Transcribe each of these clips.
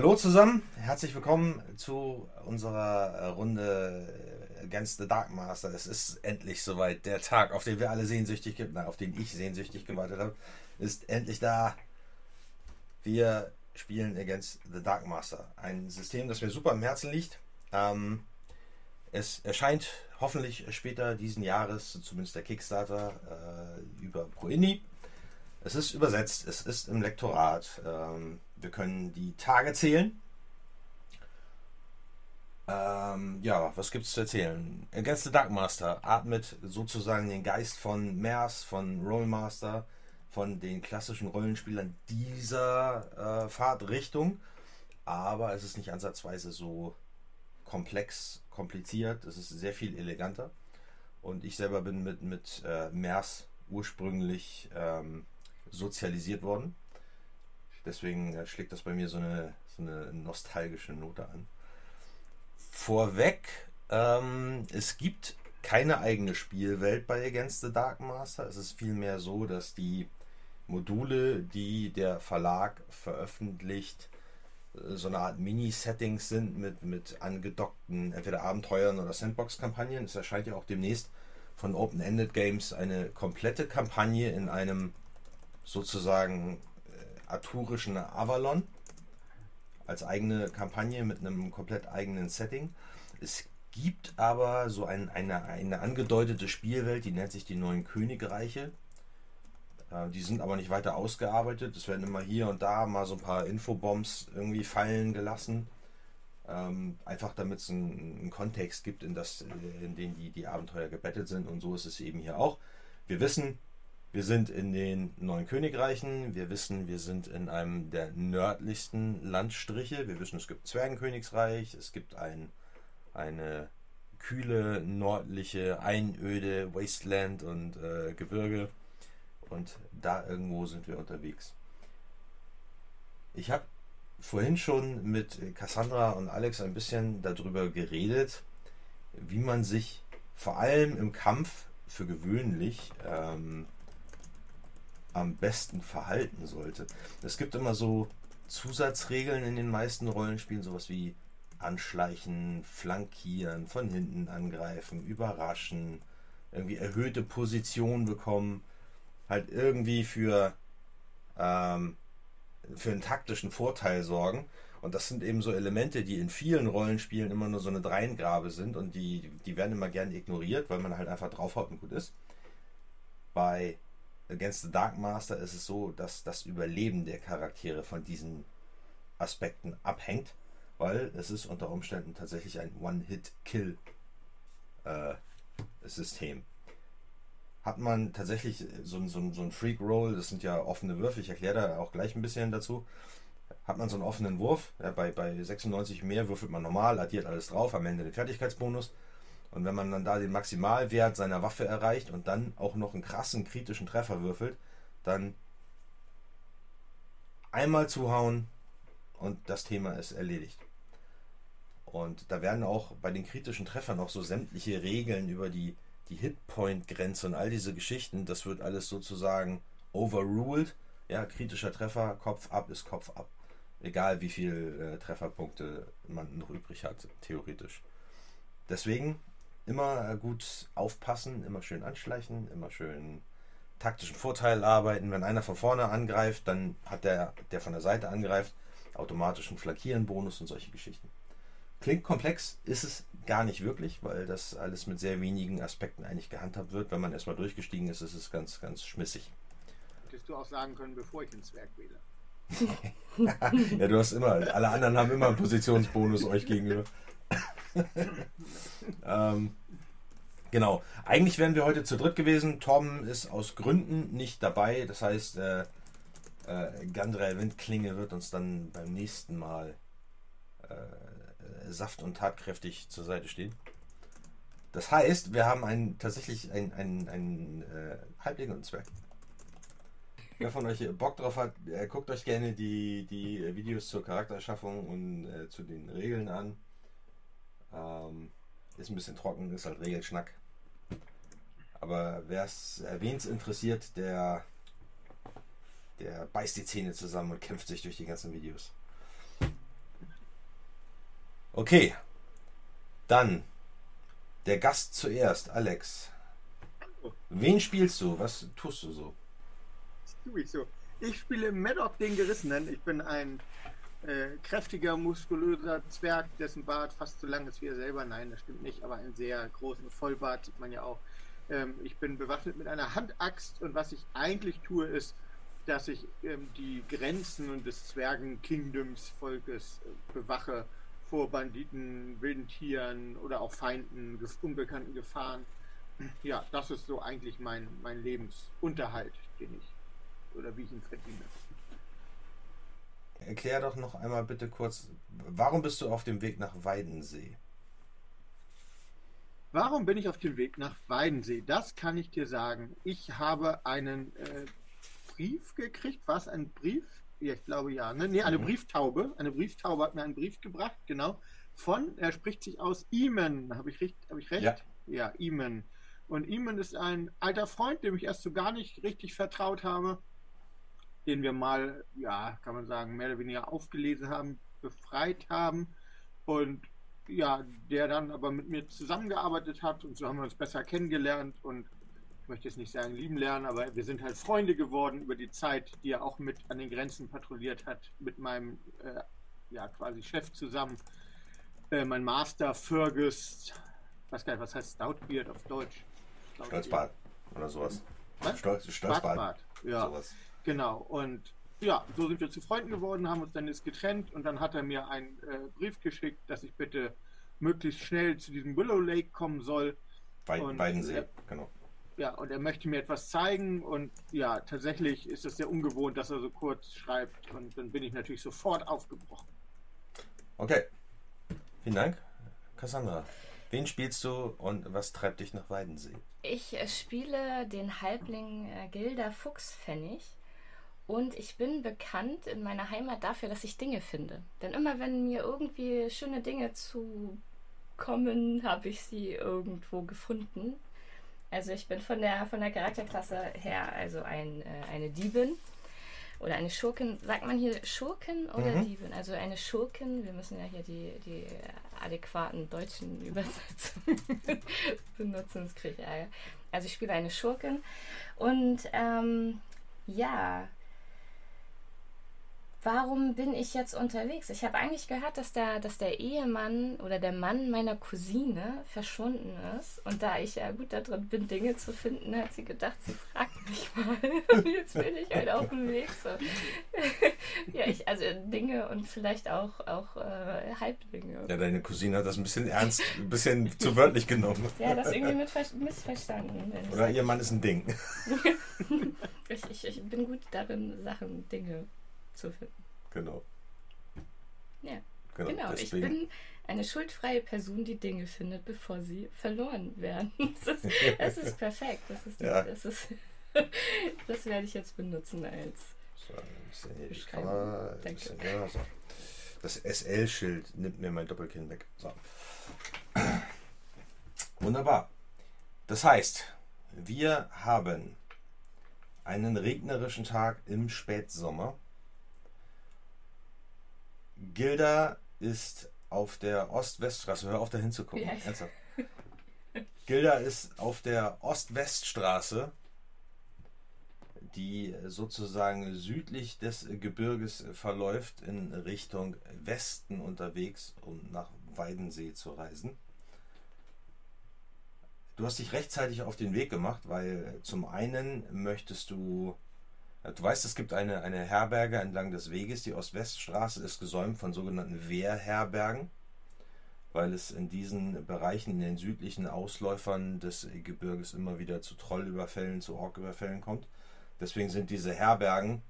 Hallo zusammen. Herzlich willkommen zu unserer äh, Runde Against the Dark Master. Es ist endlich soweit. Der Tag, auf den wir alle sehnsüchtig, na, auf den ich sehnsüchtig gewartet habe, ist endlich da. Wir spielen Against the Dark Master. Ein System, das mir super am Herzen liegt. Ähm, es erscheint hoffentlich später diesen Jahres, zumindest der Kickstarter, äh, über ProIndie. Es ist übersetzt, es ist im Lektorat. Ähm, wir können die Tage zählen. Ähm, ja, was gibt es zu erzählen? Against the Dark Master atmet sozusagen den Geist von Mers, von Rollmaster, von den klassischen Rollenspielern dieser äh, Fahrtrichtung. Aber es ist nicht ansatzweise so komplex, kompliziert. Es ist sehr viel eleganter. Und ich selber bin mit, mit äh, Mers ursprünglich ähm, sozialisiert worden. Deswegen äh, schlägt das bei mir so eine, so eine nostalgische Note an. Vorweg, ähm, es gibt keine eigene Spielwelt bei Against the Dark Master. Es ist vielmehr so, dass die Module, die der Verlag veröffentlicht, äh, so eine Art Mini-Settings sind mit, mit angedockten entweder Abenteuern oder Sandbox-Kampagnen. Es erscheint ja auch demnächst von Open-Ended Games eine komplette Kampagne in einem sozusagen äh, arturischen Avalon als eigene Kampagne mit einem komplett eigenen Setting. Es gibt aber so ein, eine, eine angedeutete Spielwelt, die nennt sich die Neuen Königreiche. Äh, die sind aber nicht weiter ausgearbeitet. Es werden immer hier und da mal so ein paar Infobombs irgendwie fallen gelassen. Ähm, einfach damit es einen, einen, Kontext gibt, in, das, in den die, die Abenteuer gebettet sind. Und so ist es eben hier auch. Wir wissen, wir sind in den neuen Königreichen. Wir wissen, wir sind in einem der nördlichsten Landstriche. Wir wissen, es gibt Zwergenkönigsreich. Es gibt ein, eine kühle, nördliche, einöde Wasteland und äh, Gebirge. Und da irgendwo sind wir unterwegs. Ich habe vorhin schon mit Cassandra und Alex ein bisschen darüber geredet, wie man sich vor allem im Kampf für gewöhnlich ähm, am besten verhalten sollte. Es gibt immer so Zusatzregeln in den meisten Rollenspielen, sowas wie anschleichen, flankieren, von hinten angreifen, überraschen, irgendwie erhöhte Position bekommen, halt irgendwie für, ähm, für einen taktischen Vorteil sorgen. Und das sind eben so Elemente, die in vielen Rollenspielen immer nur so eine Dreingrabe sind und die, die werden immer gerne ignoriert, weil man halt einfach draufhaut und gut ist. Bei Against the Dark Master ist es so, dass das Überleben der Charaktere von diesen Aspekten abhängt, weil es ist unter Umständen tatsächlich ein One-Hit-Kill-System. Äh, Hat man tatsächlich so, so, so ein Freak-Roll, das sind ja offene Würfe, ich erkläre da auch gleich ein bisschen dazu. Hat man so einen offenen Wurf, ja, bei, bei 96 mehr würfelt man normal, addiert alles drauf, am Ende den Fertigkeitsbonus und wenn man dann da den Maximalwert seiner Waffe erreicht und dann auch noch einen krassen kritischen Treffer würfelt, dann einmal zuhauen und das Thema ist erledigt. Und da werden auch bei den kritischen Treffern noch so sämtliche Regeln über die, die Hitpoint-Grenze und all diese Geschichten, das wird alles sozusagen overruled. Ja, kritischer Treffer, Kopf ab ist Kopf ab. Egal wie viele äh, Trefferpunkte man noch übrig hat, theoretisch. Deswegen immer gut aufpassen, immer schön anschleichen, immer schön taktischen Vorteil arbeiten. Wenn einer von vorne angreift, dann hat der, der von der Seite angreift, automatisch einen Flankieren-Bonus und solche Geschichten. Klingt komplex, ist es gar nicht wirklich, weil das alles mit sehr wenigen Aspekten eigentlich gehandhabt wird. Wenn man erstmal durchgestiegen ist, ist es ganz, ganz schmissig. Hättest du auch sagen können, bevor ich den Zwerg wähle. ja, du hast immer, alle anderen haben immer einen Positionsbonus euch gegenüber. ähm, genau. Eigentlich wären wir heute zu dritt gewesen. Tom ist aus Gründen nicht dabei. Das heißt, äh, äh, Gandrel Windklinge wird uns dann beim nächsten Mal äh, saft- und tatkräftig zur Seite stehen. Das heißt, wir haben einen, tatsächlich einen, einen, einen äh, Halbling und Zwerg. Wer von euch Bock drauf hat, äh, guckt euch gerne die, die Videos zur Charaktererschaffung und äh, zu den Regeln an. Ähm, ist ein bisschen trocken, ist halt Regelschnack. Aber wer es erwähnt interessiert, der, der beißt die Zähne zusammen und kämpft sich durch die ganzen Videos. Okay, dann der Gast zuerst, Alex. Wen spielst du? Was tust du so? Was tue ich so? Ich spiele Maddock den Gerissenen. Ich bin ein äh, kräftiger, muskulöser Zwerg, dessen Bart fast so lang ist wie er selber. Nein, das stimmt nicht, aber einen sehr großen Vollbart sieht man ja auch. Ähm, ich bin bewaffnet mit einer Handaxt und was ich eigentlich tue, ist, dass ich ähm, die Grenzen des Zwergen-Kingdoms-Volkes äh, bewache vor Banditen, wilden Tieren oder auch Feinden, unbekannten Gefahren. Ja, das ist so eigentlich mein, mein Lebensunterhalt, den ich oder wie ich ihn verdiene. Erklär doch noch einmal bitte kurz, warum bist du auf dem Weg nach Weidensee? Warum bin ich auf dem Weg nach Weidensee? Das kann ich dir sagen. Ich habe einen äh, Brief gekriegt. War es ein Brief? Ja, ich glaube ja. Ne? Nee, eine mhm. Brieftaube. Eine Brieftaube hat mir einen Brief gebracht, genau. Von, er spricht sich aus Imen. Habe ich, hab ich recht? Ja, ja Imen. Und Imen ist ein alter Freund, dem ich erst so gar nicht richtig vertraut habe den wir mal, ja, kann man sagen, mehr oder weniger aufgelesen haben, befreit haben und ja, der dann aber mit mir zusammengearbeitet hat und so haben wir uns besser kennengelernt und ich möchte jetzt nicht sagen lieben lernen, aber wir sind halt Freunde geworden über die Zeit, die er auch mit an den Grenzen patrouilliert hat, mit meinem äh, ja quasi Chef zusammen, äh, mein Master Fergus, weiß gar nicht, was heißt Stoutbeard auf Deutsch? Stolzbart oder sowas. Was? Stolz, Stolzbart. Ja. Sowas. Genau, und ja, so sind wir zu Freunden geworden, haben uns dann jetzt getrennt und dann hat er mir einen äh, Brief geschickt, dass ich bitte möglichst schnell zu diesem Willow Lake kommen soll. Bei, Weidensee, äh, genau. Ja, und er möchte mir etwas zeigen und ja, tatsächlich ist es sehr ungewohnt, dass er so kurz schreibt und dann bin ich natürlich sofort aufgebrochen. Okay, vielen Dank. Cassandra, wen spielst du und was treibt dich nach Weidensee? Ich äh, spiele den Halbling äh, Gilda Fuchspfennig und ich bin bekannt in meiner Heimat dafür, dass ich Dinge finde. Denn immer wenn mir irgendwie schöne Dinge zukommen, habe ich sie irgendwo gefunden. Also ich bin von der, von der Charakterklasse her also ein, äh, eine Diebin oder eine Schurkin. Sagt man hier Schurkin oder mhm. Diebin? Also eine Schurkin. Wir müssen ja hier die, die adäquaten deutschen Übersetzungen benutzen, sonst kriege ich Ärger. Also ich spiele eine Schurkin und ähm, ja, warum bin ich jetzt unterwegs? Ich habe eigentlich gehört, dass der, dass der Ehemann oder der Mann meiner Cousine verschwunden ist. Und da ich ja gut darin bin, Dinge zu finden, hat sie gedacht, sie fragt mich mal. Und jetzt bin ich halt auf dem Weg. So. ja, ich, also Dinge und vielleicht auch, auch äh, Halbdinge. Ja, deine Cousine hat das ein bisschen ernst, ein bisschen zu wörtlich genommen. Ja, das irgendwie mit missverstanden. Oder ihr Mann ist ein Ding. ich, ich, ich bin gut darin, Sachen, Dinge zu finden. Genau. Ja. Genau, genau. ich bin eine schuldfreie Person, die Dinge findet, bevor sie verloren werden. Das ist, das ist perfekt. Das, ist, ja. das, ist, das werde ich jetzt benutzen als. So, Kamera, ja, so. Das SL-Schild nimmt mir mein Doppelkinn weg. So. Wunderbar. Das heißt, wir haben einen regnerischen Tag im Spätsommer. Gilda ist auf der Ost-West-Straße. Hör auf, da hinzugucken. Ja. Ernsthaft. Gilda ist auf der Ost-West-Straße, die sozusagen südlich des Gebirges verläuft, in Richtung Westen unterwegs, um nach Weidensee zu reisen. Du hast dich rechtzeitig auf den Weg gemacht, weil zum einen möchtest du Du weißt, es gibt eine, eine Herberge entlang des Weges. Die Ost-West-Straße ist gesäumt von sogenannten Wehrherbergen, weil es in diesen Bereichen, in den südlichen Ausläufern des Gebirges immer wieder zu Trollüberfällen, zu Orküberfällen kommt. Deswegen sind diese Herbergen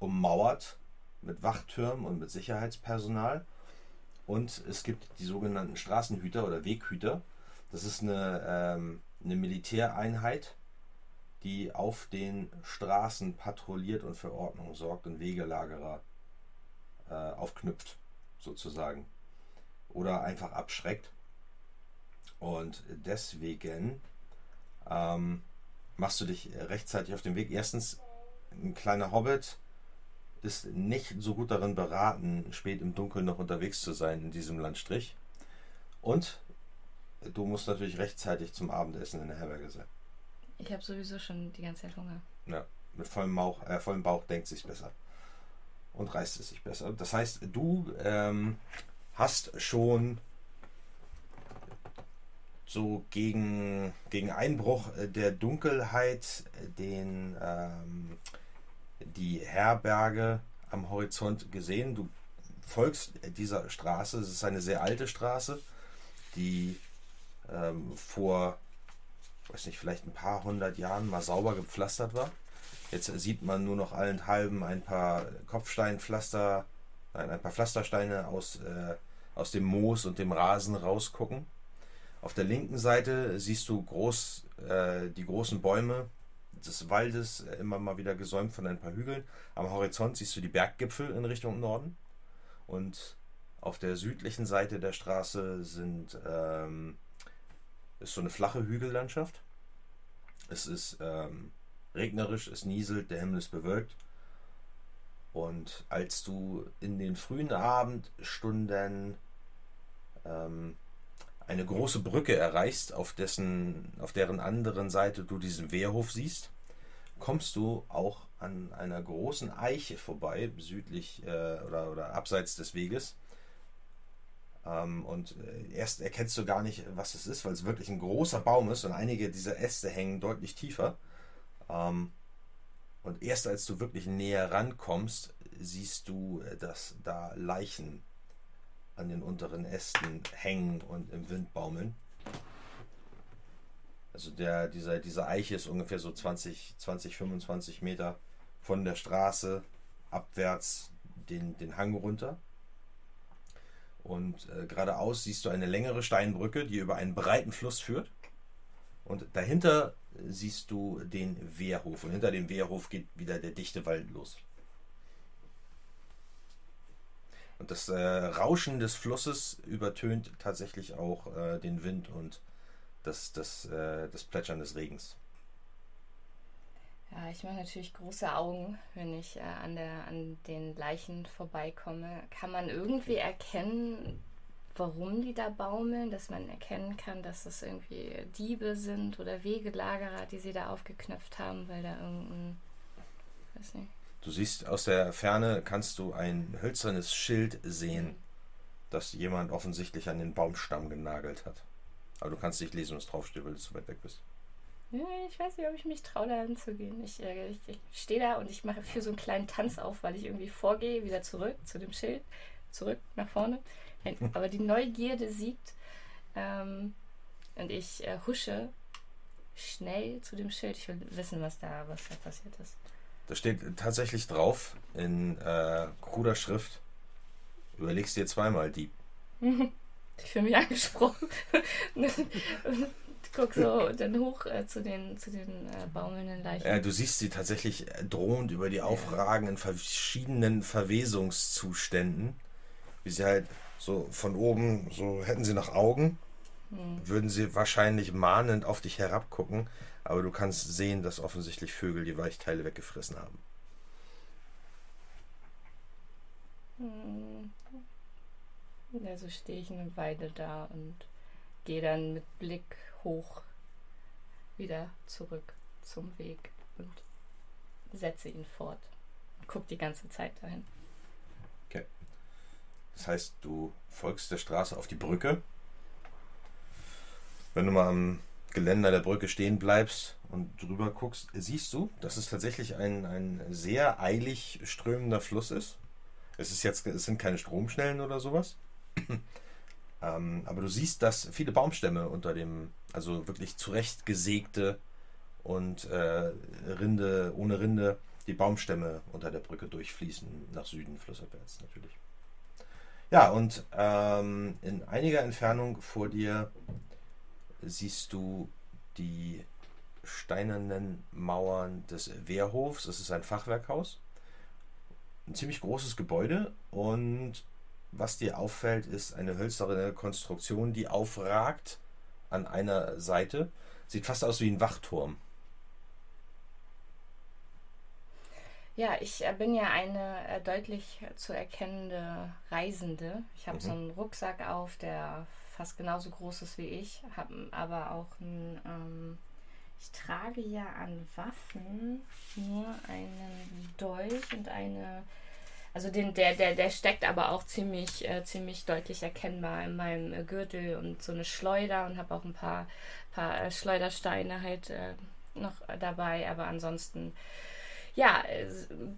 ummauert mit Wachtürmen und mit Sicherheitspersonal. Und es gibt die sogenannten Straßenhüter oder Weghüter. Das ist eine, ähm, eine Militäreinheit, die auf den Straßen patrouilliert und für Ordnung sorgt und Wegelagerer äh, aufknüpft, sozusagen. Oder einfach abschreckt. Und deswegen ähm, machst du dich rechtzeitig auf den Weg. Erstens, ein kleiner Hobbit ist nicht so gut darin beraten, spät im Dunkeln noch unterwegs zu sein in diesem Landstrich. Und du musst natürlich rechtzeitig zum Abendessen in der Herberge sein. Ich habe sowieso schon die ganze Zeit Hunger. Ja, mit vollem, Bauch, äh, vollem Bauch denkt sich besser. Und reißt es sich besser. Das heißt, du ähm, hast schon so gegen, gegen Einbruch der Dunkelheit den, ähm, die Herberge am Horizont gesehen. Du folgst dieser Straße. Es ist eine sehr alte Straße, die ähm, vor, weiß nicht, vielleicht ein paar hundert Jahren mal sauber gepflastert war. Jetzt sieht man nur noch allenthalben ein paar Kopfsteinpflaster, nein, ein paar Pflastersteine aus, äh, aus dem Moos und dem Rasen rausgucken. Auf der linken Seite siehst du groß, äh, die großen Bäume des Waldes, äh, immer mal wieder gesäumt von ein paar Hügeln. Am Horizont siehst du die Berggipfel in Richtung Norden. Und auf der südlichen Seite der Straße sind, ähm, ist so eine flache Hügellandschaft. Es ist ähm, regnerisch, es nieselt, der Himmel ist bewölkt. Und als du in den frühen Abendstunden ähm, eine große Brücke erreichst, auf dessen, auf deren anderen Seite du diesen Wehrhof siehst, kommst du auch an einer großen Eiche vorbei, südlich äh, oder, oder abseits des Weges. Ähm, und äh, erst erkennst du gar nicht, was es ist, weil es wirklich ein großer Baum ist und einige dieser Äste hängen deutlich tiefer. Ähm, und erst als du wirklich näher rankommst, siehst du, äh, dass da Leichen an den unteren Ästen hängen und im Wind baumeln. Also der, dieser, diese Eiche ist ungefähr so 20, 20, 25 Meter von der Straße abwärts den, den Hang runter. Und äh, geradeaus siehst du eine längere Steinbrücke, die über einen breiten Fluss führt. Und dahinter siehst du den Wehrhof. Und hinter dem Wehrhof geht wieder der dichte Wald los. Und das äh, Rauschen des Flusses übertönt tatsächlich auch äh, den Wind und das, das, äh, das Plätschern des Regens. Ja, ich mache natürlich große Augen, wenn ich äh, an, der, an den Leichen vorbeikomme. Kann man irgendwie erkennen, warum die da baumeln, dass man erkennen kann, dass das irgendwie Diebe sind oder Wegelagerer, die sie da aufgeknöpft haben, weil da irgendein, weiß nicht. Du siehst aus der Ferne, kannst du ein hölzernes Schild sehen, das jemand offensichtlich an den Baumstamm genagelt hat. Aber du kannst nicht lesen, was draufsteht, weil du zu weit weg bist. Ich weiß nicht, ob ich mich traue, da hinzugehen. Ich, äh, ich, ich stehe da und ich mache für so einen kleinen Tanz auf, weil ich irgendwie vorgehe, wieder zurück zu dem Schild, zurück nach vorne. Aber die Neugierde siegt. Ähm, und ich äh, husche schnell zu dem Schild. Ich will wissen, was da, was da passiert ist. Da steht tatsächlich drauf in äh, kruder Schrift. Überlegst dir zweimal die. Ich fühle mich angesprochen. guck so dann hoch äh, zu den, zu den äh, baumelnden Leichen. Ja, du siehst sie tatsächlich drohend über die aufragenden verschiedenen Verwesungszuständen. Wie sie halt so von oben, so hätten sie noch Augen, hm. würden sie wahrscheinlich mahnend auf dich herabgucken, aber du kannst sehen, dass offensichtlich Vögel die Weichteile weggefressen haben. Hm. Ja, so stehe ich eine Weile da und gehe dann mit Blick hoch wieder zurück zum Weg und setze ihn fort. Guck die ganze Zeit dahin. Okay. Das heißt, du folgst der Straße auf die Brücke. Wenn du mal am Geländer der Brücke stehen bleibst und drüber guckst, siehst du, dass es tatsächlich ein, ein sehr eilig strömender Fluss ist. Es, ist jetzt, es sind keine Stromschnellen oder sowas. ähm, aber du siehst, dass viele Baumstämme unter dem, also wirklich zurechtgesägte und äh, Rinde, ohne Rinde, die Baumstämme unter der Brücke durchfließen, nach Süden, flussabwärts natürlich. Ja, und ähm, in einiger Entfernung vor dir siehst du die steinernen Mauern des Wehrhofs. Es ist ein Fachwerkhaus. Ein ziemlich großes Gebäude und was dir auffällt, ist eine hölzerne Konstruktion, die aufragt an einer Seite. Sieht fast aus wie ein Wachturm. Ja, ich äh, bin ja eine äh, deutlich zu erkennende Reisende. Ich habe Mhm. so einen Rucksack auf, der fast genauso groß ist wie ich, habe aber auch einen. Ähm, ich trage ja an Waffen nur einen Dolch und eine. Also den, der, der, der steckt aber auch ziemlich, äh, ziemlich deutlich erkennbar in meinem äh, Gürtel und so eine Schleuder und habe auch ein paar, paar äh, Schleudersteine halt äh, noch dabei, aber ansonsten ja,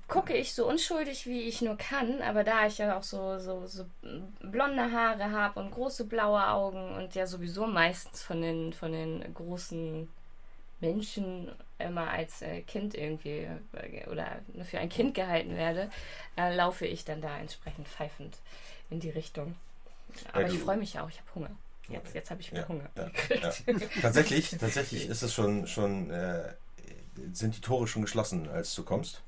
gucke ich so unschuldig wie ich nur kann, aber da ich ja auch so, so, so blonde Haare habe und große blaue Augen und ja sowieso meistens von den, von den großen Menschen immer als äh, Kind irgendwie äh, oder für ein Kind gehalten werde, äh, laufe ich dann da entsprechend pfeifend in die Richtung. Aber du- ich freue mich auch, ich habe Hunger. Jetzt, jetzt habe ich wieder Ja, Hunger. ja, Tatsächlich, tatsächlich ist es schon, schon äh, sind die Tore schon geschlossen, als du kommst.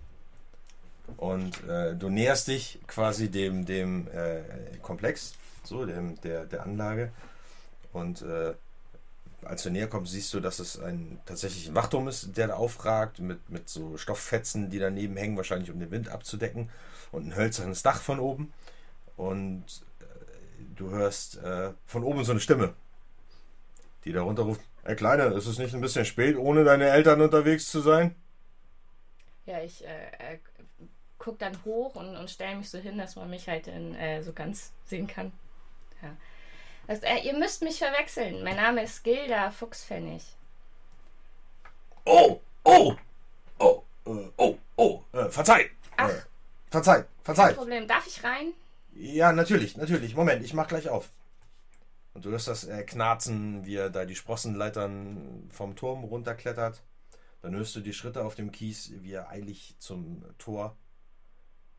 Und äh, du näherst dich quasi dem, dem äh, Komplex, so, dem, der, der Anlage. Und äh, als du näher kommst, siehst du, dass es ein tatsächlich ein Wachturm ist, der da aufragt, mit, mit so Stofffetzen, die daneben hängen, wahrscheinlich um den Wind abzudecken. Und ein hölzernes Dach von oben. Und äh, du hörst äh, von oben so eine Stimme, die darunter ruft: Ey Kleine, ist es nicht ein bisschen spät, ohne deine Eltern unterwegs zu sein? Ja, ich äh, äh, guck dann hoch und, und stelle mich so hin, dass man mich halt in, äh, so ganz sehen kann. Ja. Das, äh, ihr müsst mich verwechseln. Mein Name ist Gilda Fuchspfennig. Oh, oh, oh, äh, oh, oh, äh, verzeih. Ach. Äh, verzeih, Kein verzeih. Problem. Darf ich rein? Ja, natürlich, natürlich. Moment, ich mach gleich auf. Und du hörst das äh, Knarzen, wie er da die Sprossenleitern vom Turm runterklettert. Dann hörst du die Schritte auf dem Kies, wie er eilig zum Tor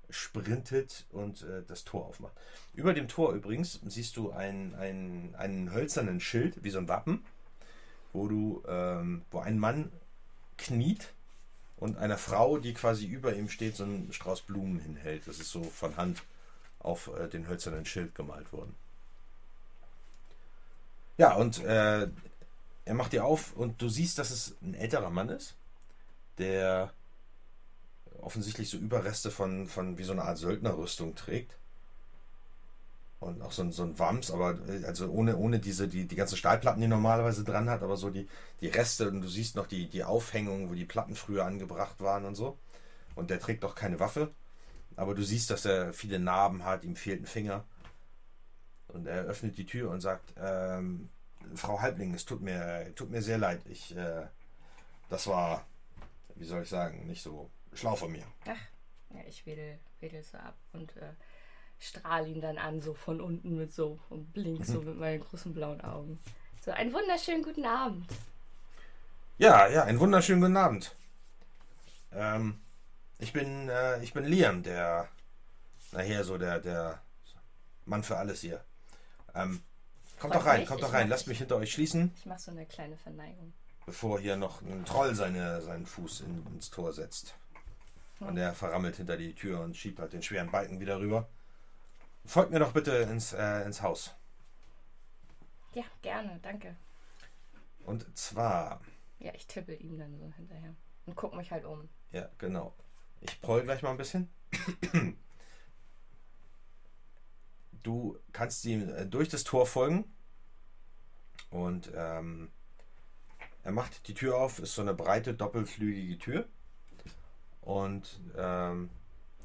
sprintet und äh, das Tor aufmacht. Über dem Tor übrigens siehst du ein, ein, einen hölzernen Schild, wie so ein Wappen, wo du, ähm, wo ein Mann kniet und einer Frau, die quasi über ihm steht, so einen Strauß Blumen hinhält. Das ist so von Hand auf äh, den hölzernen Schild gemalt worden. Ja, und äh, er macht dir auf und du siehst, dass es ein älterer Mann ist, der offensichtlich so Überreste von, von wie so eine Art Söldnerrüstung trägt. Und auch so ein, so ein Wams, aber äh, also ohne, ohne diese, die, die ganzen Stahlplatten, die er normalerweise dran hat, aber so die, die Reste und du siehst noch die, die Aufhängung, wo die Platten früher angebracht waren und so. Und der trägt auch keine Waffe. Aber du siehst, dass er viele Narben hat, ihm fehlt ein Finger. Und er öffnet die Tür und sagt, ähm, Frau Halbling, es tut mir, tut mir sehr leid. Ich, äh, das war, wie soll ich sagen, nicht so schlau von mir. Ach, ja, ich wedel, wedel so ab und äh, strahle ihn dann an, so von unten mit so und blink so mit meinen großen blauen Augen. So, einen wunderschönen guten Abend. Ja, ja, einen wunderschönen guten Abend. Ähm, ich bin, äh, ich bin Liam, der, nachher so der, der Mann für alles hier. Ähm, kommt Freut doch rein, mich, kommt ich doch rein. mach- Lasst mich hinter euch schließen, Ich mache so eine kleine Verneigung. bevor hier noch ein Troll seine, seinen Fuß in, ins Tor setzt. Und er verrammelt hinter die Tür und schiebt halt den schweren Balken wieder rüber. Folgt mir doch bitte ins, äh, ins Haus. Ja, gerne, danke. Und zwar, Ja, ich tippel ihm dann so hinterher und guck mich halt um. ja, genau. Ich proll gleich mal ein bisschen. Du kannst ihm äh, durch das Tor folgen. Und ähm, er macht die Tür auf, ist so eine breite, doppelflügige Tür. Und ähm,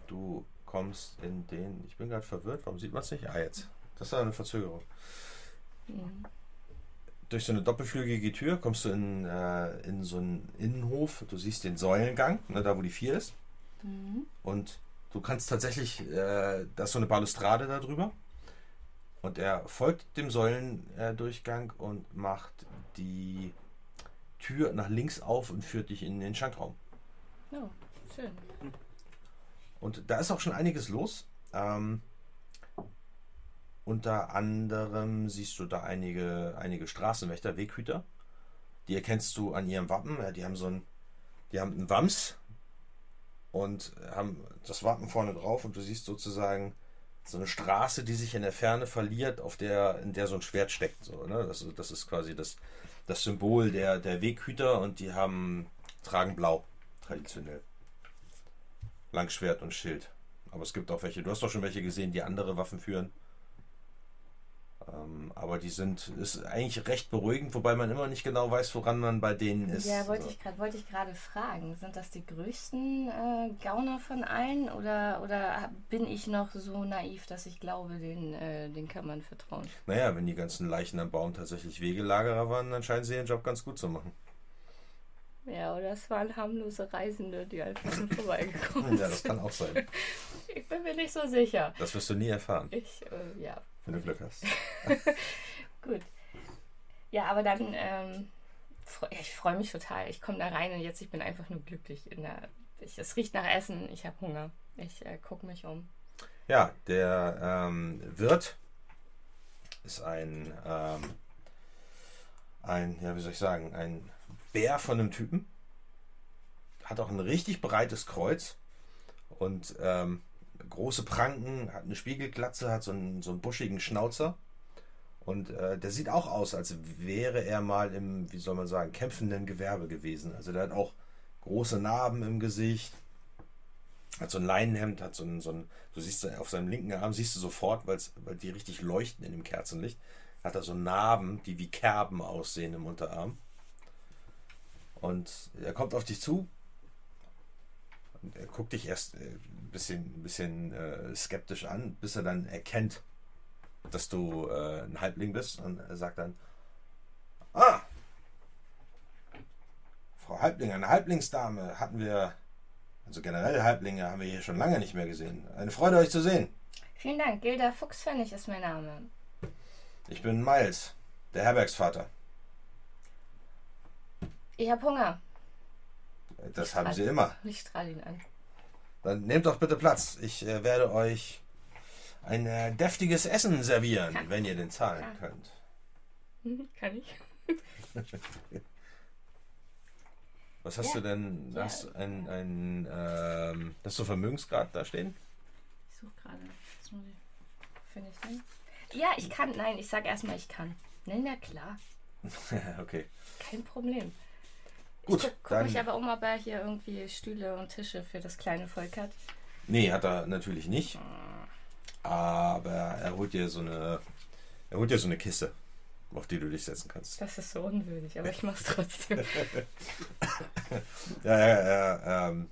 du kommst in den. Ich bin gerade verwirrt, warum sieht man es nicht? Ah, jetzt. Das ist eine Verzögerung. Mhm. durch so eine doppelflügige Tür kommst du in, äh, in so einen Innenhof. Du siehst den Säulengang, ne, da wo die vier ist. Mhm. Und du kannst tatsächlich, äh, da ist so eine Balustrade da drüber. Und er folgt dem Säulendurchgang und macht die Tür nach links auf und führt dich in den Schankraum. Oh, schön. Und da ist auch schon einiges los. Ähm, unter anderem siehst du da einige, einige Straßenwächter, Weghüter. Die erkennst du an ihrem Wappen. Ja, Die haben so ein, die haben einen Wams und haben das Wappen vorne drauf und du siehst sozusagen so eine Straße, die sich in der Ferne verliert, auf der, in der so ein Schwert steckt. So, ne? das, ist- das ist quasi das, das Symbol der, der Weghüter und die haben, tragen blau, traditionell. Langschwert und Schild. Aber es gibt auch welche, du hast doch schon welche gesehen, die andere Waffen führen. Ähm, aber die sind, ist eigentlich recht beruhigend, wobei man immer nicht genau weiß, woran man bei denen ist. Ja, wollte ich gerade wollte ich gerade fragen. Sind das die größten äh, Gauner von allen oder, oder bin ich noch so naiv, dass ich glaube, den, äh, den kann man vertrauen? Naja, wenn die ganzen Leichen am Baum tatsächlich Wegelagerer waren, dann scheinen sie ihren Job ganz gut zu machen. Ja, oder es waren harmlose Reisende, die einfach nur vorbeigekommen sind. Ja, das kann auch sein. Ich bin mir nicht so sicher. Das wirst du nie erfahren, Ich, äh, ja, wenn du Glück hast. gut. Ja, aber dann, ähm, ich freue mich total. Ich komme da rein und jetzt, ich bin einfach nur glücklich. In der, ich, es riecht nach Essen, ich habe Hunger. Ich äh, gucke mich um. Ja, der ähm, Wirt ist ein, ähm, ein, ja, wie soll ich sagen, ein Bär von einem Typen. Hat auch ein richtig breites Kreuz und ähm, große Pranken, hat eine Spiegelglatze, hat so einen, so einen buschigen Schnauzer. Und äh, der sieht auch aus, als wäre er mal im, wie soll man sagen, kämpfenden Gewerbe gewesen. Also der hat auch große Narben im Gesicht, hat so ein Leinenhemd, hat so ein, so ein du siehst auf seinem linken Arm, siehst du sofort, weil die richtig leuchten in dem Kerzenlicht, hat er so Narben, die wie Kerben aussehen im Unterarm. Und er kommt auf dich zu. Und er guckt dich erst äh, ein bisschen, ein bisschen äh, skeptisch an, bis er dann erkennt, dass du äh, ein Halbling bist. Und er sagt dann, ah, Frau Halbling, eine Halblingsdame hatten wir, also generell Halblinge haben wir hier schon lange nicht mehr gesehen. Eine Freude, euch zu sehen. Vielen Dank, Gilda Fuchspfennig ist mein Name. Ich bin Miles, der Herbergsvater. Ich habe Hunger. Das haben Sie immer. Ich strahle ihn an. Dann nehmt doch bitte Platz. Ich äh, werde euch ein äh, deftiges Essen servieren, wenn ihr den zahlen Ja. könnt. Mhm, Kann ich? Was hast Ja. du denn? Ja. Hast du ein, ein ähm, hast du Vermögensgrad da stehen? Ich suche gerade. Muss ich. Finde ich denn? Ja, ich kann. Nein, ich sag erstmal, ich kann. Nein, na klar. okay. Kein Problem. Gut, ich guck, guck dann- mich aber um, ob er hier irgendwie Stühle und Tische für das kleine Volk hat. Nee, hat er natürlich nicht. Aber er holt dir so eine. Er holt dir so eine Kiste, auf die du dich setzen kannst. Das ist so unwürdig, aber ich mach's trotzdem. Ja, ja, ja. Ähm,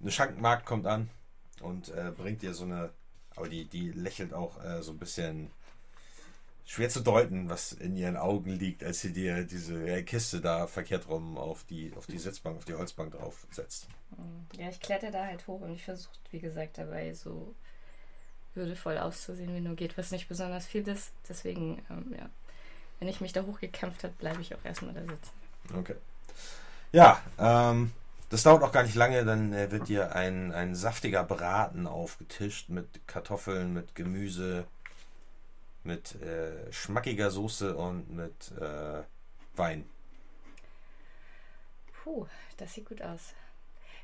eine Schankenmarkt kommt an und äh, bringt dir so eine. Aber die, die lächelt auch äh, so ein bisschen schwer zu deuten, was in ihren Augen liegt, als sie dir diese Kiste da verkehrt rum auf die, auf die Sitzbank, auf die Holzbank drauf setzt. ja, ich kletter da halt hoch und ich versuche, wie gesagt, dabei so würdevoll auszusehen, wie nur geht, was nicht besonders viel ist. Deswegen, ähm, ja. Wenn ich mich da hochgekämpft habe, bleibe ich auch erstmal da sitzen. Okay. Ja, ähm, das dauert auch gar nicht lange, dann äh, wird dir ein, ein saftiger Braten aufgetischt mit Kartoffeln, mit Gemüse, mit äh, schmackiger Soße und mit äh, Wein. Puh, das sieht gut aus.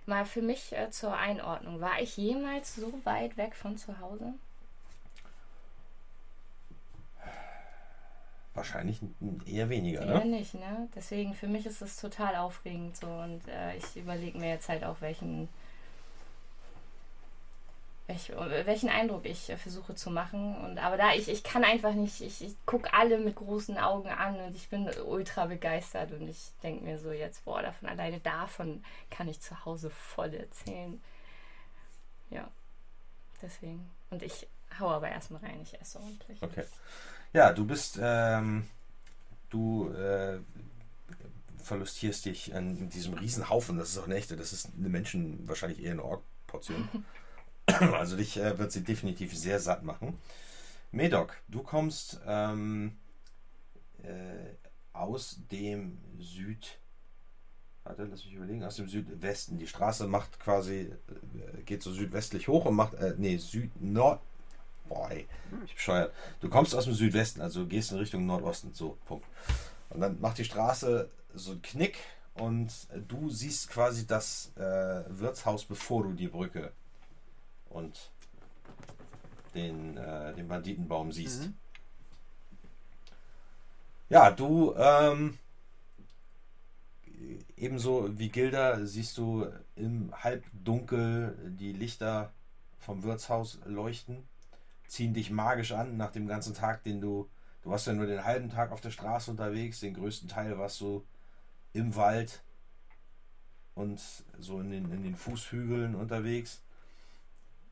Mal für mich äh, zur Einordnung. War ich jemals so weit weg von zu Hause? Wahrscheinlich eher weniger, Eher ne? nicht, ne? Deswegen, für mich ist es total aufregend so und äh, ich überlege mir jetzt halt auch, welchen, welch, welchen Eindruck ich äh, versuche zu machen. Und aber da ich, ich kann einfach nicht, ich, ich gucke alle mit großen Augen an und ich bin ultra begeistert und ich denke mir so jetzt, boah, davon alleine davon kann ich zu Hause voll erzählen. Ja. Deswegen. Und ich hau aber erstmal rein, ich esse ordentlich. Okay. Ja, du bist, ähm, du äh, verlustierst dich an diesem Riesenhaufen. Das ist auch eine echte, das ist eine Menschen, wahrscheinlich eher eine Ork-Portion. also dich äh, wird sie definitiv sehr satt machen. Medoc, du kommst ähm, äh, aus dem Süd. Warte, lass mich überlegen, aus dem Südwesten. Die Straße macht quasi, äh, geht so südwestlich hoch und macht, äh, nee, Süd-Nord. Boah, ey, ich bescheuert. Du kommst aus dem Südwesten, also gehst in Richtung Nordosten, so, Punkt. Und dann macht die Straße so einen Knick und du siehst quasi das äh, Wirtshaus, bevor du die Brücke und den, äh, den Banditenbaum siehst. Mhm. Ja, du ähm, ebenso wie Gilda siehst du im Halbdunkel die Lichter vom Wirtshaus leuchten, ziehen dich magisch an nach dem ganzen Tag, den du, du warst ja nur den halben Tag auf der Straße unterwegs, den größten Teil warst du im Wald und so in den, in den Fußhügeln unterwegs.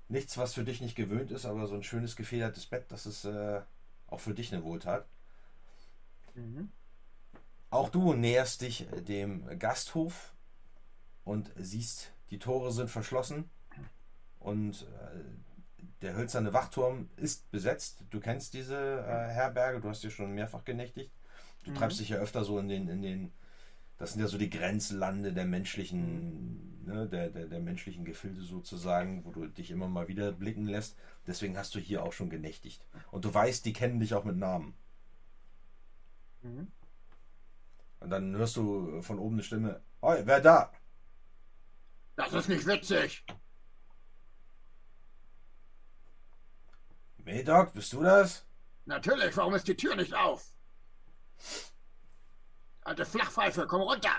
Nichts, was für dich nicht gewöhnt ist, aber so ein schönes gefedertes Bett, das ist äh, auch für dich eine Wohltat. Mhm. Auch du näherst dich dem Gasthof und siehst, die Tore sind verschlossen und äh, der hölzerne Wachturm ist besetzt. Du kennst diese äh, Herberge, du hast hier schon mehrfach genächtigt. Du mhm. treibst dich ja öfter so in den, in den, das sind ja so die Grenzlande der menschlichen, ne, der, der, der menschlichen Gefilde sozusagen, wo du dich immer mal wieder blicken lässt. Deswegen hast du hier auch schon genächtigt. Und du weißt, die kennen dich auch mit Namen. Mhm. Und dann hörst du von oben eine Stimme, Oi, wer da? Das ist nicht witzig. Medoc, bist du das? Natürlich, warum ist die Tür nicht auf? Alte Flachpfeife, komm runter!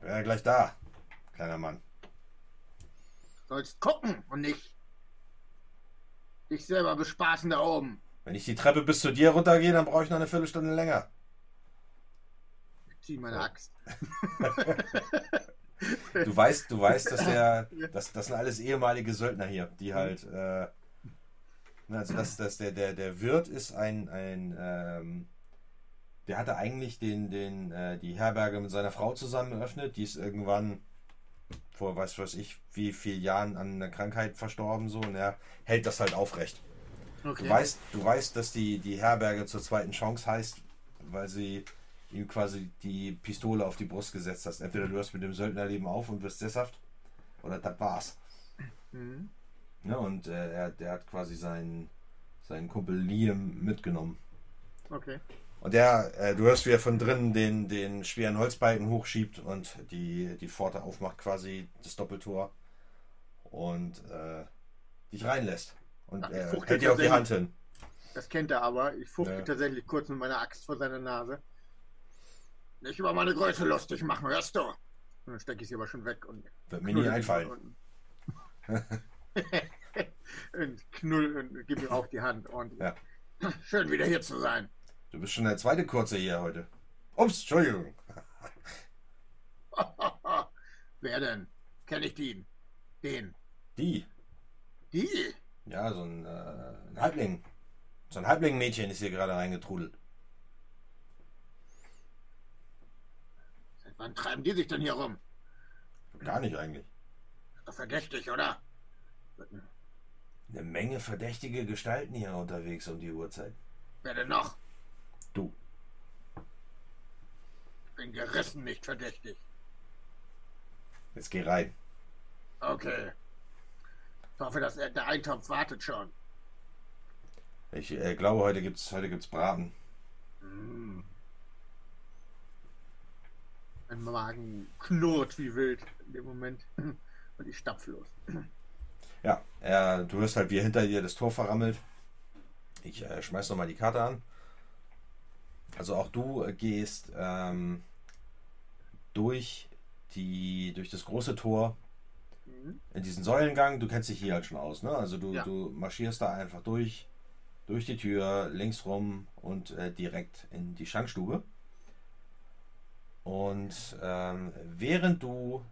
Wäre gleich da, kleiner Mann. Sollst gucken und nicht dich selber bespaßen da oben. Wenn ich die Treppe bis zu dir runtergehe, dann brauche ich noch eine Viertelstunde länger. Ich zieh meine Axt. du weißt, du weißt, dass der, das, das sind alles ehemalige Söldner hier, die halt, äh, also das, das, der, der, der Wirt ist ein, ein, ähm, der hatte eigentlich den, den, äh, die Herberge mit seiner Frau zusammen eröffnet, die ist irgendwann vor, weiß was ich, wie vielen Jahren an einer Krankheit verstorben so und er hält das halt aufrecht. Okay. Du, weißt, du weißt, dass die, die Herberge zur zweiten Chance heißt, weil sie ihm quasi die Pistole auf die Brust gesetzt hast. Entweder du hörst mit dem Söldnerleben auf und wirst sesshaft, oder das war's. Mhm. Ja, und äh, er, der hat quasi seinen, seinen Kumpel Liam mitgenommen. Okay. Und der, äh, du hörst, wie er von drinnen den, den schweren Holzbalken hochschiebt und die, die Pforte aufmacht, quasi das Doppeltor und äh, dich reinlässt. Und Ach, er hält dir auf die Hand hin. Das kennt er aber. Ich fuchtel ja. tatsächlich kurz mit meiner Axt vor seiner Nase. Nicht über meine Größe lustig machen, hörst du? Und dann stecke ich sie aber schon weg und. Wird mir nie einfallen. Und, knull und gib mir auch die Hand. Und ja. Schön wieder hier zu sein. Du bist schon der zweite Kurze hier heute. Ups, Entschuldigung. Wer denn? Kenn ich den? Den. Die. Die? Ja, so ein, äh, ein Halbling. So ein Halbling-Mädchen ist hier gerade reingetrudelt. Seit wann treiben die sich denn hier rum? Gar nicht eigentlich. Verdächtig, oder? Eine Menge verdächtige Gestalten hier unterwegs um die Uhrzeit. Wer denn noch? Du. Ich bin gerissen, nicht verdächtig. Jetzt geh rein. Okay. Ich hoffe, dass der Eintopf wartet schon. Ich äh, glaube, heute gibt's heute gibt's Braten. Mm. Mein Magen knurrt wie wild in dem Moment. Und ich stapfe los. Ja, äh, du hörst halt, wie hinter dir das Tor verrammelt. Ich äh, schmeiß nochmal die Karte an. Also auch du äh, gehst ähm, durch, die, durch das große Tor mhm. in diesen Säulengang. Du kennst dich hier halt schon aus, ne? Also du, ja. du marschierst da einfach durch, durch die Tür, links rum und äh, direkt in die Schankstube. Und ähm, während du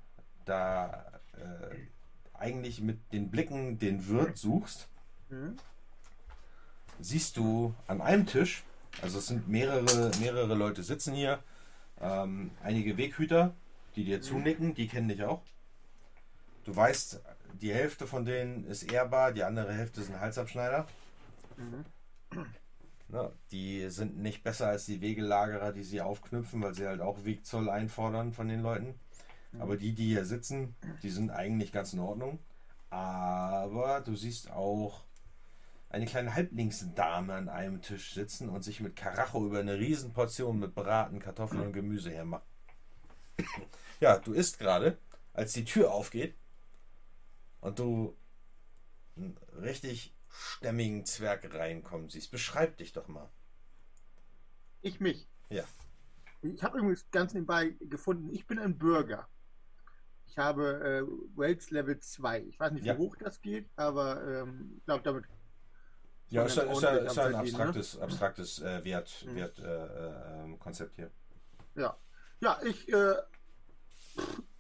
da äh, eigentlich mit den Blicken den Wirt suchst, mhm. siehst du an einem Tisch, also es sind mehrere, mehrere Leute sitzen hier, ähm, einige Weghüter, die dir mhm. zunicken, die kennen dich auch. Du weißt, die Hälfte von denen ist ehrbar, die andere Hälfte sind Halsabschneider. Mhm. Na, die sind nicht besser als die Wegelagerer, die sie aufknüpfen, weil sie halt auch Wegzoll einfordern von den Leuten. Mhm. Aber die, die hier sitzen, die sind eigentlich ganz in Ordnung. Aber du siehst auch eine kleine Halblingsdame an einem Tisch sitzen und sich mit Karacho über eine Riesenportion mit Braten, Kartoffeln und Gemüse hermacht. Ja, du isst gerade, als die Tür aufgeht und du einen richtig stämmigen Zwerg reinkommen siehst. Beschreib dich doch mal. Ich mich? Ja. Ich habe übrigens ganz nebenbei gefunden, ich bin ein Bürger. Ich habe äh, Wells Level 2. Ich weiß nicht, wie Ja. hoch das geht, aber ähm, ich glaube, damit. Ja, ist ist, ist, ein am Verdienen, ne? abstraktes, abstraktes äh, Wert, Mhm. Wert, äh, äh, ähm, Konzept hier. Ja, ja ich äh,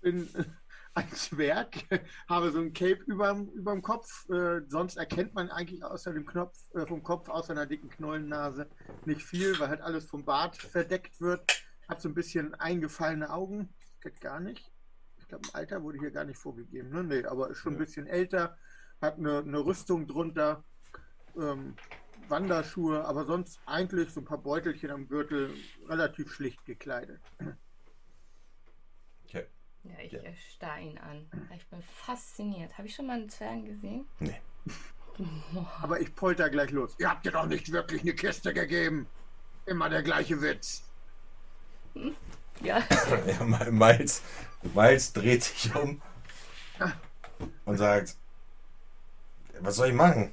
bin ein Zwerg, habe so ein Cape überm, überm Kopf. Äh, sonst erkennt man eigentlich außer dem Knopf, äh, vom Kopf, außer einer dicken Knollennase, nicht viel, weil halt alles vom Bart verdeckt wird. Hat so ein bisschen eingefallene Augen. Geht gar nicht. Ich glaube, im Alter wurde hier gar nicht vorgegeben. Ne? Nee, aber ist schon ein Ja. bisschen älter. Hat eine, eine Rüstung drunter. Ähm, Wanderschuhe, aber sonst eigentlich so ein paar Beutelchen am Gürtel, relativ schlicht gekleidet. Okay. Ja, ich Ja. starr ihn an. Ich bin fasziniert. Habe ich schon mal einen Zwergen gesehen? Nee. Aber ich polter gleich los. Ihr habt dir doch nicht wirklich eine Kiste gegeben. Immer der gleiche Witz. Ja. Ja, Ma- Miles, Miles dreht sich um und sagt, was soll ich machen?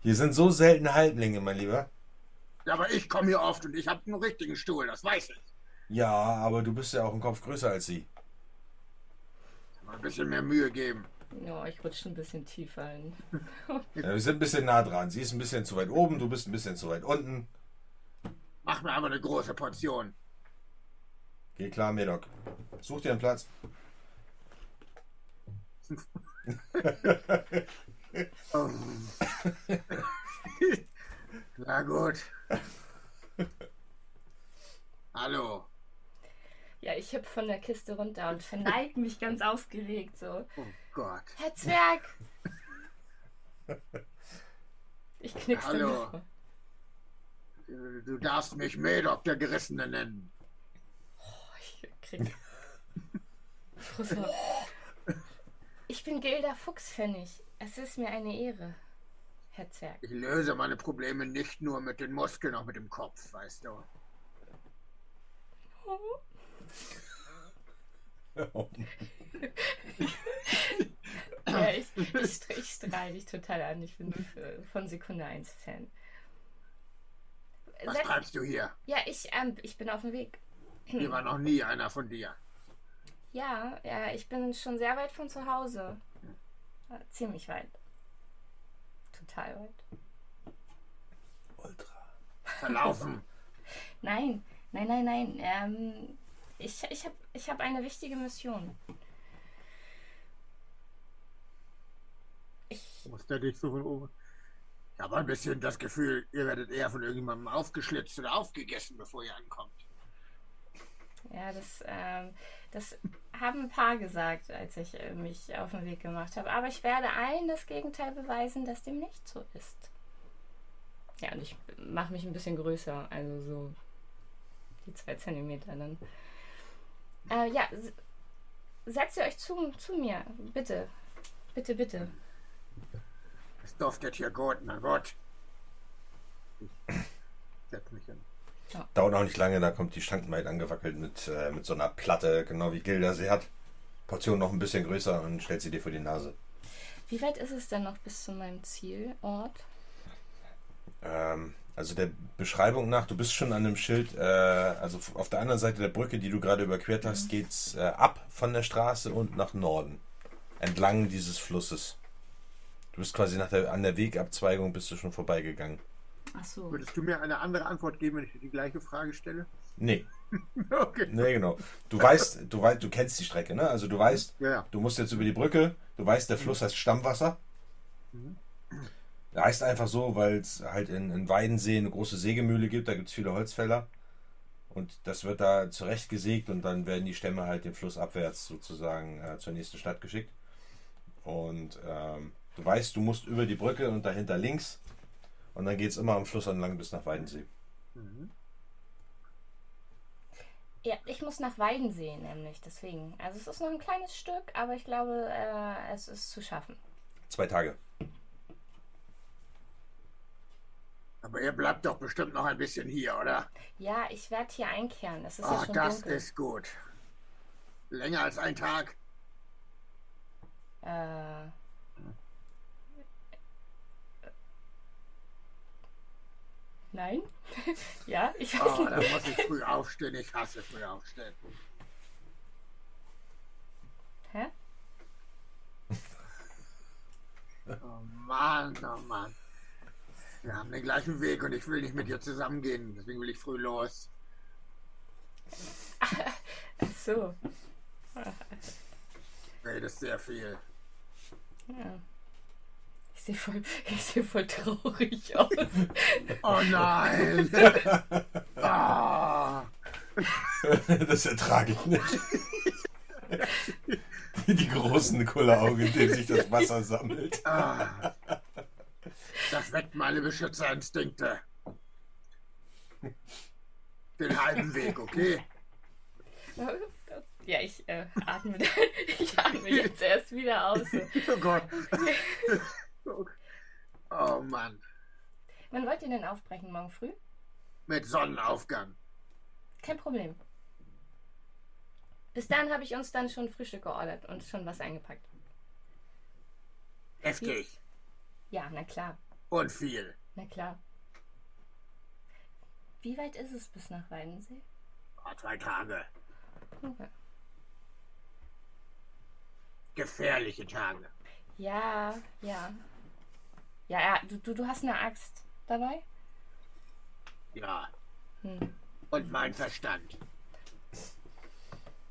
Hier sind so selten Halblinge, mein Lieber. Ja, aber ich komme hier oft und ich habe einen richtigen Stuhl, das weiß ich. Ja, aber du bist ja auch ein Kopf größer als sie. Mal ein bisschen mehr Mühe geben. ja, ich rutsche ein bisschen tiefer in. Ja, wir sind ein bisschen nah dran. Sie ist ein bisschen zu weit oben, du bist ein bisschen zu weit unten. Mach mir aber eine große Portion. Geh klar, Medoc. Such dir einen Platz. Oh. Na gut. Hallo. Ja, ich hüpf von der Kiste runter und verneig mich ganz aufgeregt so. Oh Gott. Herr Zwerg! Ich knickse Hallo. Du darfst mich Medoc der Gerissene nennen. Ich krieg. Großer- Ich bin Gilda Fuchspfennig. Es ist mir eine Ehre, Herr Zwerg. Ich löse meine Probleme nicht nur mit den Muskeln, auch mit dem Kopf, weißt du. Ja, ich, ich, ich strahle dich total an. Ich bin von Sekunde 1 Fan. Was Setz- treibst du hier? Ja, ich, ähm, ich bin auf dem Weg. Hier war noch nie einer von dir. Ja, ja, ich bin schon sehr weit von zu Hause. Äh, ziemlich weit. Total weit. Ultra. Verlaufen. Nein, nein, nein, nein. Ähm, ich ich habe ich hab eine wichtige Mission. Ich, Muss der dich so von oben. Ich habe ein bisschen das Gefühl, ihr werdet eher von irgendjemandem aufgeschlitzt oder aufgegessen, bevor ihr ankommt. Ja, das, ähm, das haben ein paar gesagt, als ich äh, mich auf den Weg gemacht habe. Aber ich werde allen das Gegenteil beweisen, dass dem nicht so ist. Ja, und ich mache mich ein bisschen größer, also so die zwei Zentimeter dann. Äh, ja, setzt ihr euch zu, zu mir, bitte. Bitte, bitte. Es duftet hier gut, na gut. Ich setz mich hin. Dauert auch nicht lange, da kommt die Stankenmaid angewackelt mit, äh, mit so einer Platte, genau wie Gilda sie hat. Portion noch ein bisschen größer und stellt sie dir vor die Nase. Wie weit ist es denn noch bis zu meinem Zielort? Ähm, also der Beschreibung nach, du bist schon an einem Schild, äh, also auf der anderen Seite der Brücke, die du gerade überquert hast, geht's äh, ab von der Straße und nach Norden. Entlang dieses Flusses. Du bist quasi nach der, an der Wegabzweigung bist du schon vorbeigegangen. Ach so. Würdest du mir eine andere Antwort geben, wenn ich dir die gleiche Frage stelle? Nee, Okay. nee, genau. Du weißt, du weißt, du kennst die Strecke, ne? Also du weißt, Ja, ja. du musst jetzt über die Brücke, du weißt, der Fluss heißt Stammwasser. Der heißt einfach so, weil es halt in, in Weidensee eine große Sägemühle gibt, da gibt es viele Holzfäller. Und das wird da zurechtgesägt und dann werden die Stämme halt den Fluss abwärts sozusagen äh, zur nächsten Stadt geschickt. Und ähm, du weißt, du musst über die Brücke und dahinter links. Und dann geht es immer am Fluss entlang bis nach Weidensee. Ja, ich muss nach Weidensee nämlich, deswegen. Also es ist noch ein kleines Stück, aber ich glaube, äh, es ist zu schaffen. Zwei Tage. Aber ihr bleibt doch bestimmt noch ein bisschen hier, oder? Ja, ich werde hier einkehren. Es ist ja Oh, schon das dunkel. ist gut. Länger als ein Tag. Äh, Nein? ja, ich weiß Oh, nicht. da muss ich früh aufstehen. Ich hasse früh aufstehen. Hä? Oh Mann, oh Mann. Wir haben den gleichen Weg und ich will nicht mit dir zusammengehen. Deswegen will ich früh los. Ach so. Redest sehr viel. Ja. Ich sehe voll, ich seh voll traurig aus. Oh nein! Ah, das ertrage ich nicht. Die großen Kulleraugen, in denen sich das Wasser sammelt. ah. Das weckt meine Beschützerinstinkte. Den halben Weg, okay? Ja, ich äh, atme, ich atme jetzt erst wieder aus. Oh Gott. Oh Mann. Wann wollt ihr denn aufbrechen? Morgen früh? Mit Sonnenaufgang. Kein Problem. Bis dahin habe ich uns dann schon Frühstück geordert und schon was eingepackt. Heftig. Ja, na klar. Und viel. Na klar. Wie weit ist es bis nach Weidensee? Oh, zwei Tage. Okay. Gefährliche Tage. Ja, ja. Ja, ja, du, du, du hast eine Axt dabei? Ja. Hm. Und mein Verstand.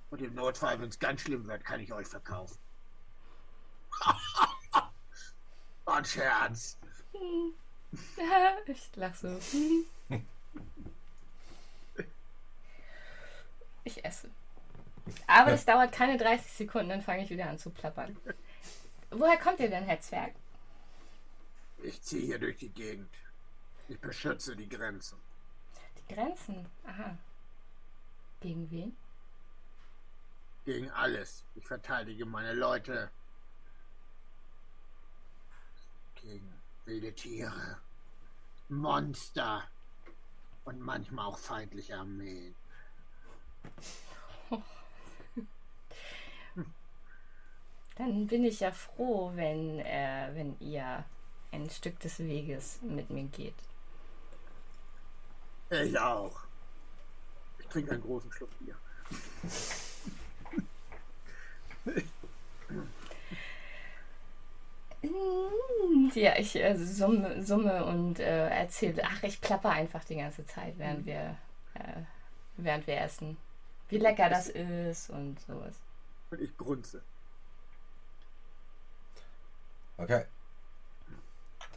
Und im Notfall, wenn es ganz schlimm wird, kann ich euch verkaufen. Ein Scherz. ich lach so. Ich esse. Aber das dauert keine 30 Sekunden, dann fange ich wieder an zu plappern. Woher kommt ihr denn, Herr Zwerg? Ich ziehe hier durch die Gegend. Ich beschütze die Grenzen. Die Grenzen. Aha. Gegen wen? Gegen alles. Ich verteidige meine Leute. Gegen wilde Tiere. Monster. Und manchmal auch feindliche Armeen. Dann bin ich ja froh, wenn, äh, wenn ihr ein Stück des Weges mit mir geht. Ich auch. Ich trinke einen großen Schluck Bier. Ja, ich äh, summe, summe und äh, erzähle. Ach, ich plapper einfach die ganze Zeit, während wir, äh, während wir essen. Wie lecker das ist und sowas. Und ich grunze. Okay.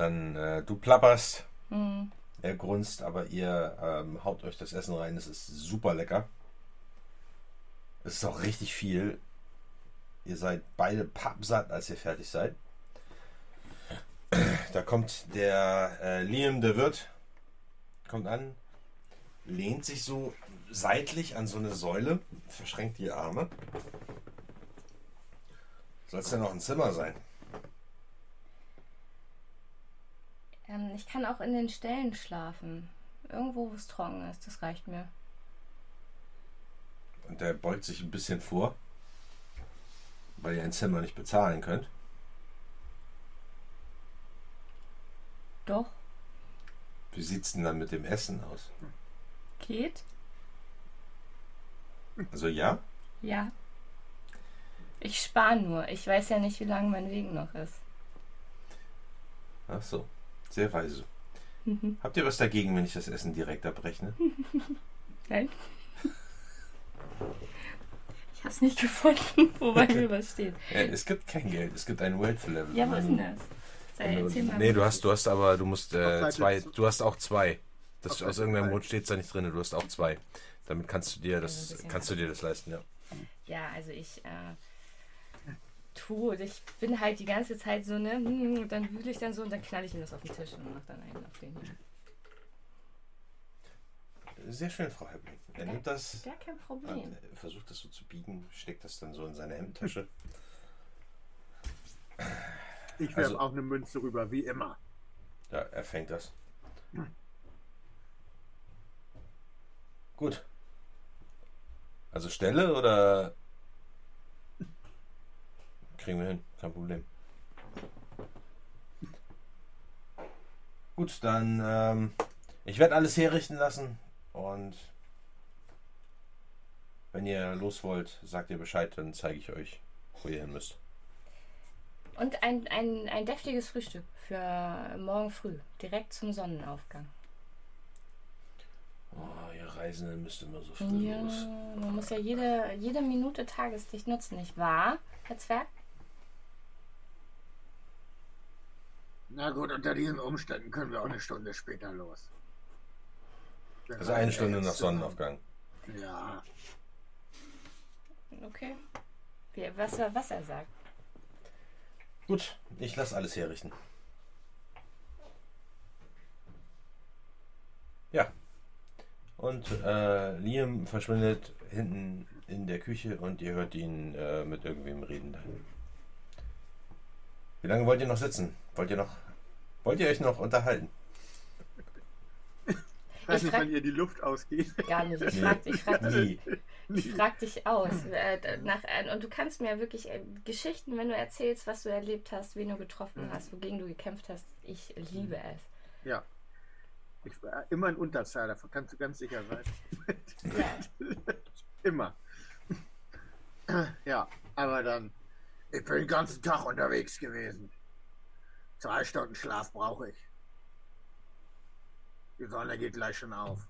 Dann äh, du plapperst, Hm. er grunzt, aber ihr ähm, haut euch das Essen rein. Es ist super lecker. Es ist auch richtig viel. Ihr seid beide pappsatt, als ihr fertig seid. Da kommt der äh, Liam, der Wirt, kommt an, lehnt sich so seitlich an so eine Säule, verschränkt die Arme. Soll es denn noch ein Zimmer sein? Ähm, ich kann auch in den Ställen schlafen. Irgendwo, wo es trocken ist. Das reicht mir. Und der beugt sich ein bisschen vor, weil ihr ein Zimmer nicht bezahlen könnt. Doch. Wie sieht's denn dann mit dem Essen aus? Geht? Also ja? Ja. Ich spare nur. Ich weiß ja nicht, wie lang mein Weg noch ist. Ach so, sehr weise. Mhm. Habt ihr was dagegen, wenn ich das Essen direkt abrechne? Nein. Ich hab's nicht gefunden, wo bei mir was steht. Äh, es gibt kein Geld, es gibt ein Wealth Level. Ja, was ist denn das? Sei, erzähl mal. Nee, du hast, du hast aber, du musst äh, zwei, du hast auch zwei. Das, aus irgendeinem. Grund steht es da nicht drin, du hast auch zwei. Damit kannst du dir das, kannst du dir das leisten, ja. Ja, also ich äh, tu, ich bin halt die ganze Zeit so, ne, hm, und dann wühle ich dann so und dann knall ich ihm das auf den Tisch und mach dann einen auf den hier. Sehr schön, Frau Herbling. Er nimmt das, Gar kein und, Problem. äh, versucht das so zu biegen, steckt das dann so in seine Hemdtasche. Ich werfe Also- auch eine Münze rüber, wie immer. Ja, er fängt das. Gut. Also Stelle oder kriegen wir hin, kein Problem. Gut, dann ähm, Ich werde alles herrichten lassen und wenn ihr los wollt, sagt ihr Bescheid, dann zeige ich euch, wo ihr hin müsst. Und ein, ein, ein deftiges Frühstück für morgen früh, direkt zum Sonnenaufgang. Oh, ihr Reisenden müsst immer so früh Ja, los. man muss ja jede, jede Minute Tageslicht nutzen, nicht wahr, Herr Zwerg? Na gut, unter diesen Umständen können wir auch eine Stunde später los. Wir Also eine Stunde nach zu- Sonnenaufgang. Ja, Okay. Was, er- was er sagt. Gut, ich lasse alles herrichten. Ja. Und äh, Liam verschwindet hinten in der Küche und ihr hört ihn äh, mit irgendwem reden. Wie lange wollt ihr noch sitzen? Wollt ihr noch. Wollt ihr euch noch unterhalten? ich weiß Ich nicht, frag- wann ihr die Luft ausgeht. Gar nicht. Ich Nee. frag, ich frag, Nie. ich frag dich aus. Äh, nach, äh, und du kannst mir wirklich äh, Geschichten, wenn du erzählst, was du erlebt hast, wen du getroffen hast, wogegen du gekämpft hast. Ich liebe es. Ja. Ich war immer in Unterzahl, davon kannst du ganz sicher sein. Ja. Immer. Ja, aber dann. Ich bin den ganzen Tag unterwegs gewesen. Zwei Stunden Schlaf brauche ich. Die Sonne geht gleich schon auf.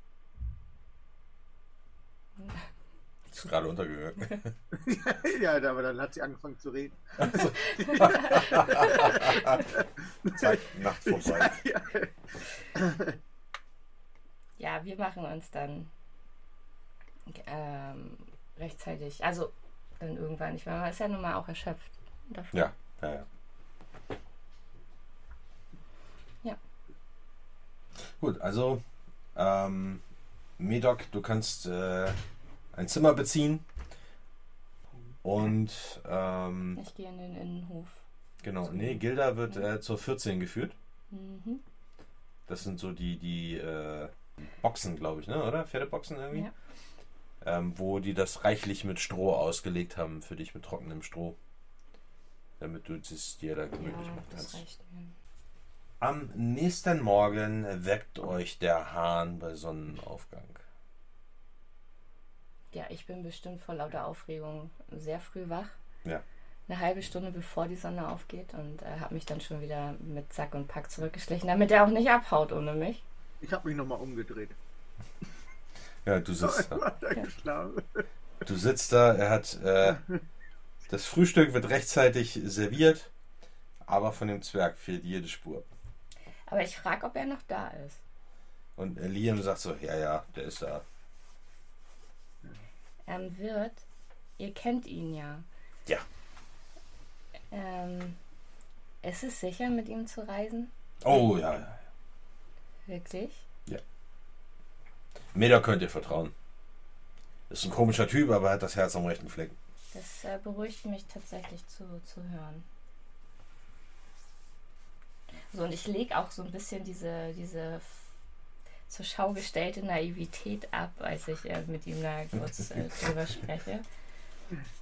Ist gerade untergegangen. ja, aber dann hat sie angefangen zu reden. Zack, Nacht vorbei. ja. Ja, wir machen uns dann ähm, rechtzeitig, also dann irgendwann, ich meine, man ist ja nun mal auch erschöpft. davon. Ja, ja. Ja. Gut, also ähm, Medoc, du kannst äh, ein Zimmer beziehen und ähm, Ich gehe in den Innenhof. genau, nee, Gilda wird äh, zur 14 geführt. Mhm. Das sind so die, die äh, Boxen, glaube ich, ne? oder? Pferdeboxen irgendwie? Ja. Ähm, wo die das reichlich mit Stroh ausgelegt haben, für dich mit trockenem Stroh. Damit du es dir da gemütlich ja, machen das kannst. reicht mir. Am nächsten Morgen weckt euch der Hahn bei Sonnenaufgang. Ja, ich bin bestimmt vor lauter Aufregung sehr früh wach. Ja. Eine halbe Stunde bevor die Sonne aufgeht und äh, habe mich dann schon wieder mit Sack und Pack zurückgeschlichen, damit er auch nicht abhaut ohne mich. Ich habe mich nochmal umgedreht. Ja, du sitzt da. geschlafen. Du sitzt da, er hat äh, das Frühstück wird rechtzeitig serviert, aber von dem Zwerg fehlt jede Spur. Aber ich frage, ob er noch da ist. Und äh, Liam sagt so, ja, ja, der ist da. Ähm, wird, ihr kennt ihn ja. Ja. Ähm, ist es sicher, mit ihm zu reisen? Oh, ja, ja. Wirklich? Meda könnt ihr vertrauen. Ist ein komischer Typ, aber er hat das Herz am rechten Fleck. Das äh, beruhigt mich tatsächlich zu, zu hören. So, und ich lege auch so ein bisschen diese, diese zur Schau gestellte Naivität ab, als ich äh, mit ihm da kurz äh, drüber spreche.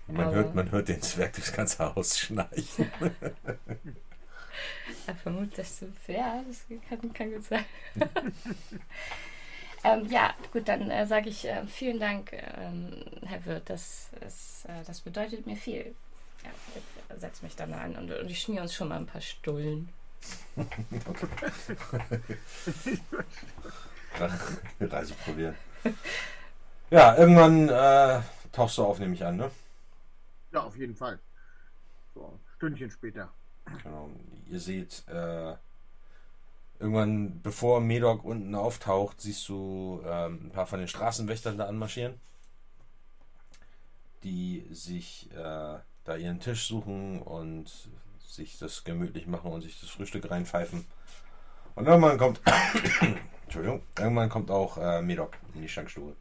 Man Aber- hört, man hört den Zwerg durchs ganze Haus schnarchen. Er vermutet, dass du. Ja, das kann, kann gut sein. ähm, ja, gut, dann äh, sage ich äh, vielen Dank, ähm, Herr Wirt. Das, ist, äh, das bedeutet mir viel. Ja, ich setze mich dann an und, und ich schmier uns schon mal ein paar Stullen. Reise probieren. Ja, irgendwann äh, tauchst du auf, nehme ich an, ne? Ja, auf jeden Fall. So, ein Stündchen später. Genau. Ihr seht, äh, irgendwann, bevor Medoc unten auftaucht, siehst du ähm, ein paar von den Straßenwächtern da anmarschieren, die sich äh, da ihren Tisch suchen und sich das gemütlich machen und sich das Frühstück reinpfeifen. Und irgendwann kommt, Entschuldigung, irgendwann kommt auch äh, Medoc in die Schankstube.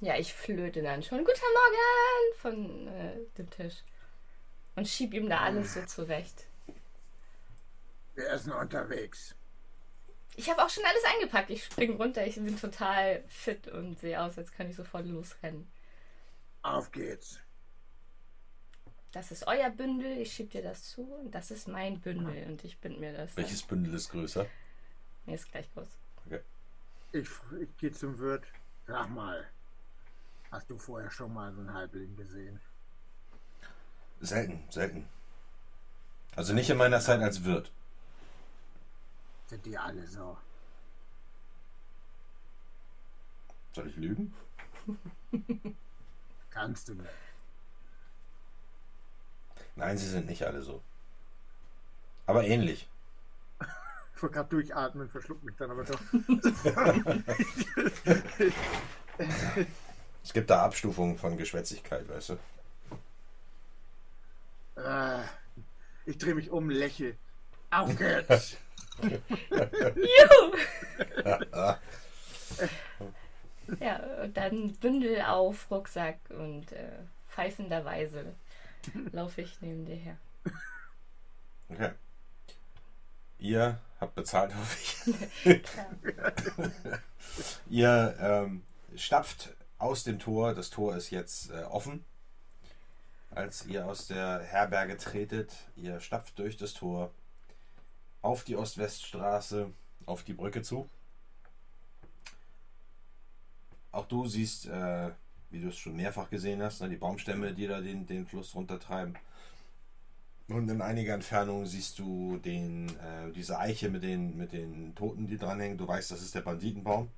Ja, ich flöte dann schon. Guten Morgen von äh, dem Tisch. Und schieb ihm da alles so zurecht. Wir essen unterwegs. Ich habe auch schon alles eingepackt. Ich spring runter. Ich bin total fit und sehe aus, als kann ich sofort losrennen. Auf geht's. Das ist euer Bündel, ich schieb dir das zu. Und das ist mein Bündel und ich bind mir das. Welches Bündel ist größer? Mir ist gleich groß. Ich, ich gehe zum Wirt. Sag mal, hast du vorher schon mal so einen Halbling gesehen? Selten, selten. Also nicht in meiner Zeit als Wirt. Sind die alle so? Soll ich lügen? Kannst du nicht. Nein, sie sind nicht alle so. Aber ähnlich. Ich wollte gerade durchatmen, verschluckt mich dann aber doch. Es gibt da Abstufungen von Geschwätzigkeit, weißt du. Äh, ich drehe mich um, lächle. Auf geht's! Juhu! ja, und dann Bündel auf, Rucksack und äh, pfeifenderweise laufe ich neben dir her. Okay. Ihr habt bezahlt, hoffe ich. Ihr ähm, stapft aus dem Tor. Das Tor ist jetzt äh, offen. Als ihr aus der Herberge tretet, ihr stapft durch das Tor auf die Ost-West-Straße, auf die Brücke zu. Auch du siehst, äh, wie du es schon mehrfach gesehen hast, ne, die Baumstämme, die da den, den Fluss runtertreiben. Und in einiger Entfernung siehst du den, äh, diese Eiche mit den, mit den Toten, die dranhängen. Du weißt, das ist der Banditenbaum,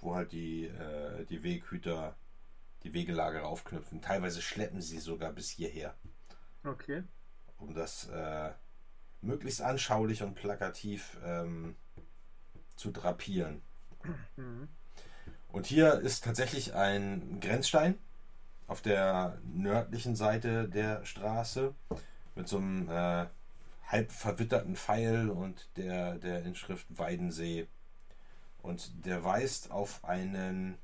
wo halt die, äh, die Weghüter die Wegelager aufknüpfen. Teilweise schleppen sie sogar bis hierher, Okay. um das äh, möglichst anschaulich und plakativ ähm, zu drapieren. Mhm. Und hier ist tatsächlich ein Grenzstein auf der nördlichen Seite der Straße mit so einem äh, halb verwitterten Pfeil und der, der Inschrift Weidensee. Und der weist auf einen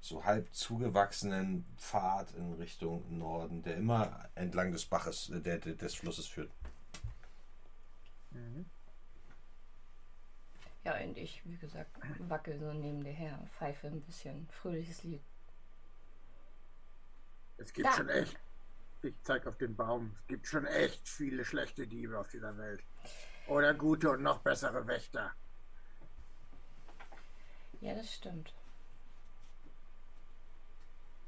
so halb zugewachsenen Pfad in Richtung Norden, der immer entlang des Baches, äh, der, des Flusses führt. Mhm. Ja, und ich, wie gesagt, wackel so neben dir her, pfeife ein bisschen fröhliches Lied. Es gibt Da. schon echt. Ich zeig auf den Baum. Es gibt schon echt viele schlechte Diebe auf dieser Welt. Oder gute und noch bessere Wächter. Ja, das stimmt.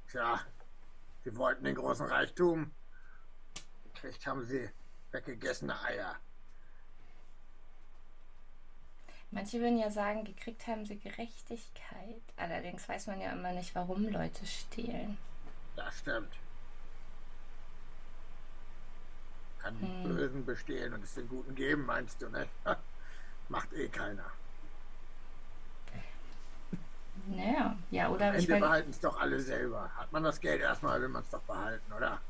Tja, sie wollten den großen Reichtum. Gekriegt haben sie weggegessene Eier. Manche würden ja sagen, gekriegt haben sie Gerechtigkeit. Allerdings weiß man ja immer nicht, warum Leute stehlen. Das stimmt. Kann den Hm. Bösen bestehlen und es den Guten geben, meinst du, ne? Macht eh keiner. Naja, ja, oder Am Ende behalten es doch alle selber. Hat man das Geld erstmal, will man es doch behalten, oder?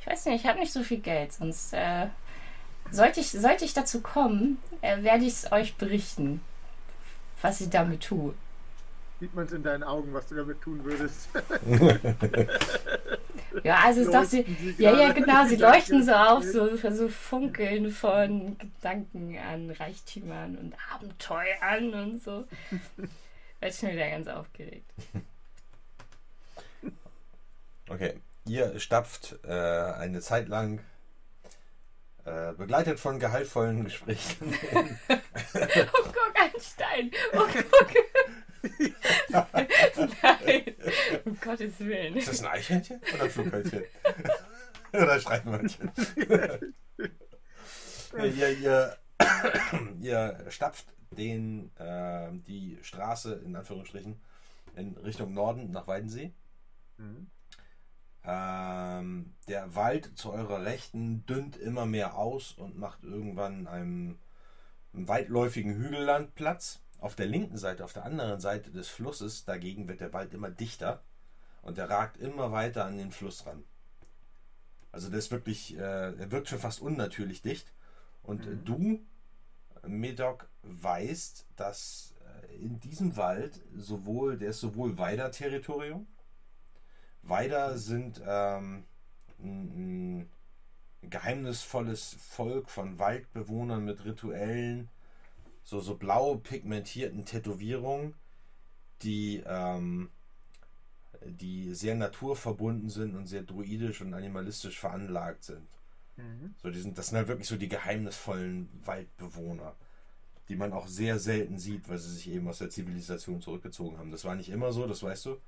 ich weiß nicht, ich habe nicht so viel Geld, sonst äh, sollte, ich, sollte ich dazu kommen, äh, werde ich es euch berichten, was ich damit tue. Sieht man es in deinen Augen, was du damit tun würdest? Ja, also ist doch sie, ja, ja, genau, sie leuchten so auf, so, so funkeln von Gedanken an Reichtümern und Abenteuern und so. Werd schon wieder ganz aufgeregt. Okay, ihr stapft äh, eine Zeit lang, äh, begleitet von gehaltvollen Gesprächen. Oh, guck, ein Stein. Oh, guck. Nein, um Gottes Willen. Ist das ein Eichhörnchen oder ein Flughörnchen? oder ein Streifenhörnchen? ihr, ihr, ihr stapft den, äh, die Straße in Anführungsstrichen in Richtung Norden nach Weidensee. Mhm. Ähm, der Wald zu eurer Rechten dünnt immer mehr aus und macht irgendwann einem, einem weitläufigen Hügelland Platz. Auf der linken Seite, auf der anderen Seite des Flusses, dagegen wird der Wald immer dichter und der ragt immer weiter an den Fluss ran. Also der ist wirklich, äh, er wirkt schon fast unnatürlich dicht. Und Mhm. du, Medoc, weißt, dass äh, in diesem Wald sowohl, der ist sowohl Weider-Territorium, Weider sind ähm, ein, ein geheimnisvolles Volk von Waldbewohnern mit rituellen, so, so blau pigmentierten Tätowierungen, die, ähm, die sehr naturverbunden sind und sehr druidisch und animalistisch veranlagt sind. Mhm. So, die sind, das sind halt wirklich so die geheimnisvollen Waldbewohner. die man auch sehr selten sieht, weil sie sich eben aus der Zivilisation zurückgezogen haben. Das war nicht immer so, das weißt du.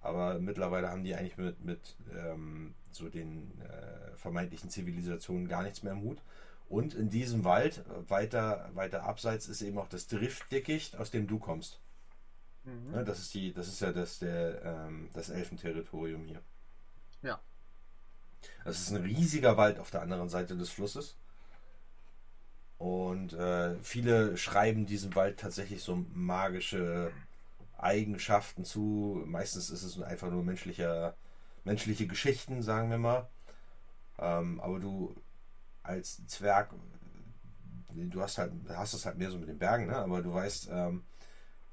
Aber mittlerweile haben die eigentlich mit, mit ähm, so den äh, vermeintlichen Zivilisationen gar nichts mehr im Hut. Und in diesem Wald, weiter, weiter abseits, ist eben auch das Driftdickicht, aus dem du kommst. Mhm. Ja, das ist die, das ist ja das, der, ähm, das Elfenterritorium hier. Ja. Das ist ein riesiger Wald auf der anderen Seite des Flusses. Und äh, viele schreiben diesem Wald tatsächlich so magische Eigenschaften zu. Meistens ist es einfach nur menschlicher, menschliche Geschichten, sagen wir mal. Ähm, aber du als Zwerg, du hast halt, hast es halt mehr so mit den Bergen, ne? aber du weißt, ähm,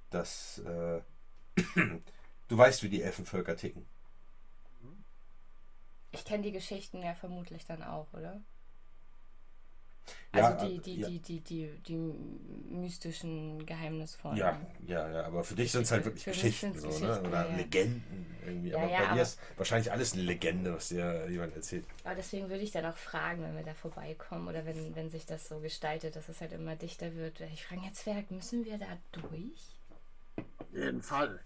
dass äh, du weißt, wie die Elfenvölker ticken. Ich kenne die Geschichten ja vermutlich dann auch, oder? Also ja, die, die, ja. die, die, die, die mystischen, geheimnisvollen. Ja, ja, ja, aber für dich sind es halt wirklich Geschichten, so, ne? Geschichten, ne? oder ja. Legenden irgendwie. aber bei dir ist wahrscheinlich alles eine Legende, was dir jemand erzählt. Aber deswegen würde ich dann auch fragen, wenn wir da vorbeikommen oder wenn, wenn sich das so gestaltet, dass es halt immer dichter wird. Ich frage jetzt, Zwerg, müssen wir da durch? Auf jeden Fall.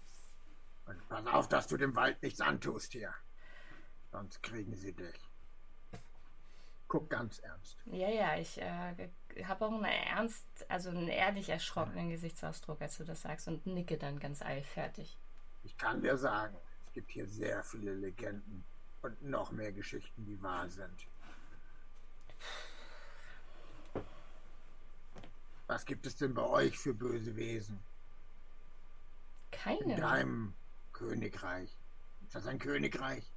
Und pass auf, dass du dem Wald nichts antust hier. Sonst kriegen sie dich guck ganz ernst. Ja, ja, ich äh, habe auch einen ernst, also einen ehrlich erschrockenen Gesichtsausdruck, als du das sagst und nicke dann ganz eilfertig. Ich kann dir sagen, es gibt hier sehr viele Legenden und noch mehr Geschichten, die wahr sind. Was gibt es denn bei euch für böse Wesen? Keine. In deinem Königreich. Ist das ein Königreich?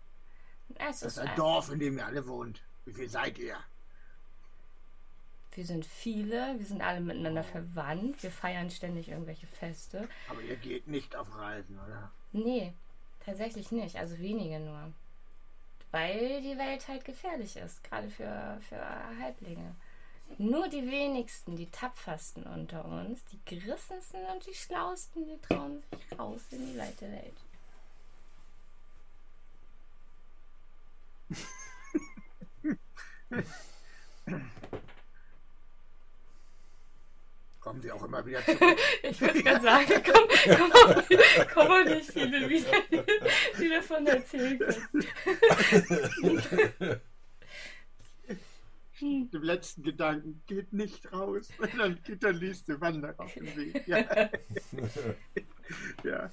Es ist das ist ein, ein Dorf, in dem ihr alle wohnt. Wie viel seid ihr? Wir sind viele, wir sind alle miteinander verwandt, wir feiern ständig irgendwelche Feste. Aber ihr geht nicht auf Reisen, oder? Nee, tatsächlich nicht, also wenige nur. Weil die Welt halt gefährlich ist, gerade für, für Halblinge. Nur die wenigsten, die tapfersten unter uns, die gerissensten und die schlausten, die trauen sich raus in die weite Welt. Kommen Sie auch immer wieder zurück? ich würde gerade sagen, komm, komm, auch, komm auch nicht viele wieder, wieder von erzählen Dem letzten Gedanken geht nicht raus, weil dann, dann liest du Wander auf dem Weg. Ja. ja.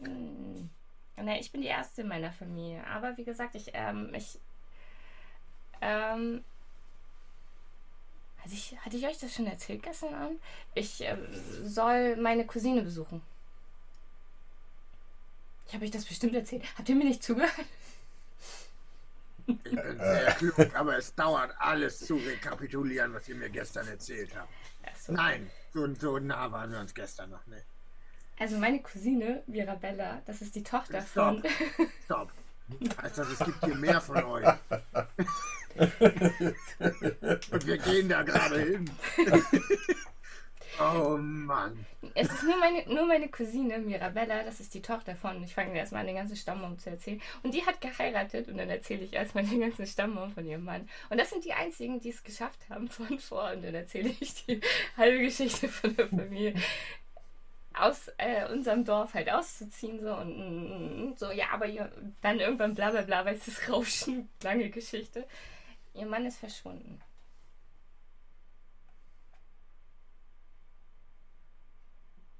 Hm. ich bin die Erste in meiner Familie. Aber wie gesagt, ich, ähm, ich ähm, hatte, ich, hatte ich euch das schon erzählt gestern Abend? Ich äh, soll meine Cousine besuchen. Ich habe euch das bestimmt erzählt. Habt ihr mir nicht zugehört? Ich bin sehr klug, aber es dauert alles zu rekapitulieren, was ihr mir gestern erzählt habt. So. Nein, so, so nah waren wir uns gestern noch nicht. Also meine Cousine, Mirabella, das ist die Tochter Stopp. von... Stopp. Heißt das, es gibt hier mehr von euch. Und wir gehen da gerade hin. Oh Mann. Es ist nur meine, nur meine Cousine Mirabella, das ist die Tochter von. Ich fange erstmal an, den ganzen Stammbaum zu erzählen. Und die hat geheiratet und dann erzähle ich erstmal den ganzen Stammbaum von ihrem Mann. Und das sind die einzigen, die es geschafft haben von vor. Und dann erzähle ich die halbe Geschichte von der Familie aus äh, unserem Dorf halt auszuziehen so und, und so ja aber ihr, dann irgendwann bla bla bla weil es ist Rauschen lange Geschichte Ihr Mann ist verschwunden.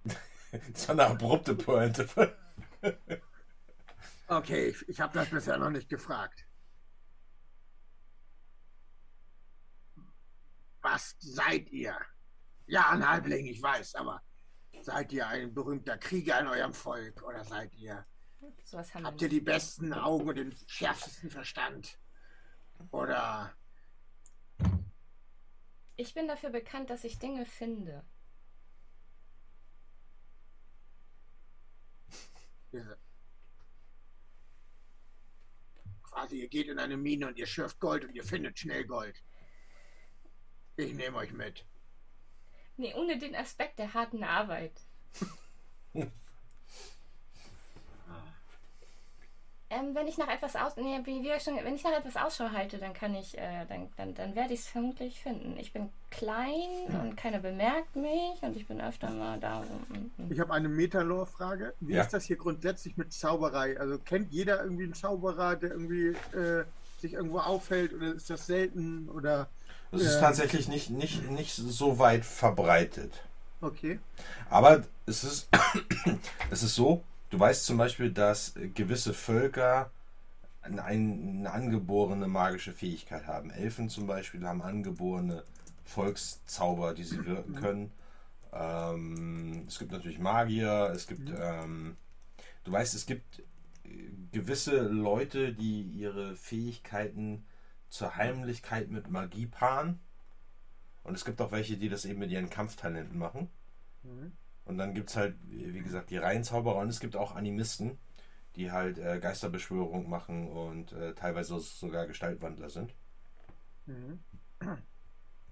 das war eine abrupte Pointe. okay, ich, ich habe das bisher noch nicht gefragt. Was seid ihr? Ja, ein Halbling, ich weiß, aber seid ihr ein berühmter Krieger in eurem Volk oder seid ihr. habt ihr die besten Augen und den schärfsten Verstand? Oder. Ich bin dafür bekannt, dass ich Dinge finde. Quasi, ihr geht in eine Mine und ihr schürft Gold und ihr findet schnell Gold. Ich nehme euch mit. Nee, ohne den Aspekt der harten Arbeit. Ähm, wenn ich nach etwas aus, nee, wie, wie schon, wenn ich nach etwas Ausschau halte, dann kann ich, äh, dann, dann, dann werde ich es vermutlich finden. Ich bin klein und keiner bemerkt mich und ich bin öfter mal da. So. Ich habe eine Metalore-Frage. Wie Ja. ist das hier grundsätzlich mit Zauberei? Also kennt jeder irgendwie einen Zauberer, der irgendwie äh, sich irgendwo auffällt oder ist das selten oder Das ist Ja. tatsächlich nicht, nicht, nicht so weit verbreitet. okay? Aber es ist, es ist so, du weißt zum Beispiel, dass gewisse Völker eine, eine angeborene magische Fähigkeit haben. Elfen zum Beispiel haben angeborene Volkszauber, die sie wirken können. Ähm, es gibt natürlich Magier, es gibt, ähm, du weißt, es gibt äh, gewisse Leute, die ihre Fähigkeiten zur Heimlichkeit mit Magie paaren. Und es gibt auch welche, die das eben mit ihren Kampftalenten machen. Mhm. Und dann gibt es halt, wie gesagt, die Reihenzauberer und es gibt auch Animisten, die halt äh, Geisterbeschwörung machen und äh, teilweise sogar Gestaltwandler sind. Mhm.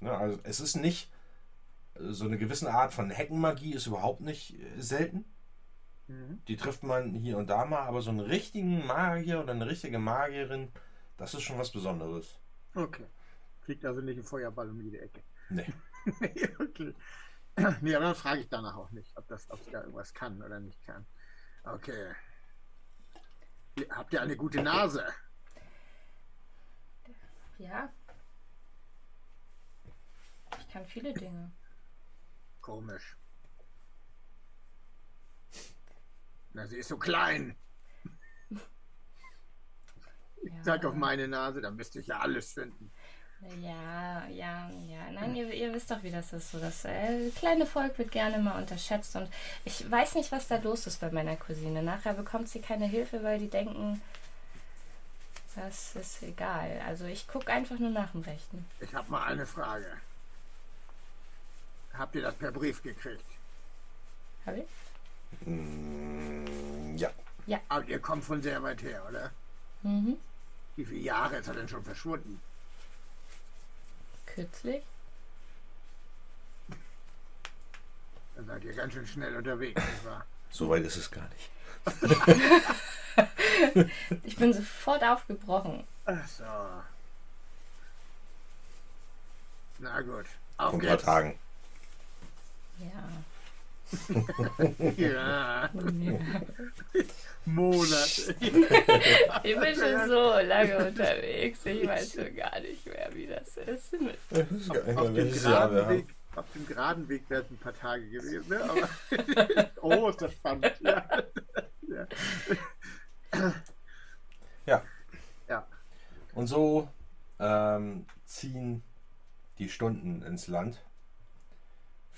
Ne, also es ist nicht äh, so eine gewisse Art von Heckenmagie ist überhaupt nicht äh, selten. Mhm. Die trifft man hier und da mal, aber so einen richtigen Magier oder eine richtige Magierin, das ist schon was Besonderes. Okay. Fliegt also nicht ein Feuerball um jede Ecke. Nee. nee, okay. Nee, aber dann frage ich danach auch nicht, ob das, ob sie da irgendwas kann oder nicht kann. Okay. Habt ihr eine gute Nase? Ja. Ich kann viele Dinge. Komisch. Na, sie ist so klein. Ich Ja. zeig auf meine Nase, dann müsste ich ja alles finden. Ja, ja, ja. Nein, ihr, ihr wisst doch, wie das ist. So, das äh, kleine Volk wird gerne mal unterschätzt. Und ich weiß nicht, was da los ist bei meiner Cousine. Nachher bekommt sie keine Hilfe, weil die denken, das ist egal. Also ich gucke einfach nur nach dem Rechten. Ich habe mal eine Frage. Habt ihr das per Brief gekriegt? Hab ich? Mm, ja. Aber ihr kommt von sehr weit her, oder? Mhm. Wie viele Jahre ist er denn schon verschwunden? Kürzlich? Dann seid ihr ganz schön schnell unterwegs, nicht wahr? So weit ist es gar nicht. Ich bin sofort aufgebrochen. Ach so. Na gut. Auf Vor ein paar. Tagen. Ja. Ja, ja. Monate. Ich bin schon so lange unterwegs. Ich weiß schon gar nicht mehr, wie das ist. auf, dem geraden Weg, auf dem geraden Weg wäre es ein paar Tage gewesen. Ne? Aber oh, ist das spannend. Ja. Ja. Ja. Ja. Und so ähm, ziehen die Stunden ins Land,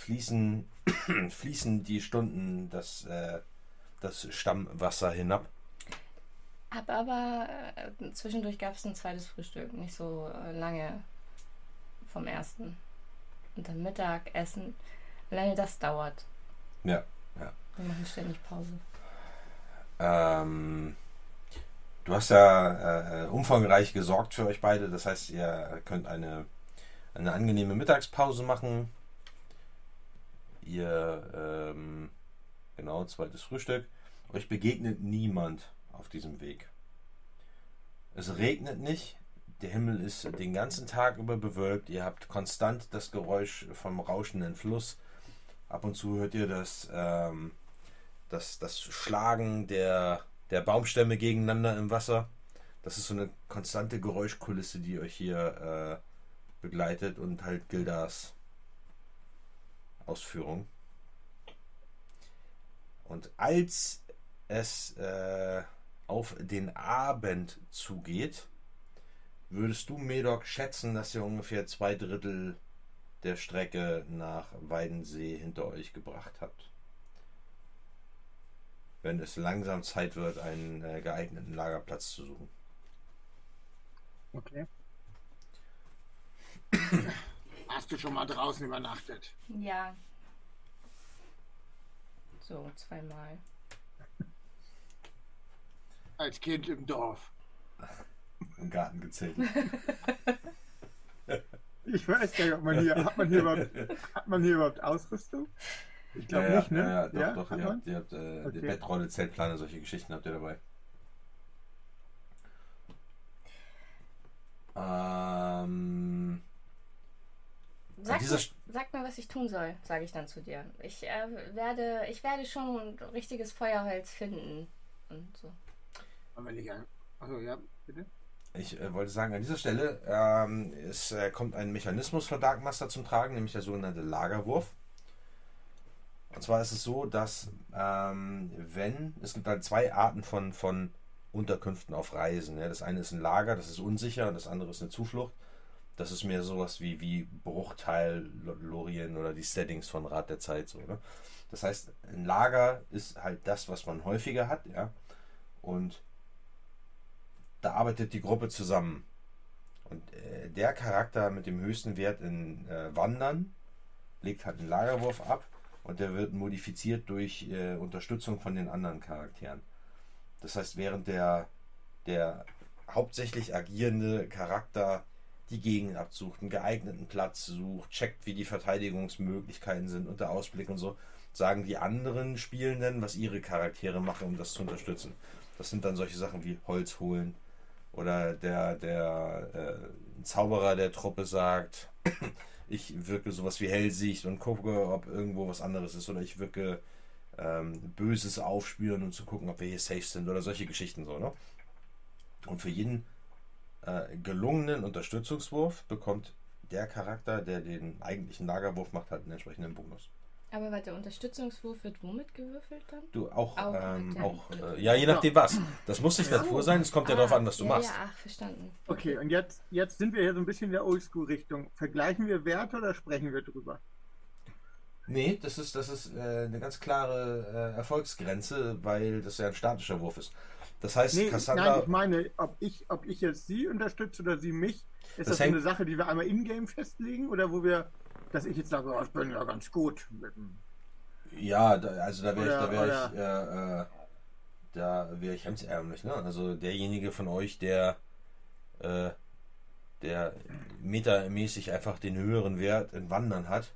fließen, fließen die Stunden das, äh, das Stammwasser hinab. Hab aber äh, zwischendurch gab es ein zweites Frühstück, nicht so äh, lange vom ersten. Und dann Mittagessen. Alleine das dauert. Ja, ja. Wir machen ständig Pause. Ähm, du hast ja äh, umfangreich gesorgt für euch beide, das heißt, ihr könnt eine, eine angenehme Mittagspause machen. Ihr, ähm, genau, zweites Frühstück. Euch begegnet niemand auf diesem Weg. Es regnet nicht, der Himmel ist den ganzen Tag über bewölkt, ihr habt konstant das Geräusch vom rauschenden Fluss. Ab und zu hört ihr das, ähm, das, das Schlagen der, der Baumstämme gegeneinander im Wasser. Das ist so eine konstante Geräuschkulisse, die euch hier äh, begleitet und halt Gildas Ausführung. Und als es äh, auf den Abend zugeht, würdest du, Medok, schätzen, dass ihr ungefähr zwei Drittel der Strecke nach Weidensee hinter euch gebracht habt. Wenn es langsam Zeit wird, einen äh, geeigneten Lagerplatz zu suchen. Okay. Hast du schon mal draußen übernachtet? Ja. So, zweimal. Als Kind im Dorf. Im Garten gezählt. ich weiß gar nicht, ob man hier, hat man hier hat man hier überhaupt Ausrüstung? Ich glaube ja, nicht, ne? Ja, ja doch. Ihr habt, ihr habt äh, okay. Bettrolle, Zeltplane, solche Geschichten habt ihr dabei. Ähm, dieser tu, sag mir, was ich tun soll, sage ich dann zu dir. Ich äh, werde, ich werde schon ein richtiges Feuerholz finden und so. Aber nicht ein. Achso, ja, bitte. Ich äh, wollte sagen, an dieser Stelle ähm, es äh, kommt ein Mechanismus von Dark Master zum Tragen, nämlich der sogenannte Lagerwurf. Und zwar ist es so, dass ähm, wenn, es gibt halt zwei Arten von, von Unterkünften auf Reisen. Ja. Das eine ist ein Lager, das ist unsicher, und das andere ist eine Zuflucht. Das ist mehr sowas wie, wie Bruchteil Lorien oder die Settings von Rat der Zeit. So, ne? Das heißt, ein Lager ist halt das, was man häufiger hat, ja. Und da arbeitet die Gruppe zusammen. Und äh, der Charakter mit dem höchsten Wert in äh, Wandern legt halt einen Lagerwurf ab und der wird modifiziert durch äh, Unterstützung von den anderen Charakteren. Das heißt, während der, der hauptsächlich agierende Charakter die Gegend absucht, einen geeigneten Platz sucht, checkt, wie die Verteidigungsmöglichkeiten sind und der Ausblick und so, sagen die anderen Spielenden, was ihre Charaktere machen, um das zu unterstützen. Das sind dann solche Sachen wie Holz holen oder der, der äh, Zauberer der Truppe sagt, ich wirke sowas wie Hellsicht und gucke, ob irgendwo was anderes ist oder ich wirke ähm, Böses aufspüren und zu gucken, ob wir hier safe sind oder solche Geschichten so, ne? Und für jeden äh, gelungenen Unterstützungswurf bekommt der Charakter, der den eigentlichen Lagerwurf macht, halt einen entsprechenden Bonus. Aber weil der Unterstützungswurf wird womit gewürfelt dann? Du auch, Auch ähm, auch äh, ja, je nachdem was. Das muss nicht Natur sein, es kommt ja Ah, darauf an, was du ja, machst. Ja, ach, verstanden. Okay, und jetzt, jetzt sind wir hier so ein bisschen in der Oldschool-Richtung. Vergleichen wir Werte oder sprechen wir drüber? Nee, das ist, das ist äh, eine ganz klare äh, Erfolgsgrenze, weil das ja ein statischer Wurf ist. Das heißt, Nee, Cassandra. nein, ich meine, ob ich, ob ich jetzt sie unterstütze oder sie mich, ist Das das, so eine Sache, die wir einmal in-game festlegen oder wo wir, dass ich jetzt sage, oh, ich bin ja ganz gut. mit dem- Ja, da, also da wäre ich, da wäre ich, äh, äh, da wäre ich hemdsärmlich, ne? Also derjenige von euch, der, äh, der metamäßig einfach den höheren Wert in Wandern hat,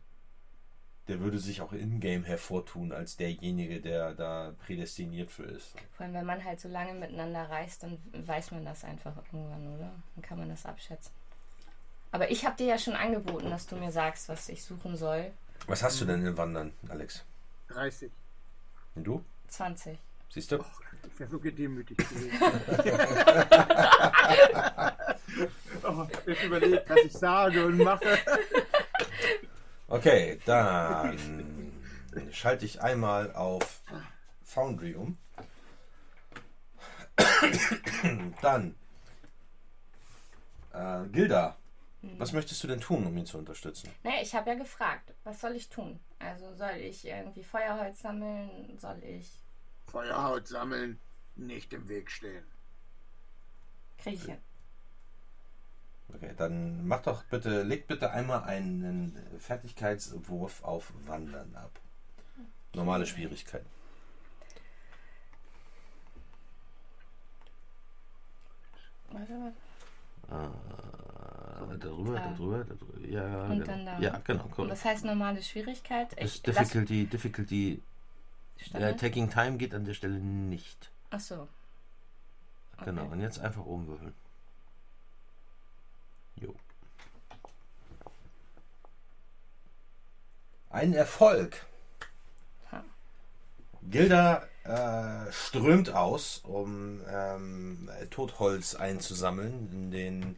der würde sich auch in-game hervortun als derjenige, der da prädestiniert für ist. Vor allem, wenn man halt so lange miteinander reist, dann weiß man das einfach irgendwann, oder? Dann kann man das abschätzen. Aber ich habe dir ja schon angeboten, dass du mir sagst, was ich suchen soll. Was hast du denn in Wandern, Alex? 30. Und du? 20. Siehst du? Ich wäre so gedemütigt gewesen. oh, ich überlege, was ich sage und mache. Okay, dann schalte ich einmal auf Foundry um. Dann äh, Gilda, was möchtest du denn tun, um ihn zu unterstützen? Nee, ich habe ja gefragt, was soll ich tun? Also soll ich irgendwie Feuerholz sammeln? Soll ich. Feuerhaut sammeln, nicht im Weg stehen. Krieg ich hin. Okay, dann mach doch bitte, leg bitte einmal einen Fertigkeitswurf auf Wandern ab. Normale Schwierigkeit. Warte mal. Äh, darüber, Ah. darüber, darüber. Ja, Und genau. dann da. Ja, genau. Und Cool. was heißt normale Schwierigkeit? Das Ich lass Difficulty, Difficulty, Standard? äh, Taking Time geht an der Stelle nicht. Ach so. Genau, Okay. und jetzt einfach oben würfeln. Jo. Ein Erfolg. Gilda äh, strömt aus, um ähm, Totholz einzusammeln in den,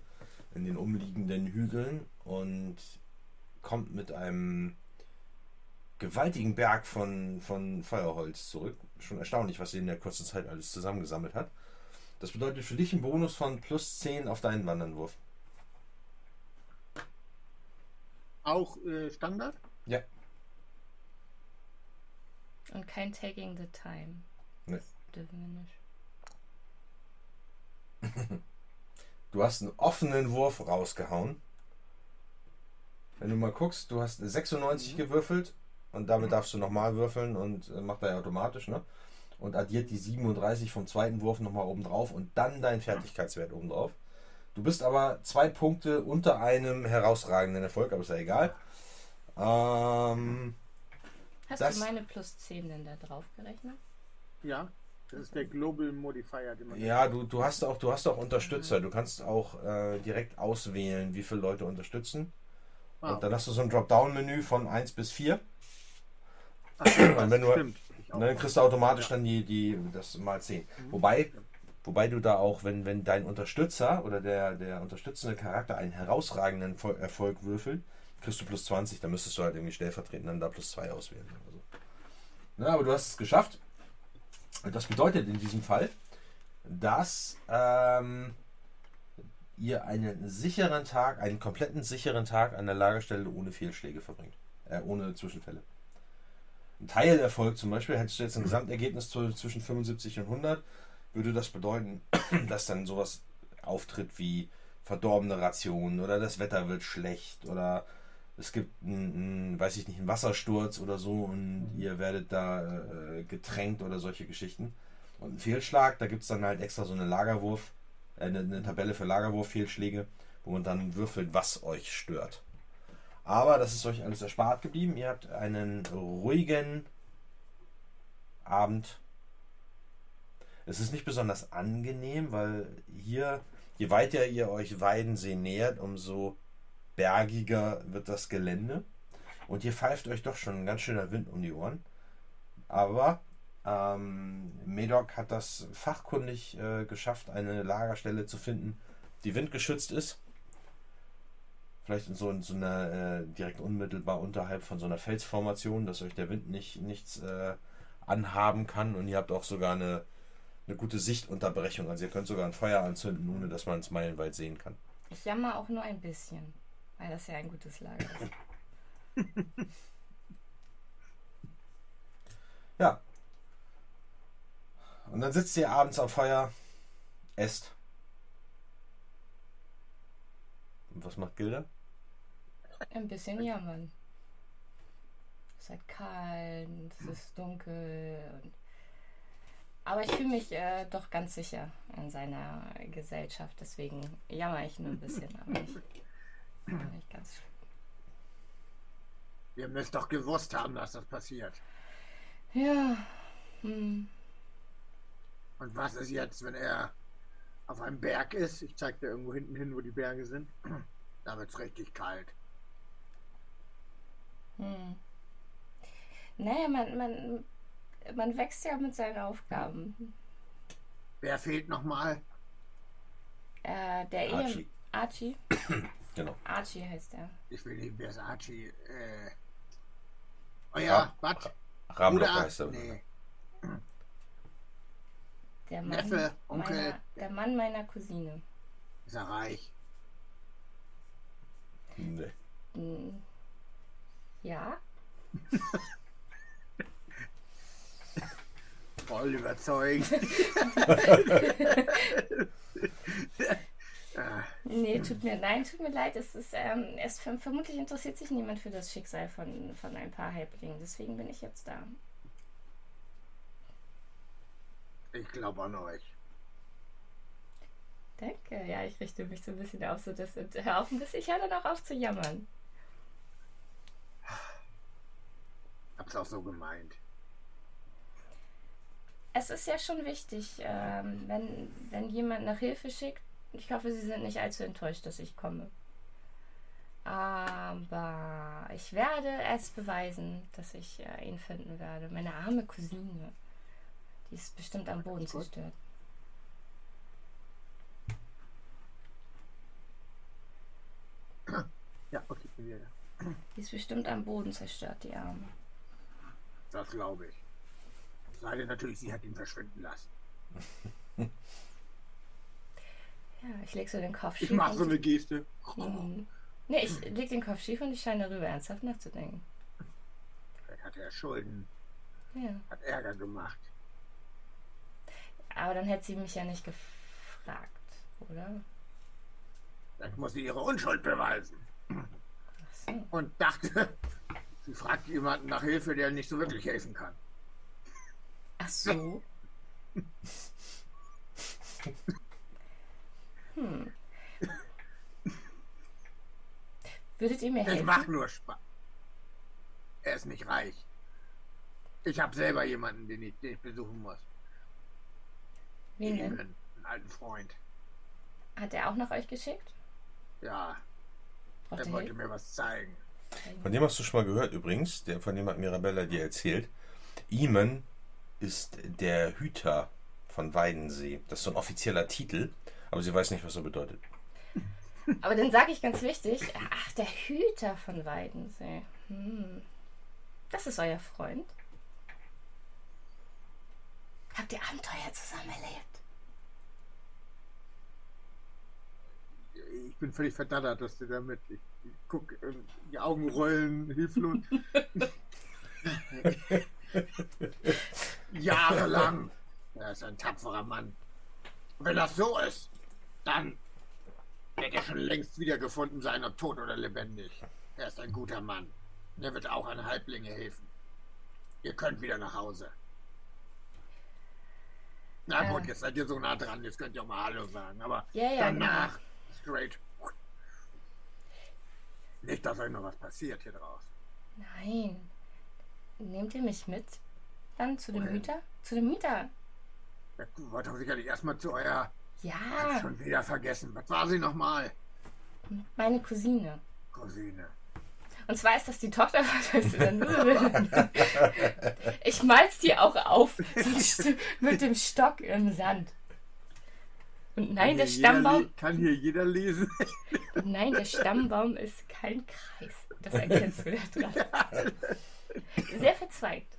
in den umliegenden Hügeln und kommt mit einem gewaltigen Berg von, von Feuerholz zurück. Schon erstaunlich, was sie in der kurzen Zeit alles zusammengesammelt hat. Das bedeutet für dich einen Bonus von plus 10 auf deinen Wandernwurf. Auch äh, Standard? Ja. Und kein Taking the Time. Nee. Das dürfen wir nicht. Du hast einen offenen Wurf rausgehauen. Wenn du mal guckst, du hast 96 gewürfelt und damit darfst du nochmal würfeln und äh, macht er ja automatisch, ne? Und addiert die 37 vom zweiten Wurf nochmal oben drauf und dann deinen Fertigkeitswert oben drauf. Du bist aber zwei Punkte unter einem herausragenden Erfolg, aber ist ja egal. Ähm, Hast Das- du meine plus 10 denn da drauf gerechnet? Ja. Das ist der Global Modifier, den man. Ja, du, du hast auch, du hast auch Unterstützer. Du kannst auch äh, direkt auswählen, wie viele Leute unterstützen. Ah, Und dann hast du so ein Dropdown-Menü von 1 bis 4. Ach, Und wenn du- stimmt. Dann kriegst du automatisch dann die, die, das mal 10. Wobei, wobei du da auch, wenn, wenn dein Unterstützer oder der, der unterstützende Charakter einen herausragenden Fol- Erfolg würfelt, kriegst du plus 20, dann müsstest du halt irgendwie stellvertretend dann da plus 2 auswählen. Oder so. Na, aber du hast es geschafft. Das bedeutet in diesem Fall, dass ähm, ihr einen sicheren Tag, einen kompletten sicheren Tag an der Lagerstelle ohne Fehlschläge verbringt. Äh, ohne Zwischenfälle. Ein Teilerfolg zum Beispiel, hättest du jetzt ein Gesamtergebnis zwischen 75 und 100, würde das bedeuten, dass dann sowas auftritt wie verdorbene Rationen oder das Wetter wird schlecht oder es gibt einen, weiß ich nicht, einen Wassersturz oder so und ihr werdet da äh, getränkt oder solche Geschichten. Und ein Fehlschlag, da gibt es dann halt extra so eine Lagerwurf, äh, eine, eine Tabelle für Lagerwurf-Fehlschläge, wo man dann würfelt, was euch stört. Aber das ist euch alles erspart geblieben. Ihr habt einen ruhigen Abend. Es ist nicht besonders angenehm, weil hier, je weiter ihr euch Weidensee nähert, umso bergiger wird das Gelände. Und hier pfeift euch doch schon ein ganz schöner Wind um die Ohren. Aber ähm, Medoc hat das fachkundig äh, geschafft, eine Lagerstelle zu finden, die windgeschützt ist. Vielleicht in so, in so einer äh, direkt unmittelbar unterhalb von so einer Felsformation, dass euch der Wind nicht nichts äh, anhaben kann. Und ihr habt auch sogar eine, eine gute Sichtunterbrechung. Also ihr könnt sogar ein Feuer anzünden, ohne dass man es meilenweit sehen kann. Ich jammer auch nur ein bisschen, weil das ja ein gutes Lager ist. Ja. Und dann sitzt ihr abends am Feuer, esst. Und was macht Gilda? Ein bisschen jammern. Es ist halt kalt, es ist dunkel. Und aber ich fühle mich äh, doch ganz sicher in seiner Gesellschaft. Deswegen jammer ich nur ein bisschen, aber nicht, aber nicht ganz schlimm. Ihr müsst doch gewusst haben, dass das passiert. Ja. Hm. Und was ist jetzt, wenn er auf einem Berg ist? Ich zeig dir irgendwo hinten hin, wo die Berge sind. Da wird's richtig kalt. Hm. Naja, man, man, man wächst ja mit seinen Aufgaben. Wer fehlt nochmal? Äh, der Ehe Archie. Archie. Genau. Archie heißt er. Ich will nicht, wer ist Archie? Äh, oh ja, was? Ramlock heißt er. Nee. Der Mann, Neffe, Onkel. Meiner, der Mann meiner Cousine. Ist er reich? Nee. Ja? Voll überzeugend. Ah, Nee, tut mir nein, tut mir leid. Es ist, ähm, es verm- vermutlich interessiert sich niemand für das Schicksal von, von ein paar Halblingen. Deswegen bin ich jetzt da. ich glaube an euch. Danke. Ja, ich richte mich so ein bisschen auf, so dass hör auf ein bisschen. Ich höre dann auch auf zu jammern. Hab's auch so gemeint. Es ist ja schon wichtig, ähm, wenn, wenn jemand nach Hilfe schickt. Ich hoffe, Sie sind nicht allzu enttäuscht, dass ich komme. Aber ich werde es beweisen, dass ich äh, ihn finden werde. Meine arme Cousine. Die ist bestimmt am Boden zerstört. Ja, okay, bin wieder da. Die ist bestimmt am Boden zerstört, die Arme. Das glaube ich. Sei denn natürlich, sie hat ihn verschwinden lassen. Ja, ich leg so den Kopf Ich schief. mache und so eine Geste. Mhm. Nee, ich leg den Kopf schief und ich scheine darüber ernsthaft nachzudenken. Vielleicht hat er Schulden, Ja. hat Ärger gemacht. Aber dann hätte sie mich ja nicht gefragt, oder? Vielleicht muss sie ihre Unschuld beweisen. Ach so. Und dachte, sie fragt jemanden nach Hilfe, der nicht so wirklich helfen kann. Ach so. Hm. Würdet ihr mir Es macht helfen? nur Spaß. Er ist nicht reich. Ich habe selber jemanden, den ich, den ich besuchen muss. Wen denn? Einen alten Freund. Hat er auch nach euch geschickt? Ja, Braucht Er er wollte Hilfe? mir was zeigen. Von dem hast du schon mal gehört übrigens. Der, von dem hat Mirabella dir erzählt. Iman ist der Hüter von Weidensee. Das ist so ein offizieller Titel, aber sie weiß nicht, was er bedeutet. Aber dann sage ich ganz wichtig, ach, der Hüter von Weidensee. Hm. Das ist euer Freund. Habt ihr Abenteuer zusammen erlebt? Ich bin völlig verdattert, dass du damit. Ich, ich guck, äh, die Augen rollen, hilflos. Jahrelang. Er ist ein tapferer Mann. Wenn das so ist, dann wird er schon längst wiedergefunden sein, ob tot oder lebendig. Er ist ein guter Mann. Er wird auch an Halblinge helfen. Ihr könnt wieder nach Hause. Na Äh. gut, jetzt seid ihr so nah dran, jetzt könnt ihr auch mal Hallo sagen. Aber Ja, ja, danach straight. Nicht, dass euch noch was passiert hier draußen. Nein. Nehmt ihr mich mit? Dann zu dem Wohin? Hüter? Zu dem Hüter. Ja, Du wollt doch sicherlich erstmal zu eurer. Hab Ja, schon wieder vergessen. Was war sie nochmal? meine Cousine. Cousine. Und zwar ist das die Tochter von Ich mal's dir auch auf mit dem Stock im Sand. Und nein, der Stammbaum, Kann hier jeder lesen. nein, der Stammbaum ist kein Kreis. Das erkennst du da dran. Sehr verzweigt.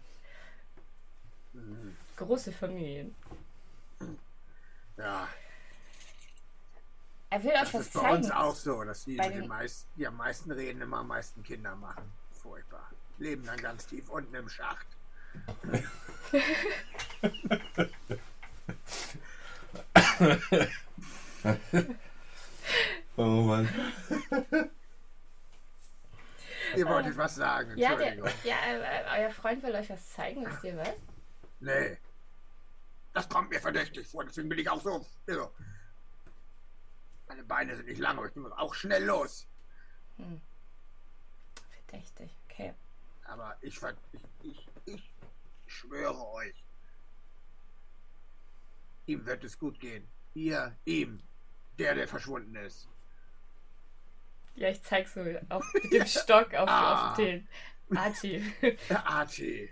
Große Familien. Ja, Er will euch das was ist bei uns zeigen. auch so, dass die, die, den- meist, die am meisten reden, immer am meisten Kinder machen. Furchtbar. Leben dann ganz tief unten im Schacht. Oh Mann. Ihr wolltet was sagen, Ja, der, ja äh, euer Freund will euch was zeigen, wisst ihr was? Nee. Das kommt mir verdächtig vor, deswegen bin ich auch so. so. Meine Beine sind nicht lang, aber ich bin auch schnell los. Verdächtig, okay. Aber ich, ich, ich, ich schwöre euch, ihm wird es gut gehen. Ihr, ihm, der, der verschwunden ist. Ja, ich zeig so auf, mit dem Stock auf, Ah. auf den Archie. Der Archie.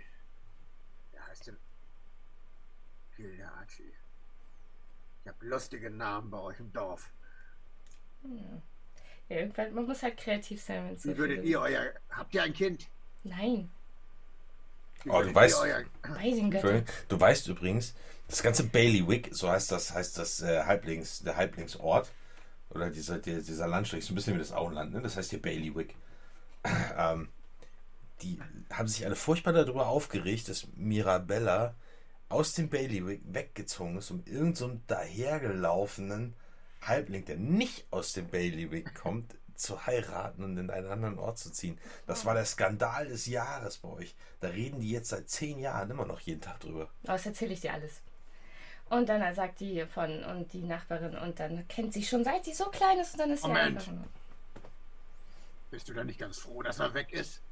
Der heißt denn Gilde Archie. Ich habe lustige Namen bei euch im Dorf. Ja, irgendwann, man muss halt kreativ sein, wenn es so würdet ihr euer. Habt ihr ein Kind? Nein, Oh, du weißt- euer. Du weißt übrigens, das ganze Bailiwick, so heißt das, heißt das äh, Halblings, der Halblingsort, oder dieser, der, dieser Landstrich, so ein bisschen wie das Auenland, ne? das heißt hier Bailiwick. ähm, die haben sich alle furchtbar darüber aufgeregt, dass Mirabella aus dem Bailiwick weggezogen ist, um irgendeinem so dahergelaufenen Halbling, der nicht aus dem Bailiwick kommt, zu heiraten und in einen anderen Ort zu ziehen. Das war der Skandal des Jahres bei euch. Da reden die jetzt seit zehn Jahren immer noch jeden Tag drüber. Das erzähle ich dir alles. Und dann sagt die von und die Nachbarin und dann kennt sie schon seit sie so klein ist und dann ist sie Moment. einfach. bist du da nicht ganz froh, dass er weg ist?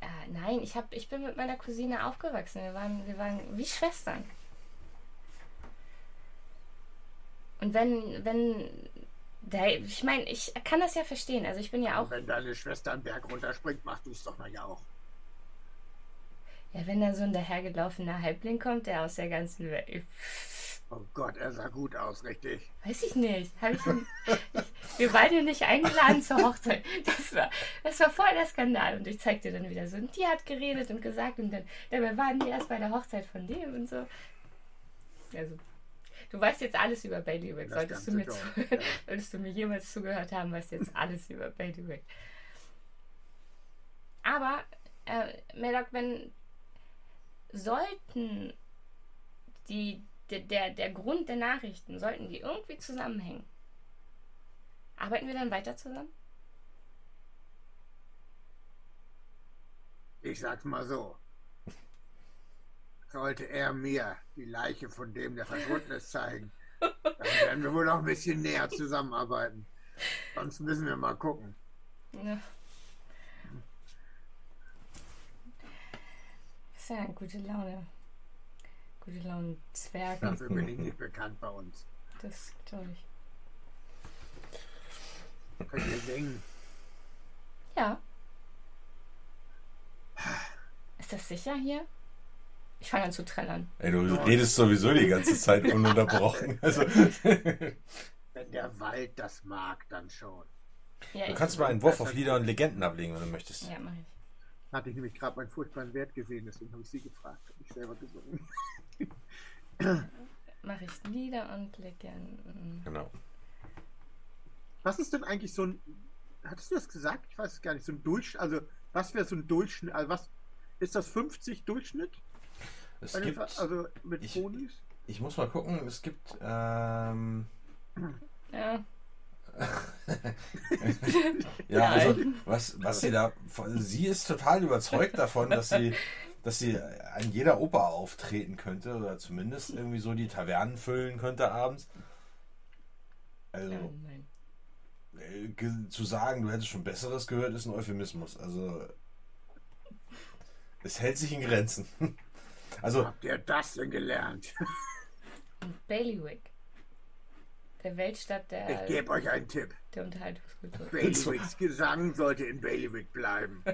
Äh, nein, ich, hab, ich bin mit meiner Cousine aufgewachsen. Wir waren, wir waren wie Schwestern. Und wenn, wenn, ich meine, ich kann das ja verstehen. Also ich bin ja auch, Und wenn deine Schwester einen Berg runterspringt, machst du es doch mal ja auch. Ja, wenn da so ein dahergelaufener Halbling kommt, der aus der ganzen Welt, Oh Gott, er sah gut aus, richtig. weiß ich nicht, habe ich, ihn- ich, wir beide nicht eingeladen zur Hochzeit. Das war, das war voll der Skandal. Und ich zeig dir dann wieder so, und die hat geredet und gesagt und dann, dabei waren die erst bei der Hochzeit von dem und so. Also, du weißt jetzt alles über Bailiwick. Das Solltest du, mir zu, ja. solltest du mir jemals zugehört haben, weißt jetzt alles über Bailiwick. Aber, äh, Medoc, wenn sollten die, der, der, der Grund der Nachrichten, sollten die irgendwie zusammenhängen, arbeiten wir dann weiter zusammen? Ich sag's mal so. Sollte er mir die Leiche von dem, der verschwunden ist, zeigen, dann werden wir wohl noch ein bisschen näher zusammenarbeiten. Sonst müssen wir mal gucken. Ja. Das ist ja gute Laune. Gute Laune Zwerge. Dafür bin ich nicht bekannt bei uns. Das glaube ich. Könnt ihr singen? Ja. Ist das sicher hier? Ich fange an zu trällern. Ey, du redest sowieso die ganze Zeit ununterbrochen. Also, Wenn der Wald das mag, dann schon. Ja, du kannst mal einen Wurf auf Lieder und Legenden ablegen, wenn du möchtest. Ja, mach ich. Hatte ich nämlich gerade meinen furchtbaren Wert gesehen, deswegen habe ich sie gefragt. Habe ich selber gesungen. Mach ich Lieder und Legenden. Genau. Was ist denn eigentlich so ein. Hattest du das gesagt? Ich weiß es gar nicht. So ein Durchschnitt. Also, was wäre so ein Durchschnitt? Also, was ist das 50 Durchschnitt? Es gibt, also mit ich- Ponys? ich muss mal gucken, es gibt, ähm, Ja, ja, also, was, was sie da, sie ist total überzeugt davon, dass sie, dass sie an jeder Oper auftreten könnte oder zumindest irgendwie so die Tavernen füllen könnte abends. Also, nein. äh, zu sagen, du hättest schon Besseres gehört, ist ein Euphemismus. Also, es hält sich in Grenzen. Also, Habt ihr das denn gelernt? Und Bailiwick. Der Weltstadt Ich der, gebe euch einen Tipp. der Unterhaltungskultur. Bailywicks Gesang sollte in Bailiwick bleiben.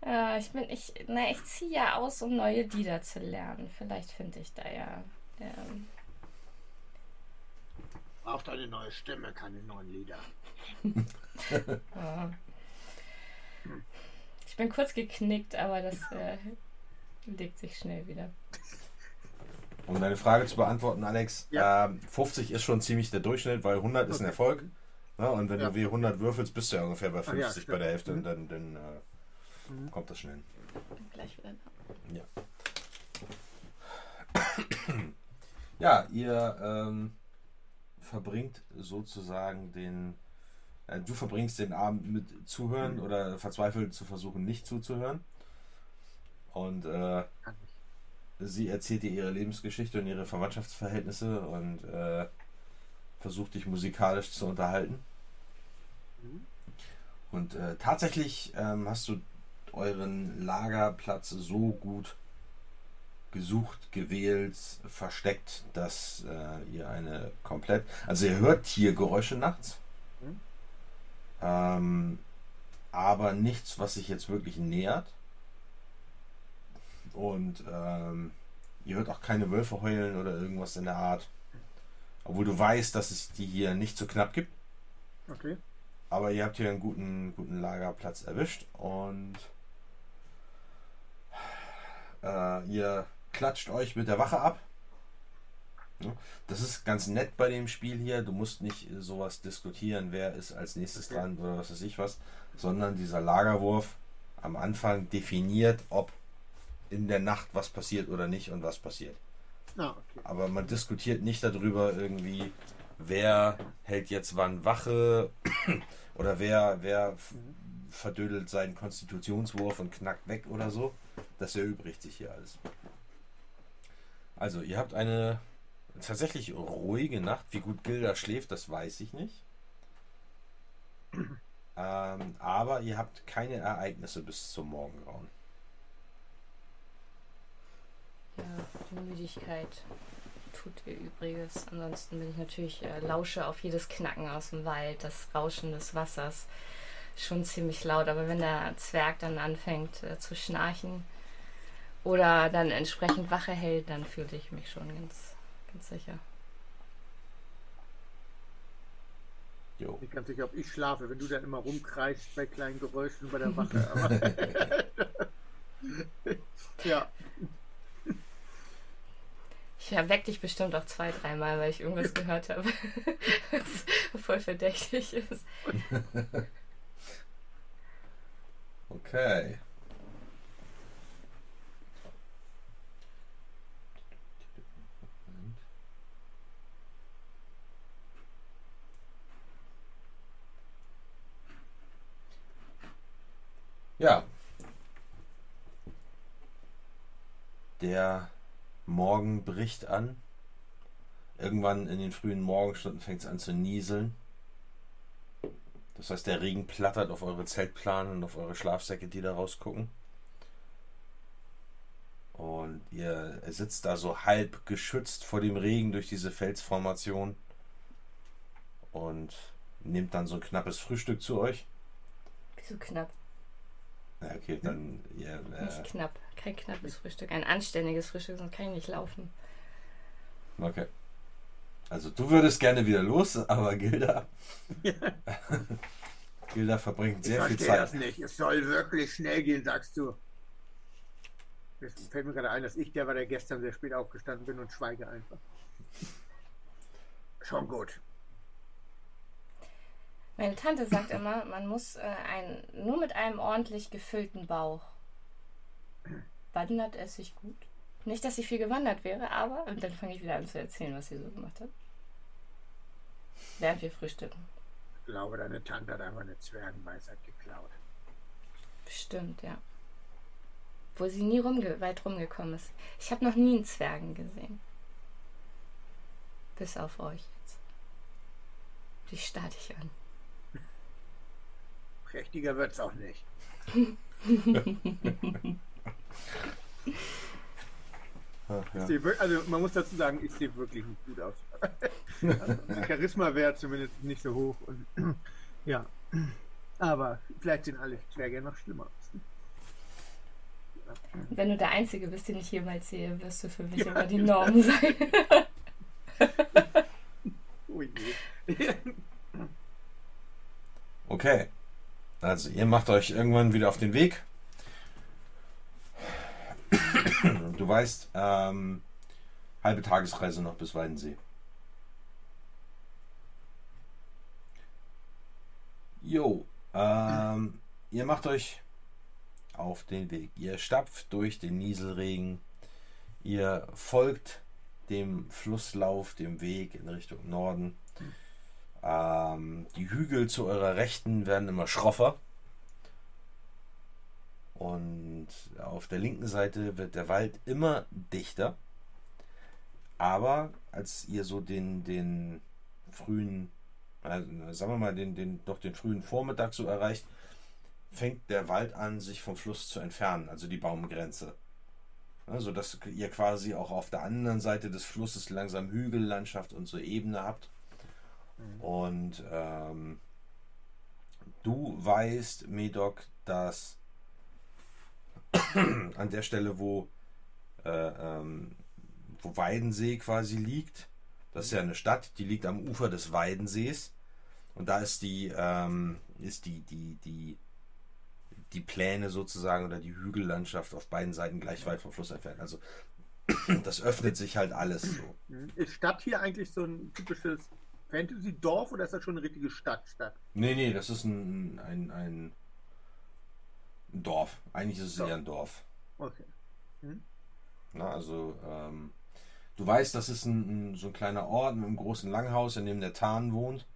Äh, ich bin, ich, na, ich ziehe ja aus, um neue Lieder zu lernen. Vielleicht finde ich da ja. ähm, Braucht eine neue Stimme, keine neuen Lieder. ja. Ich bin kurz geknickt, aber das äh, legt sich schnell wieder. Um deine Frage zu beantworten, Alex, Ja. ähm, 50 ist schon ziemlich der Durchschnitt, weil 100 ist ein Okay. Erfolg. Ne? Und wenn Ja. du W100 würfelst, bist du ja ungefähr bei Ach ja, 50 bei der. Hälfte. Mhm. Und dann, dann äh, kommt das schnell. Bin gleich wieder da. Ja. Ja, ihr ähm, verbringt sozusagen den. Äh, du verbringst den Abend mit Zuhören oder verzweifelt zu versuchen, nicht zuzuhören. Und äh. Sie erzählt dir ihre Lebensgeschichte und ihre Verwandtschaftsverhältnisse und äh, versucht dich musikalisch zu unterhalten. Mhm. Und äh, tatsächlich ähm, hast du euren Lagerplatz so gut gesucht, gewählt, versteckt, dass äh, ihr eine komplett. Also ihr hört Tiergeräusche nachts. Mhm. Ähm, aber nichts, was sich jetzt wirklich nähert. Und ähm, ihr hört auch keine Wölfe heulen oder irgendwas in der Art. Obwohl du weißt, dass es die hier nicht so knapp gibt. Okay. Aber ihr habt hier einen guten, guten Lagerplatz erwischt und äh, ihr klatscht euch mit der Wache ab. Das ist ganz nett bei dem Spiel hier. Du musst nicht sowas diskutieren, wer ist als nächstes dran oder was weiß ich was, sondern dieser Lagerwurf am Anfang definiert, ob in der Nacht was passiert oder nicht und was passiert. Ah, okay. Aber man diskutiert nicht darüber irgendwie, wer hält jetzt wann Wache oder wer, wer verdödelt seinen Konstitutionswurf und knackt weg oder so. Das erübrigt sich hier alles. Also, ihr habt eine tatsächlich ruhige Nacht. Wie gut Gilda schläft, das weiß ich nicht. Ähm, aber ihr habt keine Ereignisse bis zum Morgengrauen. Ja, die Müdigkeit tut ihr Übriges. Ansonsten bin ich natürlich äh, lausche auf jedes Knacken aus dem Wald, das Rauschen des Wassers. Schon ziemlich laut, aber wenn der Zwerg dann anfängt äh, zu schnarchen oder dann entsprechend Wache hält, dann fühle ich mich schon ganz, ganz sicher. Jo. Ich bin ganz sicher, ob ich schlafe, wenn du dann immer rumkreist bei kleinen Geräuschen bei der Wache. Aber ja, Ich erweck dich bestimmt auch zwei, dreimal, weil ich irgendwas gehört habe, was voll verdächtig ist. Okay. Ja. Der Morgen bricht an. Irgendwann in den frühen Morgenstunden fängt es an zu nieseln. Das heißt, der Regen plattert auf eure Zeltplane und auf eure Schlafsäcke, die da rausgucken. Und ihr sitzt da so halb geschützt vor dem Regen durch diese Felsformation. Und nehmt dann so ein knappes Frühstück zu euch. Wieso knapp? Okay, dann. Ja, Nicht äh, knapp. Kein knappes Frühstück. Ein anständiges Frühstück, sonst kann ich nicht laufen. okay. Also du würdest gerne wieder los, aber Gilda. Gilda verbringt Ich sehr viel verstehe das Zeit. nicht. Es soll wirklich schnell gehen, sagst du. Jetzt fällt mir gerade ein, dass ich der war, der gestern sehr spät aufgestanden bin und schweige einfach. Schon gut. Meine Tante sagt immer, man muss äh, ein, nur mit einem ordentlich gefüllten Bauch. Wandert es sich gut? Nicht, dass sie viel gewandert wäre, aber und dann fange ich wieder an zu erzählen, was sie so gemacht hat. Während wir frühstücken. Ich glaube, deine Tante hat einfach eine Zwergenweisheit geklaut. Bestimmt, ja. Wo sie nie rumge weit rumgekommen ist. Ich habe noch nie einen Zwergen gesehen. Bis auf euch jetzt. Die starte ich an. Prächtiger wird's auch nicht. Ah, Ich ja. sehe Also man muss dazu sagen, ich sehe wirklich nicht gut aus. Also, Charisma wäre zumindest nicht so hoch. Und, ja. Aber vielleicht sehen alle Zwerge noch schlimmer aus. Wenn du der Einzige bist, den ich jemals sehe, wirst du für mich immer die Norm sein. Oh je. Okay. Also ihr macht euch irgendwann wieder auf den Weg. Du weißt, ähm, halbe Tagesreise noch bis Weidensee. Jo, ähm, ihr macht euch auf den Weg. Ihr stapft durch den Nieselregen. Ihr folgt dem Flusslauf, dem Weg in Richtung Norden. Ähm, die Hügel zu eurer Rechten werden immer schroffer. Und auf der linken Seite wird der Wald immer dichter. Aber als ihr so den, den frühen, also sagen wir mal, den, den, doch den frühen Vormittag so erreicht, fängt der Wald an, sich vom Fluss zu entfernen, also die Baumgrenze. Also, dass ihr quasi auch auf der anderen Seite des Flusses langsam Hügellandschaft und so Ebene habt. Und ähm, du weißt, Medoc, dass an der Stelle, wo, äh, ähm, wo Weidensee quasi liegt, das ist ja eine Stadt, die liegt am Ufer des Weidensees. Und da ist die, ähm, ist die, die, die, die Pläne sozusagen oder die Hügellandschaft auf beiden Seiten gleich weit vom Fluss entfernt. Also das öffnet sich halt alles so. Ist Stadt hier eigentlich so ein typisches Fantasy-Dorf oder ist das schon eine richtige Stadt? Stadt? Nee, nee, das ist ein, ein, ein, ein Dorf. Eigentlich ist es Dorf. eher ein Dorf. Okay. Na, also, ähm, du weißt, das ist ein, ein, so ein kleiner Ort mit einem großen Langhaus, in dem der Tarn wohnt.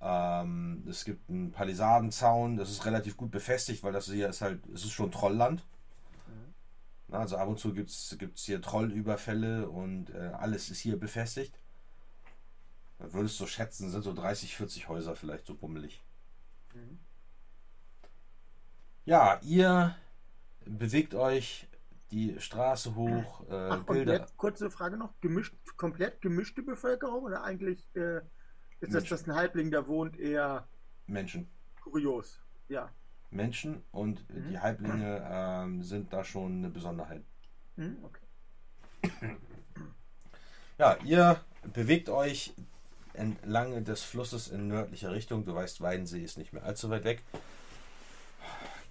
Ähm, es gibt einen Palisadenzaun, das ist relativ gut befestigt, weil das hier ist halt, es ist schon Trollland. Na, also ab und zu gibt es hier Trollüberfälle und äh, alles ist hier befestigt. Würdest du schätzen, sind so 30, 40 Häuser vielleicht so bummelig. Mhm. Ja, ihr bewegt euch die Straße hoch. Äh, Ach, Bilder. komplett, kurze Frage noch. Gemischt, komplett gemischte Bevölkerung oder eigentlich äh, ist das, dass ein Halbling da wohnt, eher Menschen. kurios? Ja. Menschen und Mhm. die Halblinge ähm, sind da schon eine Besonderheit. Hm, okay. Ja, ihr bewegt euch entlang des Flusses in nördlicher Richtung. Du weißt, Weidensee ist nicht mehr allzu weit weg.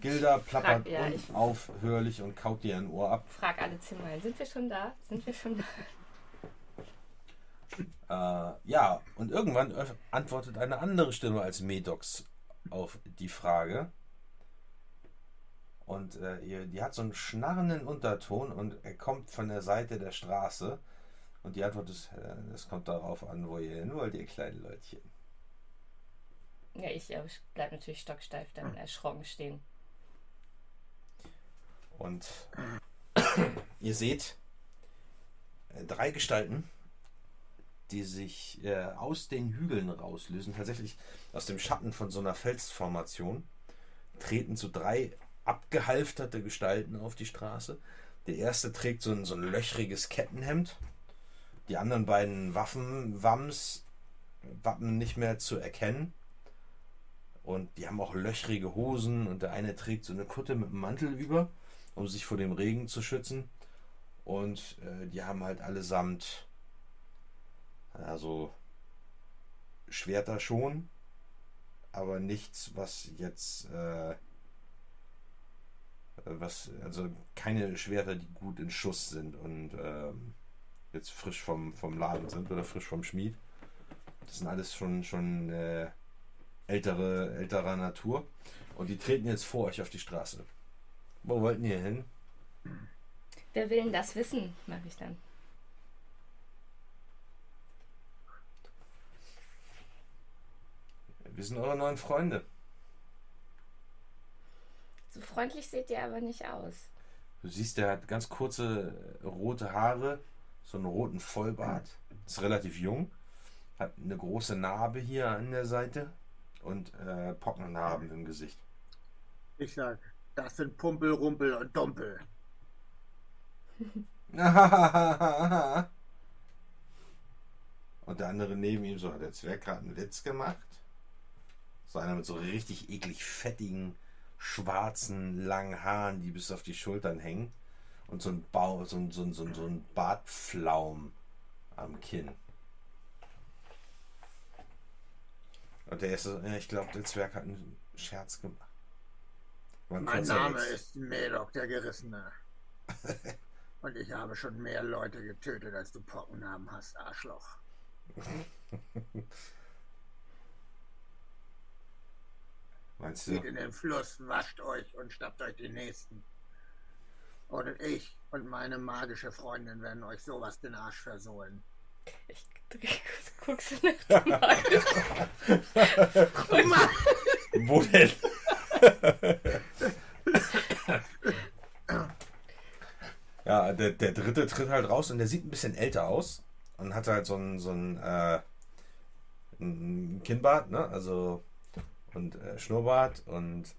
Gilda plappert ja, ich- unaufhörlich und kaut dir ein Ohr ab. Frag alle zehnmal, sind wir schon da? Sind wir schon da? Äh, ja, und irgendwann antwortet eine andere Stimme als Medox auf die Frage. Und äh, die hat so einen schnarrenden Unterton und er kommt von der Seite der Straße. Und die Antwort ist, äh, es kommt darauf an, wo ihr hin wollt, ihr kleinen Leutchen. Ja, ich äh, bleib natürlich stocksteif dann erschrocken stehen. Und ihr seht äh, drei Gestalten, die sich äh, aus den Hügeln rauslösen, tatsächlich aus dem Schatten von so einer Felsformation, treten so drei abgehalfterte Gestalten auf die Straße. Der erste trägt so ein, so ein löchriges Kettenhemd. Die anderen beiden Waffenwams Wappen nicht mehr zu erkennen. Und die haben auch löchrige Hosen und der eine trägt so eine Kutte mit einem Mantel über, um sich vor dem Regen zu schützen. Und äh, die haben halt allesamt also Schwerter schon, aber nichts, was jetzt äh, was also keine Schwerter, die gut in Schuss sind und ähm, jetzt frisch vom, vom Laden sind oder frisch vom Schmied. Das sind alles schon schon äh, ältere älterer Natur und die treten jetzt vor euch auf die Straße. Wo wollten ihr hin? Wer will denn das wissen, mache ich dann. Wir sind eure neuen Freunde. So freundlich seht ihr aber nicht aus. Du siehst, der hat ganz kurze rote Haare, so einen roten Vollbart. Ist relativ jung. Hat eine große Narbe hier an der Seite und äh, Pockennarben im Gesicht. Ich sag, das sind Pumpel, Rumpel und Dumpel. und der andere neben ihm, so hat der Zwerg gerade einen Witz gemacht. So einer mit so richtig eklig fettigen, schwarzen, langen Haaren, die bis auf die Schultern hängen. Und so ein, Bau, so ein, so ein, so ein, Bartpflaum am Kinn. Und der ja, ich glaube, der Zwerg hat einen Scherz gemacht. Mein Name ist Melok, der Gerissene. Und ich habe schon mehr Leute getötet, als du Pockennamen hast, Arschloch. Meinst du? Geht in den Fluss, wascht euch und schnappt euch die Nächsten. Und ich und meine magische Freundin werden euch sowas den Arsch versohlen. Ich guck's nach dem Mann. Wo denn? ja, der, der dritte tritt halt raus und der sieht ein bisschen älter aus und hat halt so ein, so ein, äh, ein Kinnbart, ne? Also und äh, Schnurrbart und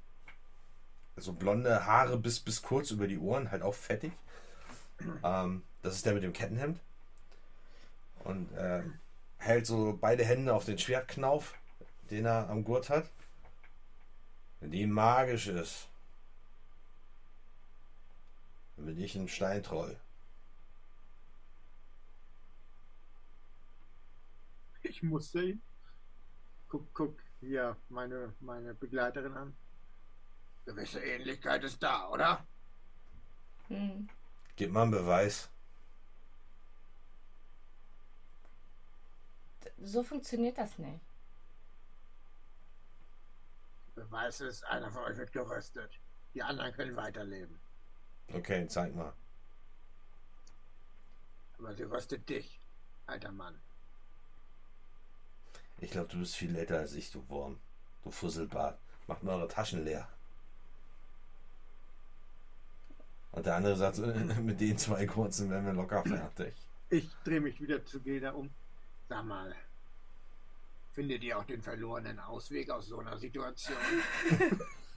so blonde Haare bis, bis kurz über die Ohren, halt auch fettig. Ähm, das ist der mit dem Kettenhemd. Und äh, hält so beide Hände auf den Schwertknauf, den er am Gurt hat. Die magisch ist, dann bin ich ein Steintroll. Ich musste ihn. Guck, guck, hier meine, meine Begleiterin an. Gewisse Ähnlichkeit ist da, oder? Hm. Gib mal einen Beweis. So funktioniert das nicht. Beweis ist, einer von euch wird geröstet. Die anderen können weiterleben. Okay, zeig mal. Aber sie röstet dich, alter Mann. Ich glaube, du bist viel älter als ich, du Wurm. Du Fusselbart. Macht mal eure Taschen leer. Und der andere sagt, mit den zwei kurzen werden wir locker fertig. Ich drehe mich wieder zu Geda um. Sag mal, findet ihr auch den verlorenen Ausweg aus so einer Situation?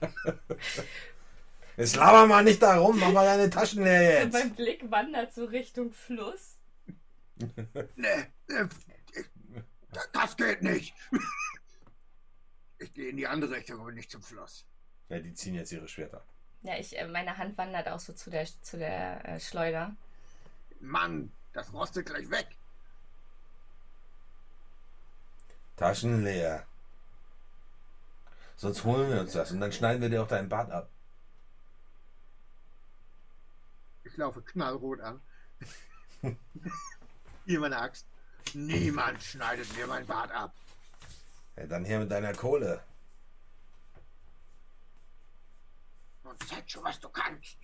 Jetzt laber mal nicht da rum, mach mal deine Taschen leer jetzt. mein Blick wandert so Richtung Fluss. ne, äh, das geht nicht. Ich gehe in die andere Richtung, aber nicht zum Fluss. Ja, die ziehen jetzt ihre Schwerter. Ja, ich, äh, meine Hand wandert auch so zu der, zu der äh, Schleuder. Mann, das rostet gleich weg. Taschen leer. Sonst holen wir uns das und dann schneiden wir dir auch deinen Bart ab. Ich laufe knallrot an. Hier meine Axt. Niemand schneidet mir mein Bart ab. Ja, dann hier mit deiner Kohle. Und zeig schon, was du kannst.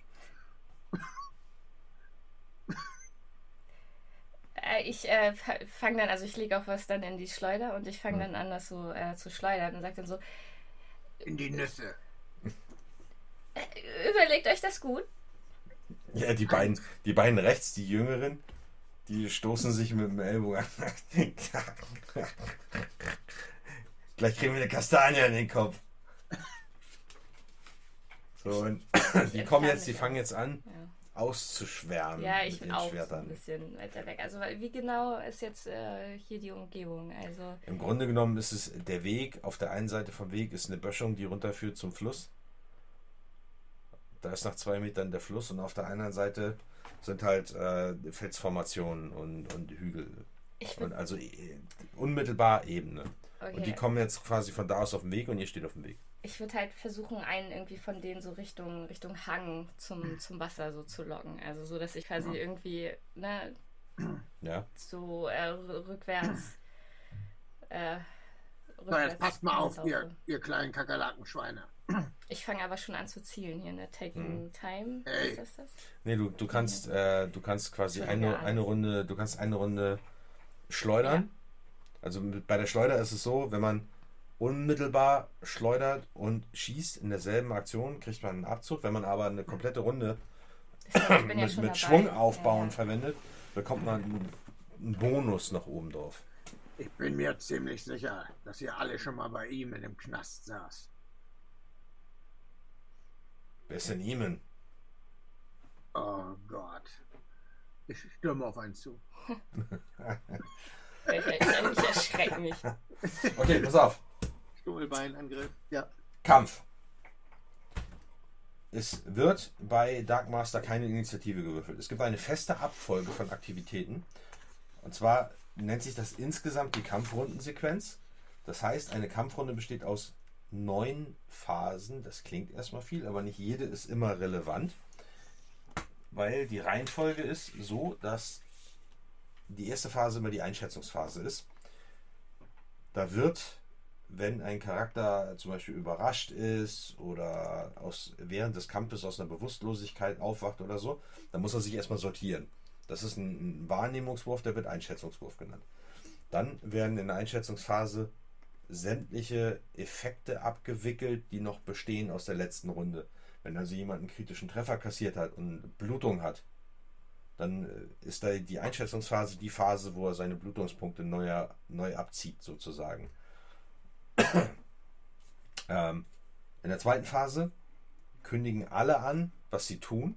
Äh, ich äh, fange dann, also ich lege auch was dann in die Schleuder und ich fange hm. dann an, das so äh, zu schleudern und sage dann so: In die Nüsse. Äh, überlegt euch das gut. Ja, die beiden, die beiden rechts, die Jüngeren, die stoßen sich mit dem Ellbogen an. Gleich kriegen wir eine Kastanie in den Kopf. So, und die kommen jetzt, die fangen jetzt an, auszuschwärmen. Ja, ich bin auch Schwertern. ein bisschen weiter weg. Also wie genau ist jetzt äh, hier die Umgebung? Also Im Grunde genommen ist es der Weg. Auf der einen Seite vom Weg ist eine Böschung, die runterführt zum Fluss. Da ist nach zwei Metern der Fluss und auf der anderen Seite sind halt äh, Felsformationen und, und Hügel. Und also äh, unmittelbar Ebene. Und die okay. kommen jetzt quasi von da aus auf den Weg und ihr steht auf dem Weg. Ich würd halt versuchen, einen irgendwie von denen so Richtung, Richtung Hang zum, zum Wasser so zu locken. Also so, dass ich quasi irgendwie ne, Ja. so äh, rückwärts. Äh, So, jetzt passt mal auf, ihr, ihr kleinen Kakerlakenschweine. Ich fange aber schon an zu zielen hier, ne? Taking Time. Ey. Ist das das? Nee, du, du kannst, äh, du kannst quasi eine, eine. Runde, du kannst eine Runde schleudern. Also mit, bei der Schleuder ist es so, wenn man unmittelbar schleudert und schießt in derselben Aktion, kriegt man einen Abzug. Wenn man aber eine komplette Runde bin ja mit, mit. Schwung aufbauen Ja, verwendet, bekommt man einen, einen Bonus noch oben drauf. Ich bin mir ziemlich sicher, dass ihr alle schon mal bei ihm in dem Knast saß. Wer ist denn Eamon? Oh Gott. Ich stürme auf einen zu. Ich erschrecke mich. Okay, pass auf. Stuhlbeinangriff. Ja. Kampf. Es wird bei Dark Master keine Initiative gewürfelt. Es gibt eine feste Abfolge von Aktivitäten. Und zwar nennt sich das insgesamt die Kampfrundensequenz. Das heißt, eine Kampfrunde besteht aus neun Phasen. Das klingt erstmal viel, aber nicht jede ist immer relevant. Weil die Reihenfolge ist so, dass die erste Phase immer die Einschätzungsphase ist. Da wird wenn ein Charakter zum Beispiel überrascht ist oder aus, während des Kampfes aus einer Bewusstlosigkeit aufwacht oder so, dann muss er sich erstmal sortieren. Das ist ein, Wahrnehmungswurf, der wird Einschätzungswurf genannt. Dann werden in der Einschätzungsphase sämtliche Effekte abgewickelt, die noch bestehen aus der letzten Runde. Wenn also jemand einen kritischen Treffer kassiert hat und Blutung hat, dann äh, ist da die Einschätzungsphase die Phase, wo er seine Blutungspunkte neu, neu abzieht, sozusagen. Ähm, in der zweiten Phase kündigen alle an, was sie tun,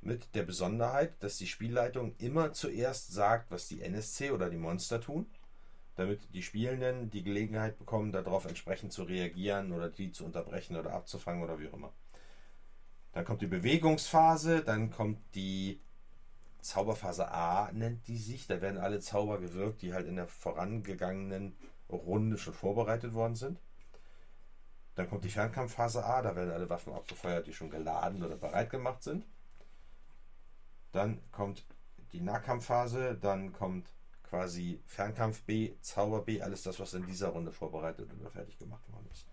mit der Besonderheit, dass die Spielleitung immer zuerst sagt, was die NSC oder die Monster tun, damit die Spielenden die Gelegenheit bekommen, darauf entsprechend zu reagieren oder die zu unterbrechen oder abzufangen oder wie auch immer. Dann kommt die Bewegungsphase, dann kommt die Zauberphase A, nennt die sich. Da werden alle Zauber gewirkt, die halt in der vorangegangenen Runde schon vorbereitet worden sind. Dann kommt die Fernkampfphase A, da werden alle Waffen abgefeuert, die schon geladen oder bereit gemacht sind. Dann kommt die Nahkampfphase, dann kommt quasi Fernkampf B, Zauber B, alles das, was in dieser Runde vorbereitet oder fertig gemacht worden ist.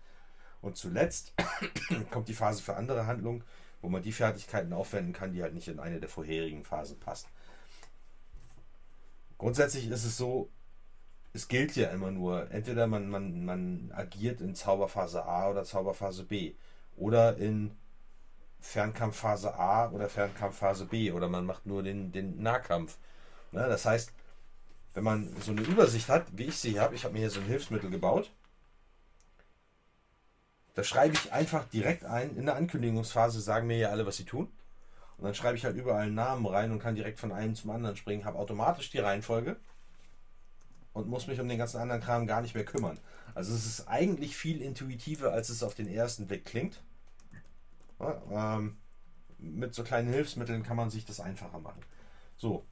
Und zuletzt kommt die Phase für andere Handlungen, wo man die Fertigkeiten aufwenden kann, die halt nicht in eine der vorherigen Phasen passt. Grundsätzlich ist es so, es gilt ja immer nur, entweder man, man, man agiert in Zauberphase A oder Zauberphase B oder in Fernkampfphase A oder Fernkampfphase B oder man macht nur den, den Nahkampf. Ne, das heißt, wenn man so eine Übersicht hat, wie ich sie habe, ich habe mir hier so ein Hilfsmittel gebaut, da schreibe ich einfach direkt ein, in der Ankündigungsphase sagen mir ja alle, was sie tun. Und dann schreibe ich halt überall einen Namen rein und kann direkt von einem zum anderen springen, habe automatisch die Reihenfolge und muss mich um den ganzen anderen Kram gar nicht mehr kümmern. Also es ist eigentlich viel intuitiver, als es auf den ersten Blick klingt. Ja, ähm, mit so kleinen Hilfsmitteln kann man sich das einfacher machen. So,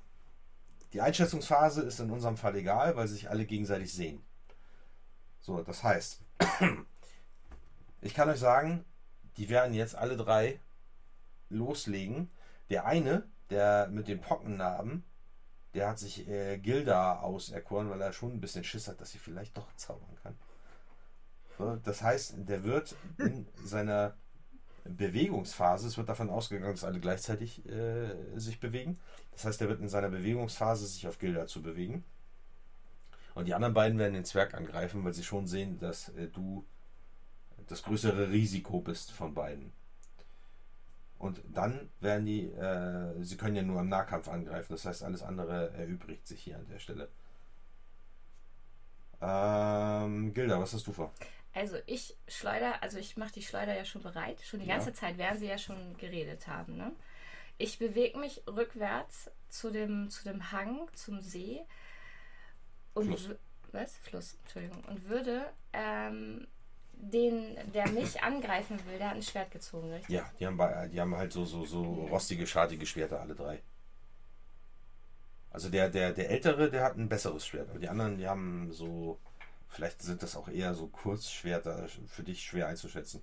die Einschätzungsphase ist in unserem Fall egal, weil sich alle gegenseitig sehen. So, das heißt, ich kann euch sagen, die werden jetzt alle drei loslegen. Der eine, der mit den Pockennarben, der hat sich äh, Gilda auserkoren, weil er schon ein bisschen Schiss hat, dass sie vielleicht doch zaubern kann. Das heißt, der wird in seiner Bewegungsphase, es wird davon ausgegangen, dass alle gleichzeitig äh, sich bewegen. Das heißt, er wird in seiner Bewegungsphase sich auf Gilda zu bewegen. Und die anderen beiden werden den Zwerg angreifen, weil sie schon sehen, dass äh, du das größere Risiko bist von beiden. Und dann werden die, äh, sie können ja nur im Nahkampf angreifen, das heißt, alles andere erübrigt sich hier an der Stelle. Ähm, Gilda, was hast du vor? Also ich schleuder, also ich mache die Schleuder ja schon bereit. Schon die Ja. ganze Zeit, während sie ja schon geredet haben. Ne? ich bewege mich rückwärts zu dem, zu dem Hang, zum See. Und Fluss. was? Fluss, Entschuldigung. Und würde ähm, den, der mich angreifen will, der hat ein Schwert gezogen, richtig? Ja, die haben, die haben halt so, so, so rostige, schartige Schwerter, alle drei. Also der, der, der Ältere, der hat ein besseres Schwert, aber die anderen, die haben so, vielleicht sind das auch eher so Kurzschwerter, für dich schwer einzuschätzen.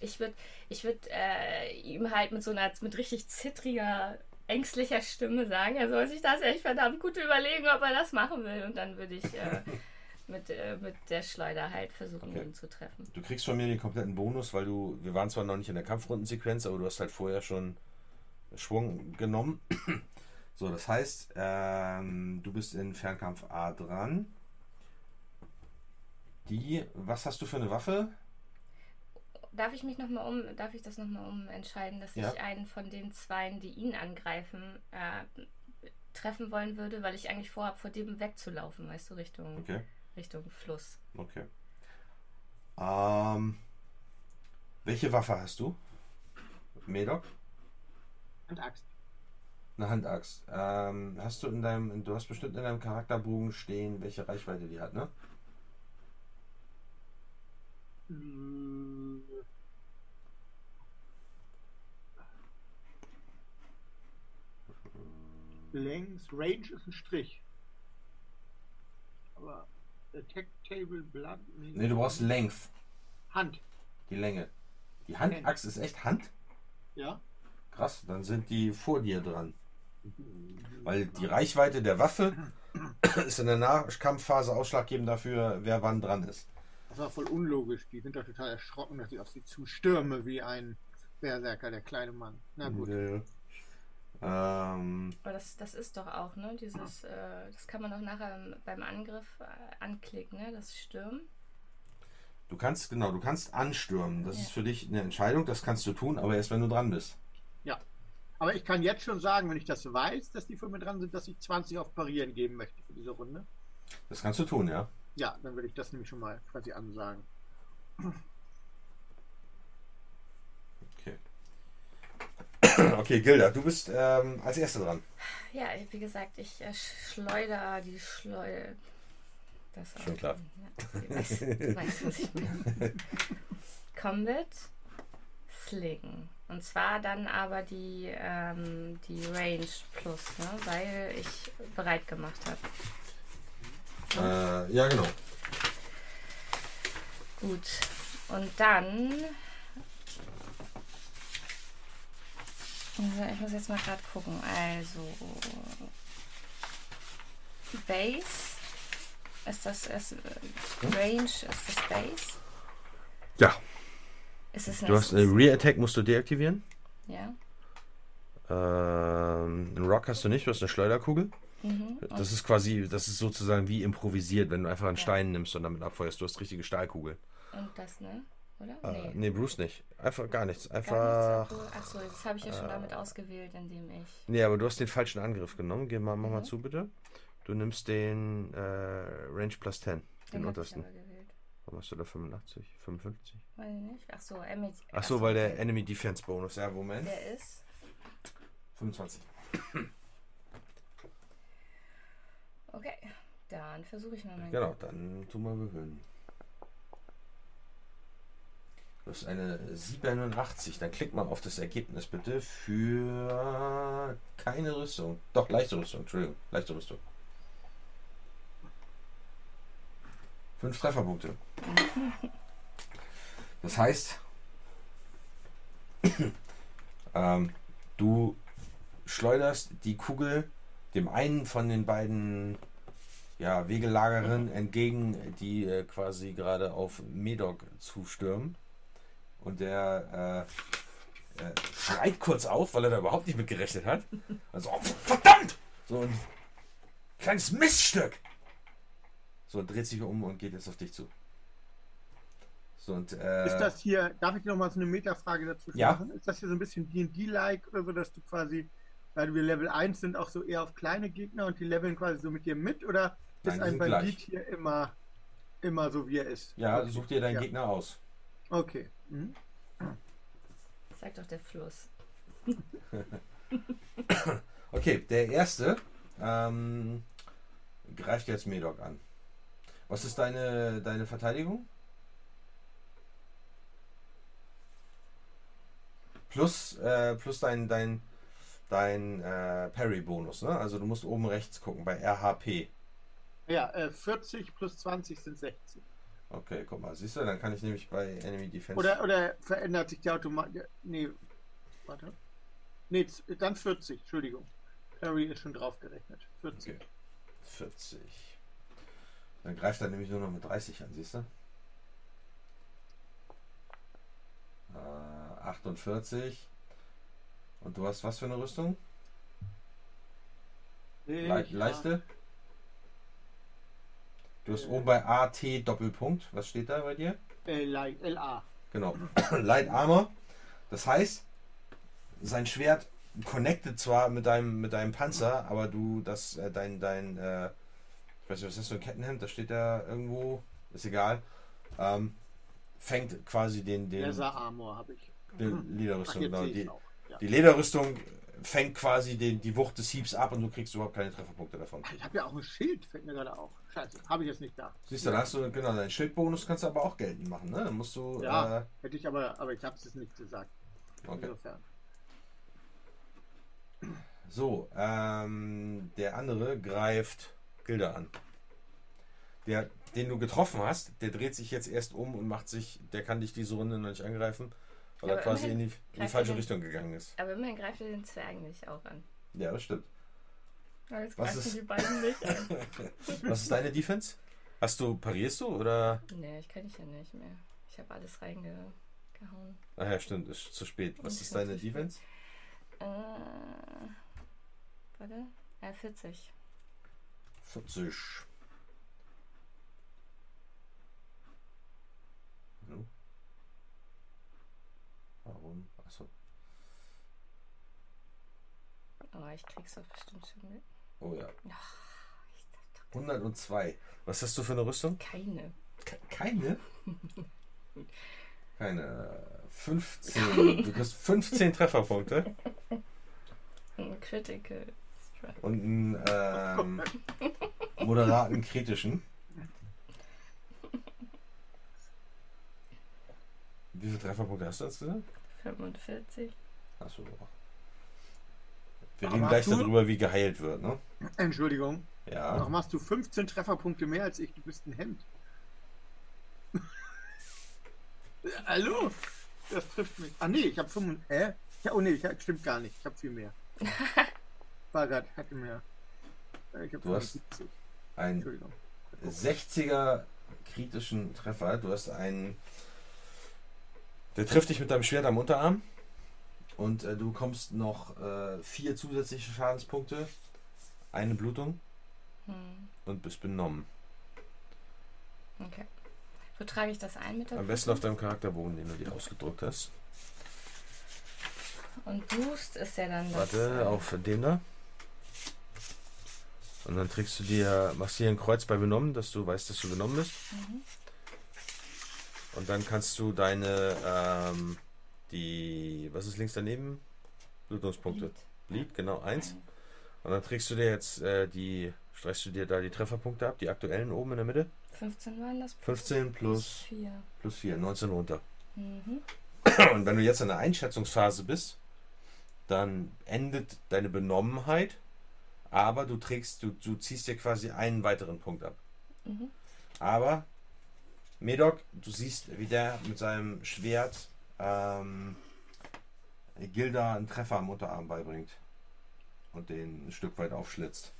Ich würde ich würd, äh, ihm halt mit so einer mit richtig zittriger, ängstlicher Stimme sagen, er soll sich das echt verdammt gut überlegen, ob er das machen will. Und dann würde ich äh, mit, äh, mit der Schleuder halt versuchen, Okay. ihn zu treffen. Du kriegst von mir den kompletten Bonus, weil du, wir waren zwar noch nicht in der Kampfrundensequenz, aber du hast halt vorher schon Schwung genommen. So, das heißt, ähm, du bist in Fernkampf A dran. Die, was hast du für eine Waffe? Darf ich mich noch mal um, darf ich das nochmal umentscheiden, dass Ja. ich einen von den Zweien, die ihn angreifen, äh, treffen wollen würde, weil ich eigentlich vorhabe, vor dem wegzulaufen, weißt du, Richtung, Okay, Richtung Fluss. okay. Ähm, welche Waffe hast du? Medok? Und Axt. Eine Handaxt. Ähm, hast du in deinem, du hast bestimmt in deinem Charakterbogen stehen, welche Reichweite die hat, ne? Längs, Range ist ein Strich. Aber Attack Table Blood. Ne, du brauchst Length, Hand. die Länge. Die Handaxt ist echt Hand? Ja. Krass, dann sind die vor dir dran. Weil die Reichweite der Waffe ist in der Nahkampfphase ausschlaggebend dafür, wer wann dran ist. Das war voll unlogisch. Die sind doch total erschrocken, dass ich auf sie zustürme wie ein Berserker, der kleine Mann. Na gut. Ja. Ähm, Aber das, das ist doch auch, ne? Dieses, äh, das kann man doch nachher beim Angriff äh, anklicken, ne? Das Stürmen. du kannst, genau, du kannst anstürmen. Das Ja. ist für dich eine Entscheidung, das kannst du tun, aber erst wenn du dran bist. Ja. Aber ich kann jetzt schon sagen, wenn ich das weiß, dass die von mir dran sind, dass ich 20 auf Parieren geben möchte für diese Runde. Das kannst du tun, ja. Ja, dann würde ich das nämlich schon mal quasi ansagen. Okay. Okay, Gilda, du bist ähm, als Erste dran. Ja, wie gesagt, ich äh, schleuder die Schleuder. Das Schon klar. Ja, du weißt, du weißt, was ich meine. Combat Sling. Und zwar dann aber die, ähm, die Range Plus, ne? weil ich bereit gemacht habe. Äh, ja, genau. Gut. Und dann. Ich muss jetzt mal gerade gucken. Also. Base. Ist das. Ist, äh, Range ist das Base? Ja, Ist es du hast eine Rear Attack musst du deaktivieren. Ja. Ähm, einen Rock hast du nicht, du hast eine Schleuderkugel. Mhm. Das ist quasi, das ist sozusagen wie improvisiert, wenn du einfach einen Ja. Stein nimmst und damit abfeuerst. Du hast richtige Stahlkugel. Und das, ne? Oder? Äh, nee, Bruce nicht. Einfach gar nichts. Gar Einfach. nichts. Achso, das habe ich ja schon damit ausgewählt, indem ich. Nee, aber du hast den falschen Angriff genommen. Geh mal, mach mal Mhm. zu, bitte. Du nimmst den äh, Range plus 10, den Den untersten. Warum hast du da 85? 55? Weiß ich nicht. Achso, Emmy. Achso, weil der Enemy Defense Bonus. Ja, Moment. Der ist. 25. Okay, dann versuche ich mal mein Genau, dann tu mal würfeln. Du hast eine 87. Dann klick mal auf das Ergebnis bitte für keine Rüstung. Doch, leichte Rüstung. Entschuldigung, leichte Rüstung. Fünf Trefferpunkte. Das heißt, ähm, du schleuderst die Kugel dem einen von den beiden ja, Wegelagerern entgegen, die äh, quasi gerade auf Medok zustürmen. Und der äh, äh, schreit kurz auf, weil er da überhaupt nicht mit gerechnet hat. Also, oh, verdammt! So ein kleines Miststück! So, und dreht sich um und geht jetzt auf dich zu. So, und, äh, Ist das hier, darf ich noch mal so eine Metafrage dazu Ja. machen? Ist das hier so ein bisschen D&D-like oder so, dass du quasi, weil wir Level 1 sind, auch so eher auf kleine Gegner und die leveln quasi so mit dir mit? Oder Nein, ist ein Bandit gleich. hier immer, immer so, wie er ist? ja, okay. such dir deinen Ja. Gegner aus. Okay. Mhm. Sagt doch der Fluss. okay, der erste ähm, greift jetzt Medok an. Was ist deine, deine Verteidigung? Plus, äh, plus dein, dein, dein äh, Parry-Bonus, ne? Also du musst oben rechts gucken bei RHP. Ja, äh, 40 plus 20 sind 60. Okay, guck mal, siehst du, dann kann ich nämlich bei Enemy Defense. Oder, oder verändert sich die Automatik. Nee, warte. Nee, dann 40, Entschuldigung. Harry ist schon drauf gerechnet. 40. Okay. 40. Dann greift er nämlich nur noch mit 30 an, siehst du? Äh, 48. Und du hast was für eine Rüstung? Le Ich leichte? Du hast oben bei AT Doppelpunkt. Was steht da bei dir? Äh, LA. Genau. Light Armor. Das heißt, sein Schwert connected zwar mit deinem, mit deinem Panzer, aber du, das, äh, dein, dein, äh, ich weiß nicht, was ist das für ein Kettenhemd? Da steht da irgendwo, ist egal. Ähm, fängt quasi den, den, Leather Armor habe ich. die Ach, Lederrüstung, genau. Die, auch. Ja. die Lederrüstung fängt quasi den, die Wucht des Hiebs ab und du kriegst überhaupt keine Trefferpunkte davon. Ich habe ja auch ein Schild, fällt mir gerade auf. Scheiße, habe ich jetzt nicht da. Siehst du, da hast du, genau, deinen Schildbonus kannst du aber auch geltend machen, ne? Dann musst du, Ja. äh, Hätte ich aber, aber ich habe es nicht gesagt. okay. Insofern. So, ähm, der andere greift Gilda an. Der, den du getroffen hast, der dreht sich jetzt erst um und macht sich, der kann dich diese Runde noch nicht angreifen, weil er Aber quasi in die, in die falsche er den- Richtung gegangen ist. Aber immerhin greift er den Zwergen nicht auch an. Ja, das stimmt. Jetzt Was ist- die beiden nicht an. Was ist deine Defense? Hast du, parierst du oder? nee, ich kann ich ja nicht mehr. Ich habe alles reingehauen. Ach ja, stimmt, ist zu spät. Was Ist ist deine. Defense? Äh, warte. Ja, 40. 40. No. Warum? Achso. Aber ich krieg's doch bestimmt schon mit. Oh ja. Ach, ich dachte, 102. Was hast du für eine Rüstung? keine. Ke- Keine? Keine. 15. Du kriegst 15 Trefferpunkte Ein Critical Strike. und einen ähm, moderaten kritischen. Wie viele Trefferpunkte hast du insgesamt? 45. Achso. Wir reden gleich darüber, wie geheilt wird, ne? Entschuldigung. Ja. Warum hast du 15 Trefferpunkte mehr als ich? Du bist ein Hemd. Hallo? Das trifft mich. Ah nee, ich habe 5. Hä? Ja, oh nee, ich, hab- stimmt gar nicht. Ich habe viel mehr. War grad, hatte mehr. Äh, Ich habe Du hast- 75. Ein Entschuldigung. 60er kritischen Treffer. Du hast einen. Der trifft dich mit deinem Schwert am Unterarm. Und äh, du bekommst noch äh, vier zusätzliche Schadenspunkte, eine Blutung Hm, und bist benommen. okay. Wo trage ich das ein mit der Am besten auf deinem Charakterbogen, den du dir ausgedruckt hast. Und Boost ist ja dann das. Warte, auf dem da. Und dann trägst du dir, machst dir ein Kreuz bei benommen, dass du weißt, dass du benommen bist. Mhm. Und dann kannst du deine, ähm, die, was ist links daneben? Blutungspunkte. Bleed. Genau, eins. Und dann trägst du dir jetzt äh, die, streichst du dir da die Trefferpunkte ab, die aktuellen oben in der Mitte. 15 waren das. 15 plus, 4. plus 4, 19 runter. Mhm. Und wenn du jetzt in der Einschätzungsphase bist, dann endet deine Benommenheit, aber du trägst, du, du ziehst dir quasi einen weiteren Punkt ab. Mhm. Aber, Medok, du siehst, wie der mit seinem Schwert ähm, Gilda einen Treffer am Unterarm beibringt und den ein Stück weit aufschlitzt.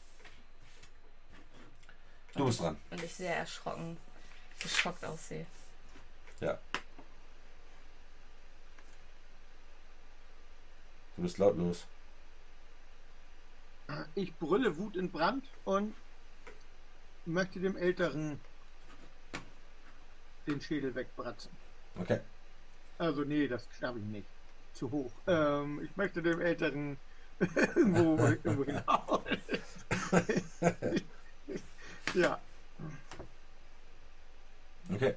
Du bist dran. Und ich sehr erschrocken, geschockt aussehe. Du bist lautlos. Ich brülle Wut in Brand und möchte dem Älteren den Schädel wegbratzen. Okay. Also nee, das schaffe ich nicht. Zu hoch. Ähm, ich möchte dem Älteren irgendwo, irgendwo hinhauen. ja, Okay.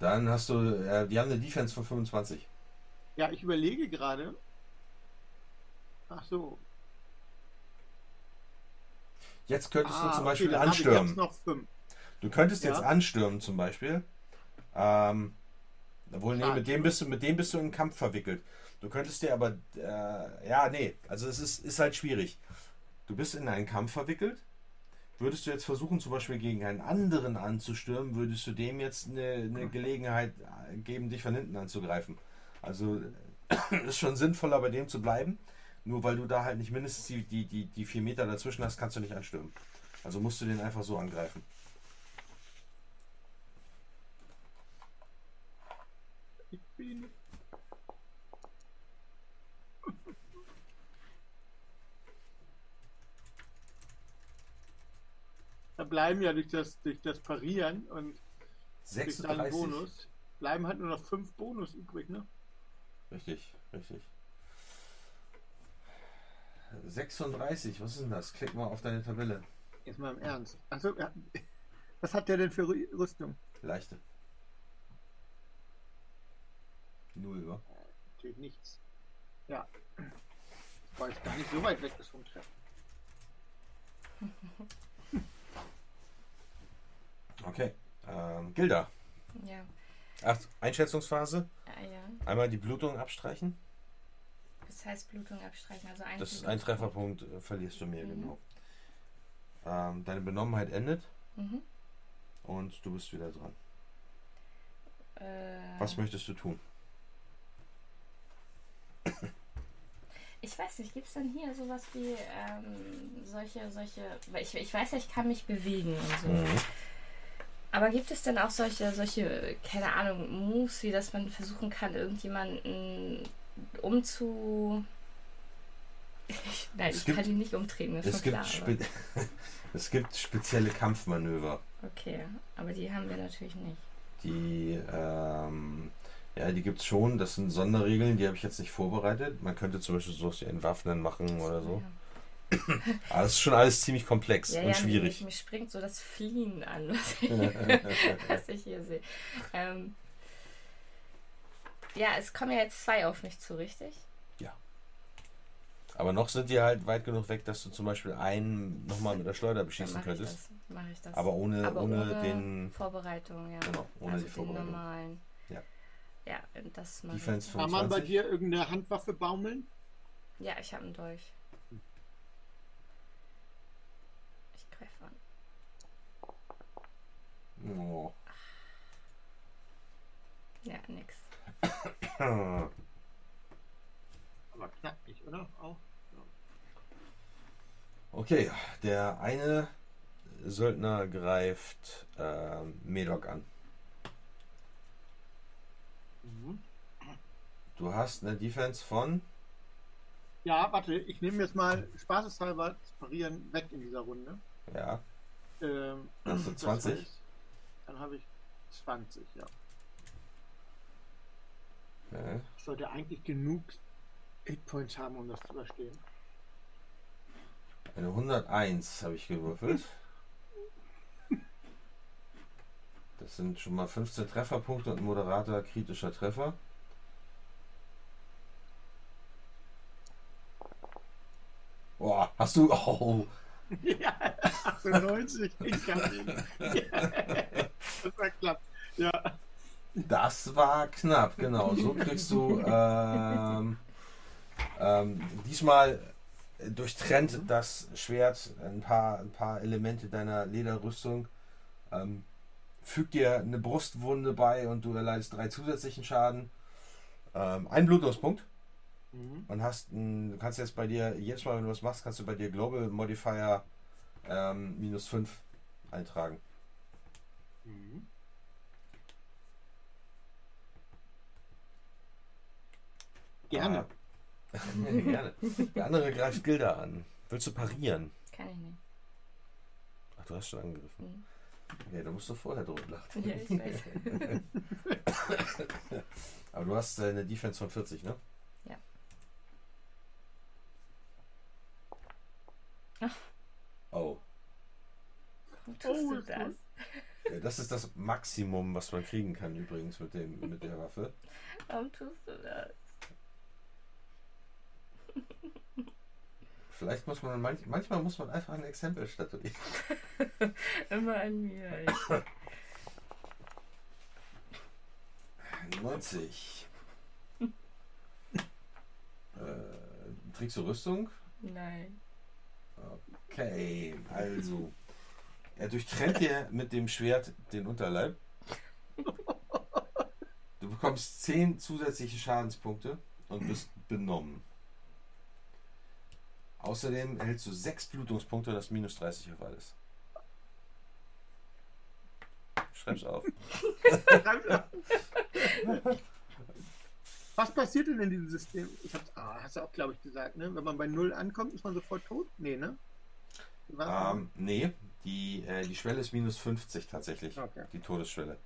Dann hast du, äh, die haben eine Defense von 25. ja, ich überlege gerade, Ach so. Jetzt könntest Ah, du zum okay, Beispiel ich anstürmen. Du könntest Ja. jetzt anstürmen zum Beispiel. Ähm, obwohl, nee, mit dem bist du, mit dem bist du in einen Kampf verwickelt. Du könntest dir aber, äh, ja, nee, also es ist, ist halt schwierig. Du bist in einen Kampf verwickelt. Würdest du jetzt versuchen, zum Beispiel gegen einen anderen anzustürmen, würdest du dem jetzt eine, eine Gelegenheit geben, dich von hinten anzugreifen. Also ist schon sinnvoller, bei dem zu bleiben. Nur weil du da halt nicht mindestens die, die, die, die vier Meter dazwischen hast, kannst du nicht anstürmen. Also musst du den einfach so angreifen. Bin. Da bleiben ja durch das, durch das Parieren und durch deinen 36. Bonus, bleiben halt nur noch fünf Bonus übrig, ne? Richtig, richtig. 36, was ist denn das? Klick mal auf deine Tabelle. Jetzt mal im Ernst. Also, ja, was hat der denn für Rü- Rüstung? Leichte. Null, wa? Natürlich nichts. Ja. Weil es gar nicht so weit weg ist vom Treffen. Okay. Ähm, Gilda. Ja. Ach, Einschätzungsphase. Ah, ja. Einmal die Blutung abstreichen. Das heißt Blutung abstreichen. Also ein Das ist ein Trefferpunkt, äh, verlierst du mir, Mhm. genau. Ähm, deine Benommenheit endet Mhm. und du bist wieder dran. Äh, Was möchtest du tun? Ich weiß nicht, gibt es denn hier sowas wie ähm, solche, solche, weil ich, ich weiß ja, ich kann mich bewegen und so. Mhm. Aber gibt es denn auch solche, solche, keine Ahnung, Moves, wie dass man versuchen kann, irgendjemanden umzu. Nein, Es ich gibt- kann ihn nicht umtreten, ist Es gibt, klar. Spe es gibt spezielle Kampfmanöver. okay, aber die haben wir natürlich nicht. Die, ähm, ja, die gibt es schon. Das sind Sonderregeln, die habe ich jetzt nicht vorbereitet. Man könnte zum Beispiel so Entwaffnen machen oder so. Ja. Aber es ist schon alles ziemlich komplex Ja, und ja, schwierig. Mich, mich springt so das Fliehen an, was ich, was ich hier sehe. Ähm, ja, es kommen ja jetzt zwei auf mich zu, richtig? Aber noch sind die halt weit genug weg, dass du zum Beispiel einen nochmal mit der Schleuder beschießen ich könntest. das. Mach ich das. Aber ohne, Aber ohne, ohne den Vorbereitung, ja. Genau, ohne also die Vorbereitung. normalen. Ja. Ja, das mache Defense Kann man bei 25? dir irgendeine Handwaffe baumeln? Ja, ich habe einen Dolch. Ich greife an. Oh. Ja, nix. Aber knapp nicht, oder? Auch. Okay, der eine Söldner greift ähm, Medok an. Mhm. Du hast eine Defense von Ja, warte, ich nehme jetzt mal spaßeshalber das Parieren weg in dieser Runde. ja, Ähm, Hast du das 20? heißt, dann habe ich 20, ja. ja. Ich sollte eigentlich genug Hitpoints haben, um das zu überstehen. eine 101 habe ich gewürfelt. Das sind schon mal 15 Trefferpunkte und ein moderater kritischer Treffer. Boah, hast du. Oh, ja, 98, ich kann ihn. Ja, das war knapp. Ja, Das war knapp, genau. So kriegst du ähm, ähm, diesmal durchtrennt das Schwert ein paar, ein paar Elemente deiner Lederrüstung. Ähm, fügt dir eine Brustwunde bei und du erleidest drei zusätzlichen Schaden. Ähm, ein Blutungspunkt mhm. und hast ein, du kannst jetzt bei dir, jedes Mal, wenn du was machst, kannst du bei dir Global Modifier ähm, minus 5 eintragen. Mhm. Gerne. Ah. Gerne. Der andere greift Gilda an. Willst du parieren? Kann ich nicht. Ach, du hast schon angegriffen. Mhm. Ja, da musst du vorher drüber lachen. Ja, ich weiß. Aber du hast äh, eine Defense von 40, ne? Ja. Oh. Warum tust Oh, du das? Ja, das ist das Maximum, was man kriegen kann übrigens mit, dem, mit der Waffe. Warum tust du das? Vielleicht muss man manch, manchmal muss man einfach ein Exempel statuieren. Immer an mir. ey. 90. äh, trägst du Rüstung? Nein. Okay, also. Er durchtrennt dir mit dem Schwert den Unterleib. Du bekommst 10 zusätzliche Schadenspunkte und bist benommen. Außerdem erhältst du 6 Blutungspunkte, das minus 30 auf alles. Schreib's auf. Was passiert denn in diesem System? Ich hab's, ah, hast du auch, glaube ich, gesagt, ne? Wenn man bei Null ankommt, ist man sofort tot? Nee, ne? Was? Ähm, nee, die, äh, die Schwelle ist minus 50 tatsächlich. Okay. Die Todesschwelle.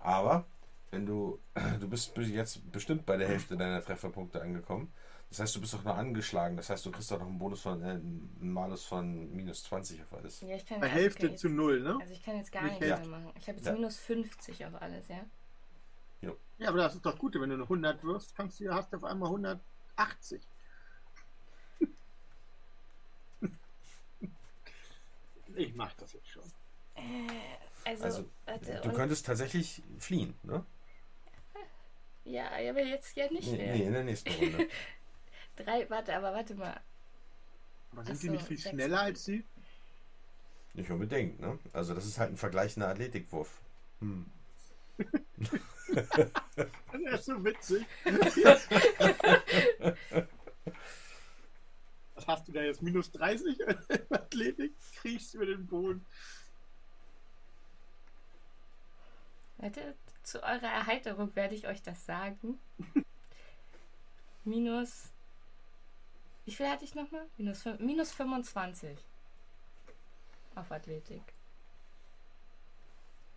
Aber, wenn du, du bist jetzt bestimmt bei der Hälfte deiner Trefferpunkte angekommen. Das heißt, du bist auch noch angeschlagen. Das heißt, du kriegst auch noch einen Bonus von, äh, einen Malus von minus 20 auf alles. Ja, ich kann bei also Hälfte jetzt, zu Null, ne? Also ich kann jetzt gar Nicht nichts mehr machen. Ich habe jetzt Ja. minus 50 auf alles, ja? Ja, aber das ist doch gut, wenn du eine 100 wirfst, kannst du, hast du auf einmal 180. Ich mach das jetzt schon. Äh, also, Also, warte, Du könntest tatsächlich fliehen, ne? ja, aber jetzt ja nicht Nee, mehr. nee, in der nächsten Runde. Drei, warte, aber warte mal. Aber sind Ach die so, nicht viel schneller als sie? Nicht unbedingt, ne? Also, das ist halt ein vergleichender Athletikwurf. Hm. Das ist so witzig. Was hast du da jetzt? Minus 30 in Athletik? Kriegst über den Boden. Warte, zu eurer Erheiterung werde ich euch das sagen. Minus. Wie viel hatte ich nochmal? Minus, minus 25. Auf Athletik.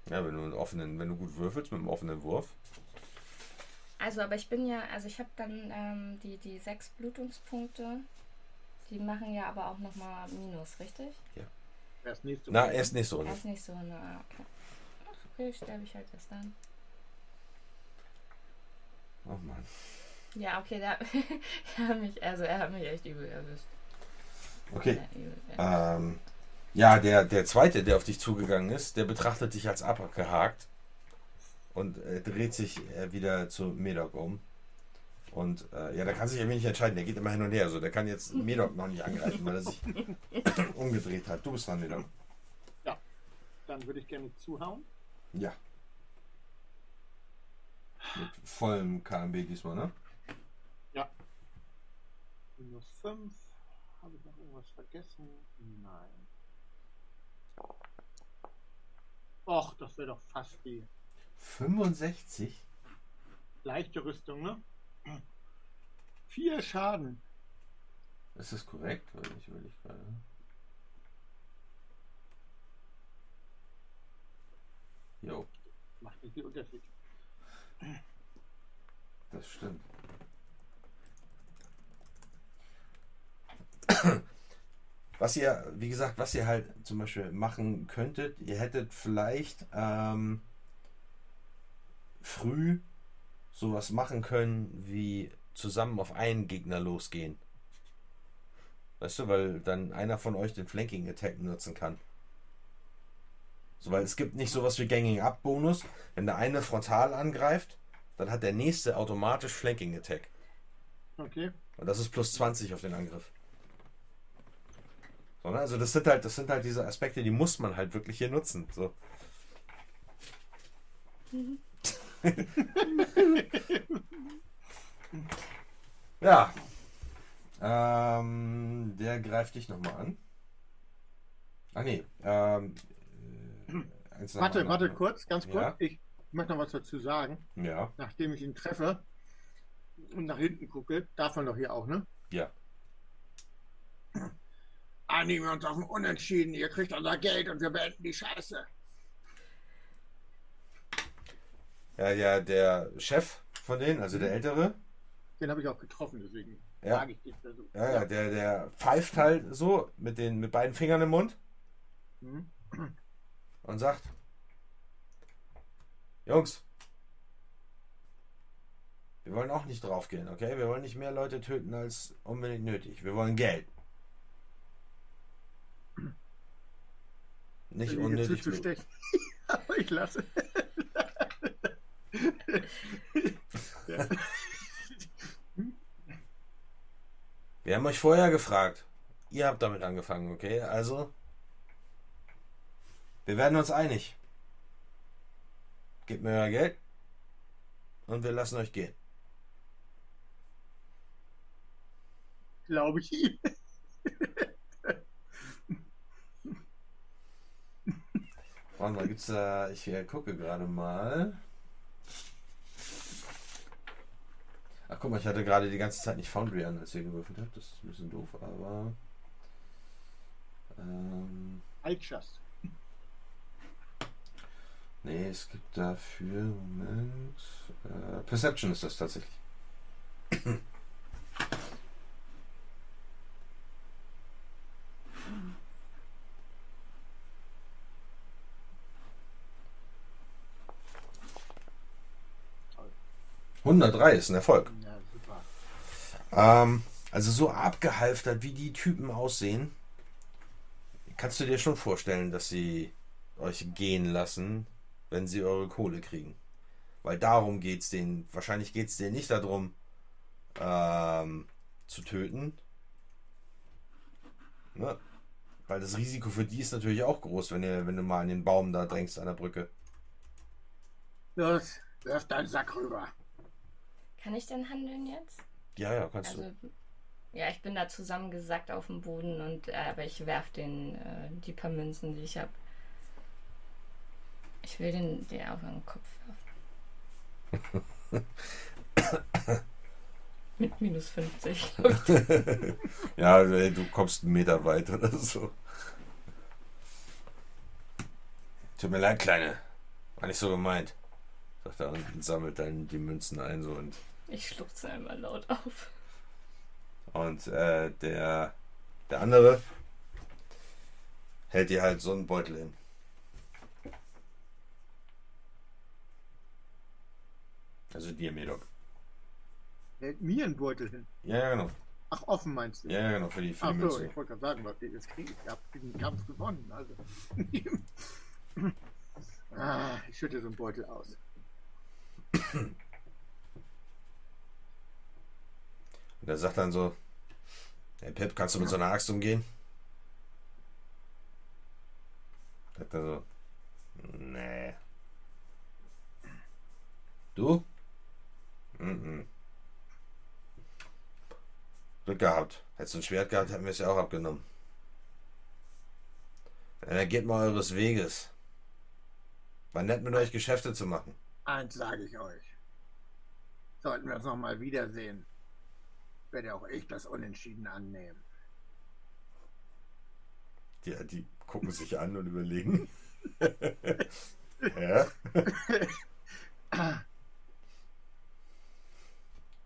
Ja, wenn du einen offenen, wenn du gut würfelst mit einem offenen Wurf. Also, aber ich bin ja, also ich habe dann ähm, die, die sechs Blutungspunkte. Die machen ja aber auch nochmal Minus, richtig? Erst nächste Na, Woche. erst nächste Runde. Erst nicht so eine. ah, Okay. Ach, okay, sterbe ich halt erst dann. Oh Mann. Ja, okay, der, er hat mich, also er hat mich echt übel erwischt. Okay. Ja, übel. Ähm, ja, der, der zweite, der auf dich zugegangen ist, der betrachtet dich als abgehakt und äh, dreht sich äh, wieder zu Medoc um. Und äh, ja, da kann sich ein wenig entscheiden. Der geht immer hin und her. So, der kann jetzt Medoc noch nicht angreifen, weil er sich umgedreht hat. Du bist dran, Medoc. Dann würde ich gerne zuhauen. Ja. Mit vollem KMB diesmal, ne? Minus 5. Habe ich noch irgendwas vergessen? Nein. Och, das wäre doch fast die 65? leichte Rüstung, ne? Vier Schaden. Ist das korrekt? Weil ich überlege gerade. Jo, Macht nicht viel Unterschied. das stimmt. Was ihr, wie gesagt, was ihr halt zum Beispiel machen könntet, ihr hättet vielleicht ähm, früh sowas machen können, wie zusammen auf einen Gegner losgehen. Weißt du, weil dann einer von euch den Flanking Attack nutzen kann. So, weil es gibt nicht sowas wie Ganging Up Bonus. Wenn der eine frontal angreift, dann hat der nächste automatisch Flanking Attack. Okay. Und das ist plus 20 auf den Angriff. So, ne? Also das sind halt, das sind halt diese Aspekte, die muss man halt wirklich hier nutzen. So. ja. Ähm, der greift dich nochmal an. Ach nee. Ähm, äh, Warte, warte kurz, ganz kurz. Ja. Ich möchte noch was dazu sagen. Ja, Nachdem ich ihn treffe und nach hinten gucke, darf man doch hier auch, ne? ja. Einigen wir uns auf ein Unentschieden. Ihr kriegt unser Geld und wir beenden die Scheiße. Ja, ja, der Chef von denen, also der Ältere, Den habe ich auch getroffen, deswegen Ja. sage ich den Versuch. Ja, ja, der, der pfeift halt so mit, den, mit beiden Fingern im Mund Hm? und sagt: Jungs, Wir wollen auch nicht draufgehen, okay? Wir wollen nicht mehr Leute töten als unbedingt nötig. Wir wollen Geld. Nicht unnötig. zu stechen. Aber ich lasse. ja. Wir haben euch vorher gefragt. Ihr habt damit angefangen, okay? Also, wir werden uns einig. Gebt mir euer Geld und wir lassen euch gehen. Glaube ich. Warte mal, gibt's da. Ich äh, gucke gerade mal. Ach guck mal, ich hatte gerade die ganze Zeit nicht Foundry an, als ihr gewürfelt habt. Das ist ein bisschen doof, aber. Ähm, Altschast. nee, es gibt dafür. Moment. Äh, Perception ist das tatsächlich. Toll. 103 ist ein Erfolg. Ja. Ähm, also so abgehalftert, wie die Typen aussehen, kannst du dir schon vorstellen, dass sie euch gehen lassen, wenn sie eure Kohle kriegen. Weil darum geht's denen. Wahrscheinlich geht's denen nicht darum, ähm, zu töten. Ne? Weil das Risiko für die ist natürlich auch groß, wenn, ihr, wenn du mal an den Baum da drängst an der Brücke. Los, wirf deinen Sack rüber. Kann ich denn handeln jetzt? Ja, ja, kannst Also, du. ja, ich bin da zusammengesackt auf dem Boden und äh, aber ich werf den äh, die paar Münzen, die ich habe. Ich will den der auf den Kopf werfen. Mit minus 50. glaub ich. Ja, ey, du kommst einen Meter weit oder so. Tut mir leid, Kleine. War nicht so gemeint. Sagt er und sammelt dann die Münzen ein so und, Ich schluchze einmal laut auf. und äh, der, der andere hält dir halt so einen Beutel hin. Also dir, Medok. Hält mir einen Beutel hin. Ja, ja, genau. Ach, offen meinst du? Ja, ja, genau, für die, für Ach die so, ich wollte gerade sagen, was jetzt kriege ich. Ich habe diesen Kampf gewonnen. Also. ah, ich schütte so einen Beutel aus. Und er sagt dann so, hey Pip, kannst du mit so einer Axt umgehen? Sagt er so, nee. Du? Mhm. Glück gehabt. Hättest du ein Schwert gehabt, hätten wir es ja auch abgenommen. Dann geht mal eures Weges. War nett mit euch Geschäfte zu machen. Eins sage ich euch. Sollten wir uns nochmal wiedersehen, werde auch ich das Unentschieden annehmen. Die, die gucken sich an und überlegen. ja.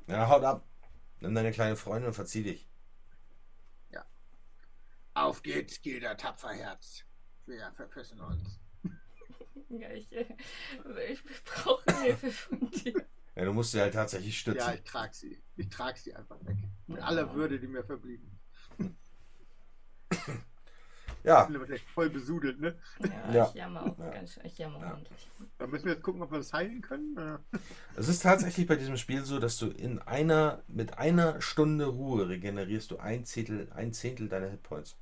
Ja, haut ab. Nimm deine kleine Freundin und verzieh dich. Auf geht's, Gilda Tapferherz. Wir verpissen uns. Ja, ich, ich brauche Hilfe von dir. Ja, du musst sie halt tatsächlich stützen. Ja, ich trage sie. Ich trage sie einfach weg. Mit aller Würde, die mir verblieben. Ja, Ich bin aber gleich voll besudelt, ne? Ja, Ja. ich jammer auch Ja. ganz schön. Ich jammer Ja. ordentlich. Da müssen wir jetzt gucken, ob wir das heilen können. oder? es ist tatsächlich bei diesem Spiel so, dass du in einer, mit einer Stunde Ruhe regenerierst du ein Zehntel, ein Zehntel deiner Hitpoints.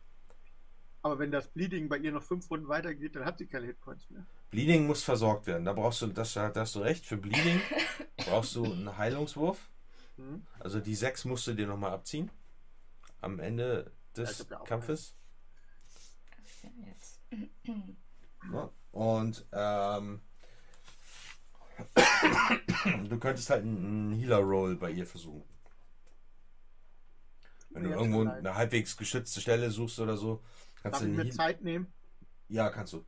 Aber wenn das Bleeding bei ihr noch fünf Runden weitergeht, dann hat sie keine Hitpoints mehr. Bleeding muss versorgt werden. Da brauchst du, das, da hast du recht, für Bleeding brauchst du einen Heilungswurf. Hm? Also die sechs musst du dir nochmal abziehen. Am Ende des auch Kampfes. Ja. Und ähm, du könntest halt einen Healer-Roll bei ihr versuchen. Wenn du Ja, irgendwo eine halbwegs geschützte Stelle suchst oder so, kannst Darf du ich mir Heal Zeit nehmen? Ja, kannst du.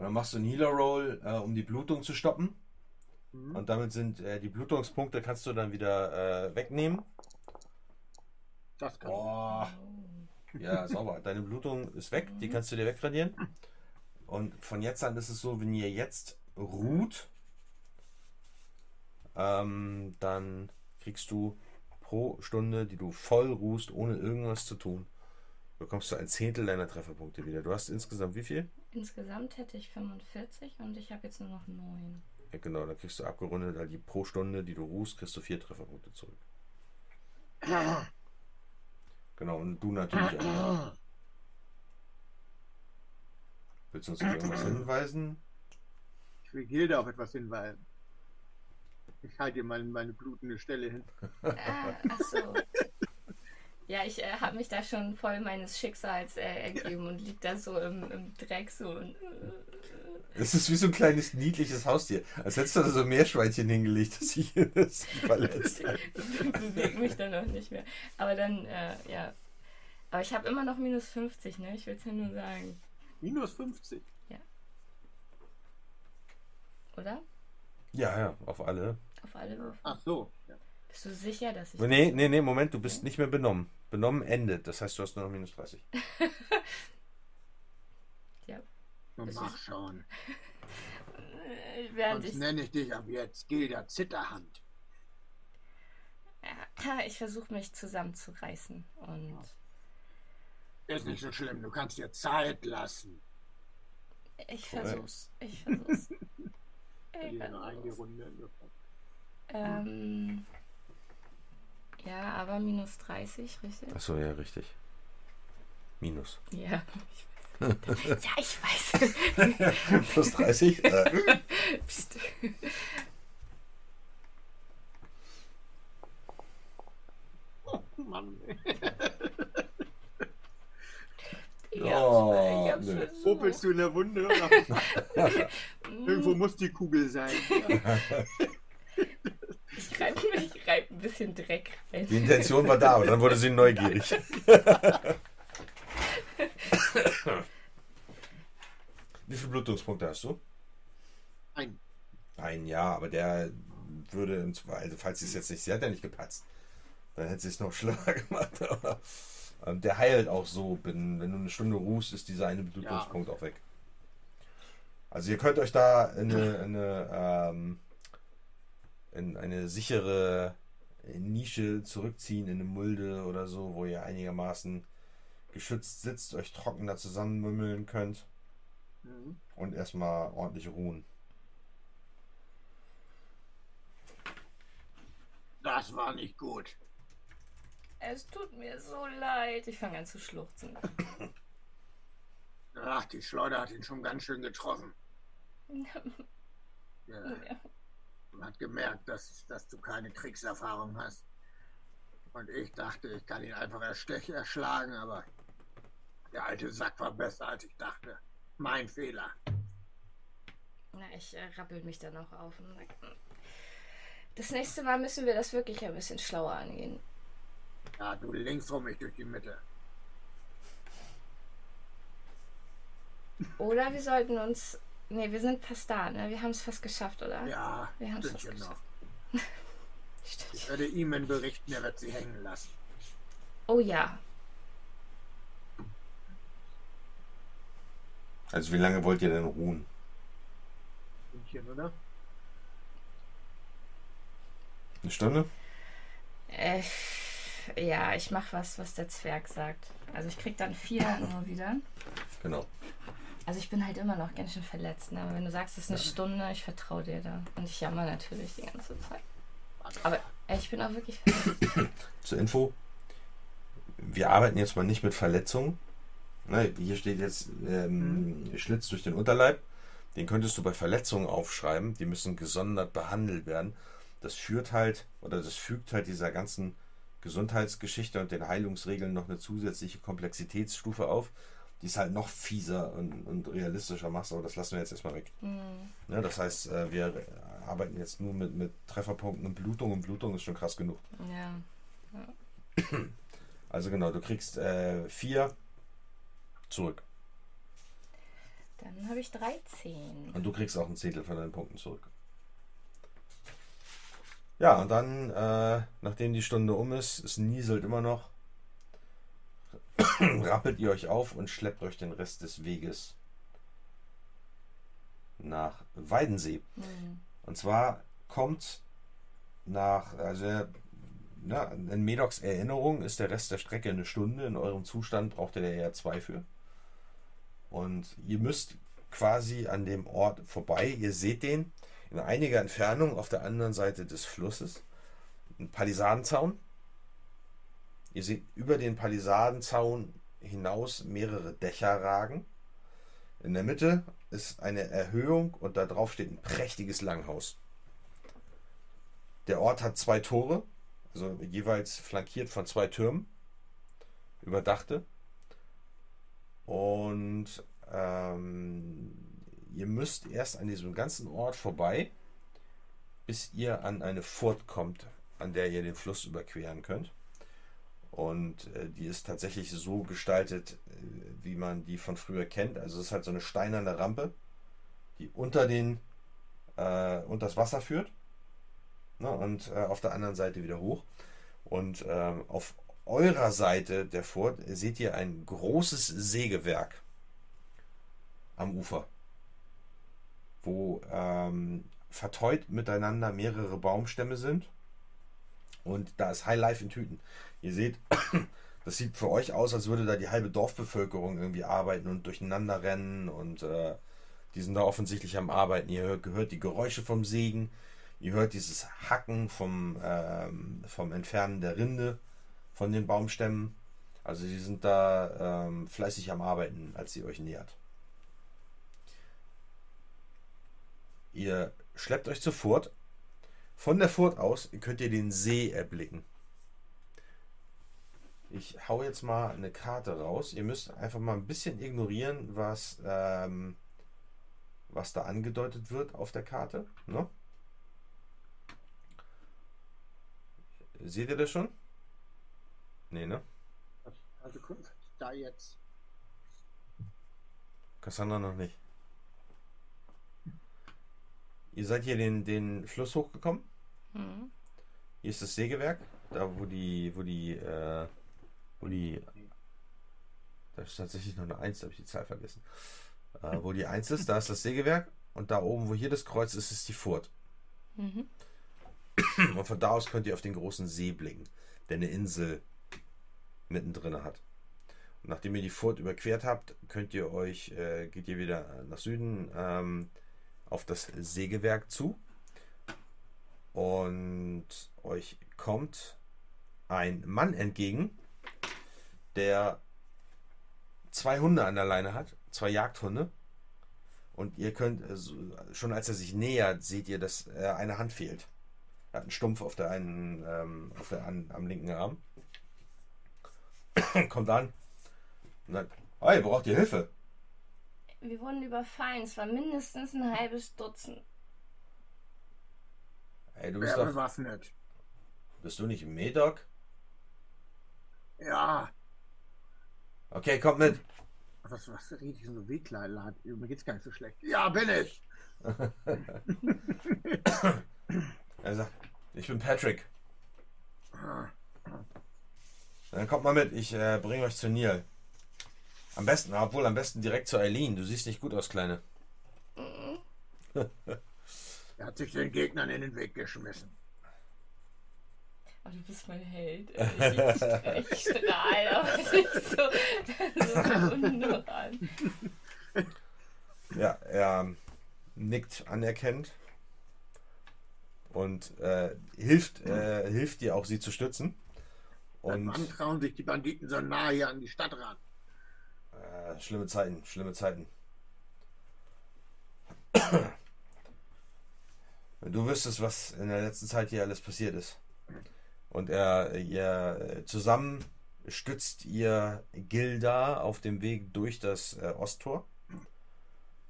Und dann machst du einen Healer-Roll, äh, um die Blutung zu stoppen. Hm? Und damit sind äh, die Blutungspunkte kannst du dann wieder äh, wegnehmen. Das kann Boah. Ja, sauber. Deine Blutung ist weg, die kannst du dir wegradieren. Und von jetzt an ist es so, wenn ihr jetzt ruht, ähm, dann kriegst du pro Stunde, die du voll ruhst, ohne irgendwas zu tun, bekommst du ein Zehntel deiner Trefferpunkte wieder. Du hast insgesamt wie viel? Insgesamt hätte ich 45 und ich habe jetzt nur noch 9. Ja, genau, dann kriegst du abgerundet, halt die pro Stunde, die du ruhst, kriegst du vier Trefferpunkte zurück. Genau, und du natürlich auch. Willst du uns auf irgendwas hinweisen? Ich will Gilde auf etwas hinweisen. Ich halte dir mal meine blutende Stelle hin. Ah, ach so. Ja, ich äh, habe mich da schon voll meines Schicksals äh, ergeben und lieg da so im, im Dreck so und. Äh, Es ist wie so ein kleines niedliches Haustier. Als hättest du da so ein Meerschweinchen hingelegt, das sich das verletzt. bewege mich dann noch nicht mehr. Aber dann, äh, ja. Aber ich habe immer noch minus 50, ne? Ich will es ja nur sagen. Minus 50. Oder? Ja, ja, auf alle. Auf alle. Ach so. Bist du sicher, dass ich. Nee, nee, nee, Moment, du bist nicht mehr benommen. Benommen endet. Das heißt, du hast nur noch minus 30. Ja. Mach schon. Äh, Während Sonst ich. nenne ich dich ab jetzt Gilda Zitterhand. Ja, ich versuche mich zusammenzureißen. Und. Ist nicht so schlimm, du kannst dir Zeit lassen. Ich versuch's. Ich versuch's. Ich eine versuch's. eingerunde. Ähm, ja, aber minus 30, richtig? Achso, ja, richtig. Minus. Ja. Ich weiß. ja, ich weiß. Plus 30? Äh. Oh Mann. Ich Oh, ich hab's nö. Popelst du in der Wunde? Irgendwo muss die Kugel sein. Ich reibe reib ein bisschen Dreck rein. die Intention war da, aber dann wurde sie neugierig. Wie viele Blutungspunkte hast du? Ein. Ein ja, aber der würde im Zweifel, also falls sie es jetzt nicht, sie hat ja nicht gepatzt, dann hätte sie es noch schlimmer gemacht. Aber ähm, der heilt auch so, wenn, wenn du eine Stunde ruhst, ist dieser eine Blutungspunkt auch weg. Also ihr könnt euch da in eine, in eine, ähm, in eine sichere Nische zurückziehen, in eine Mulde oder so, wo ihr einigermaßen geschützt sitzt, euch trocken da zusammenmümmeln könnt Mhm. und erstmal ordentlich ruhen. Das war nicht gut. Es tut mir so leid. Ich fange an zu schluchzen. Ach, die Schleuder hat ihn schon ganz schön getroffen. Ja, man hat gemerkt, dass, dass du keine Kriegserfahrung hast. Und ich dachte, ich kann ihn einfach erstech erschlagen, aber der alte Sack war besser, als ich dachte. Mein Fehler. Na, ich äh, rappel mich dann auch auf. "Hm, das nächste Mal müssen wir das wirklich ein bisschen schlauer angehen. Ja, du links rum, ich durch die Mitte. Oder wir sollten uns. Ne, wir sind fast da, ne? Wir haben es fast geschafft, oder? Ja, Wir haben's fast Stündchen noch. geschafft. Stimmt. Ich werde Eamon berichten, er wird sie hängen lassen. Oh ja. Also wie lange wollt ihr denn ruhen? Stündchen, oder? Eine Stunde? Äh, ja, ich mach was, was der Zwerg sagt. Also ich krieg dann vier nur wieder. Genau. Also ich bin halt immer noch ganz schön verletzt, ne? Aber wenn du sagst, es ist eine Stunde, ich vertraue dir da. Und ich jammer natürlich die ganze Zeit. Aber ich bin auch wirklich verletzt. Zur Info. Wir arbeiten jetzt mal nicht mit Verletzungen. Ne, hier steht jetzt ähm, Schlitz durch den Unterleib. Den könntest du bei Verletzungen aufschreiben. Die müssen gesondert behandelt werden. Das führt halt oder das fügt halt dieser ganzen Gesundheitsgeschichte und den Heilungsregeln noch eine zusätzliche Komplexitätsstufe auf, die es halt noch fieser und, und realistischer macht. Aber das lassen wir jetzt erstmal weg. Hm. Ne, das heißt, äh, wir arbeiten jetzt nur mit, mit Trefferpunkten und Blutung. Und Blutung ist schon krass genug. Ja. Also genau, du kriegst äh, vier zurück. Dann habe ich 13. Und du kriegst auch ein Zehntel von deinen Punkten zurück. Ja, und dann, äh, nachdem die Stunde um ist, es nieselt immer noch, rappelt ihr euch auf und schleppt euch den Rest des Weges nach Weidensee. Hm. Und zwar kommt nach, also ja, in Medocs Erinnerung ist der Rest der Strecke eine Stunde. In eurem Zustand braucht ihr da eher zwei für. Und ihr müsst quasi an dem Ort vorbei. Ihr seht den in einiger Entfernung auf der anderen Seite des Flusses. Ein Palisadenzaun. Ihr seht über den Palisadenzaun hinaus mehrere Dächer ragen. In der Mitte ist eine Erhöhung und da drauf steht ein prächtiges Langhaus. Der Ort hat zwei Tore, also jeweils flankiert von zwei Türmen, überdachte. Und ähm, ihr müsst erst an diesem ganzen Ort vorbei, bis ihr an eine Furt kommt, an der ihr den Fluss überqueren könnt. Und äh, die ist tatsächlich so gestaltet, äh, wie man die von früher kennt. Also es ist halt so eine steinerne Rampe, die unter den äh, unter das Wasser führt. Ne, und äh, auf der anderen Seite wieder hoch. Und ähm, auf eurer Seite der Furt seht ihr ein großes Sägewerk am Ufer, wo ähm, verteut miteinander mehrere Baumstämme sind. Und da ist Highlife in Tüten. Ihr seht, das sieht für euch aus, als würde da die halbe Dorfbevölkerung irgendwie arbeiten und durcheinander rennen und äh, die sind da offensichtlich am Arbeiten. Ihr hört, gehört die Geräusche vom Sägen, ihr hört dieses Hacken vom, ähm, vom Entfernen der Rinde von den Baumstämmen. Also die sind da ähm, fleißig am Arbeiten, als sie euch nähert. Ihr schleppt euch Furt. Von der Furt aus könnt ihr den See erblicken. Ich hau jetzt mal eine Karte raus. Ihr müsst einfach mal ein bisschen ignorieren, was, ähm, was da angedeutet wird auf der Karte. Ne? Seht ihr das schon? Nee, ne? Also da jetzt. Cassandra noch nicht. Ihr seid hier den, den Fluss hochgekommen. Mhm. Hier ist das Sägewerk, da wo die, wo die, äh, wo die, da ist tatsächlich noch eine Eins, da habe ich die Zahl vergessen. Äh, wo die Eins ist, da ist das Sägewerk und da oben, wo hier das Kreuz ist, ist die Furt. Mhm. Und von da aus könnt ihr auf den großen See blicken, der eine Insel mittendrin hat. Und nachdem ihr die Furt überquert habt, könnt ihr euch, äh, geht ihr wieder nach Süden ähm, auf das Sägewerk zu. Und euch kommt ein Mann entgegen, der zwei Hunde an der Leine hat, zwei Jagdhunde. Und ihr könnt, äh, schon als er sich nähert, seht ihr, dass äh, eine Hand fehlt. Er hat einen Stumpf auf der einen, ähm, auf der, an, am linken Arm. Kommt an und sagt, hey, braucht ihr Hilfe? Wir wurden überfallen. Es war mindestens ein halbes Dutzend. Ey, du bist Wer doch. bewaffnet? Bist du nicht Medoc? Ja. Okay, komm mit. Was, was rede ich so wehkleid? Mir geht's gar nicht so schlecht. Ja, bin ich. er sagt, ich bin Patrick. Dann kommt mal mit, ich äh, bringe euch zu Neil. Am besten, obwohl am besten direkt zu Eileen. Du siehst nicht gut aus, Kleine. er hat sich den Gegnern in den Weg geschmissen. Oh, du bist mein Held. Ich, ich strahle, aber nicht so, so an. Ja, er nickt anerkennt und äh, hilft, äh, hilft dir auch, sie zu stützen. Und wann trauen sich die Banditen so nah hier an die Stadt ran? Äh, schlimme Zeiten, schlimme Zeiten. Du wüsstest, was in der letzten Zeit hier alles passiert ist. Und er, ihr zusammen stützt ihr Gilda auf dem Weg durch das äh, Osttor.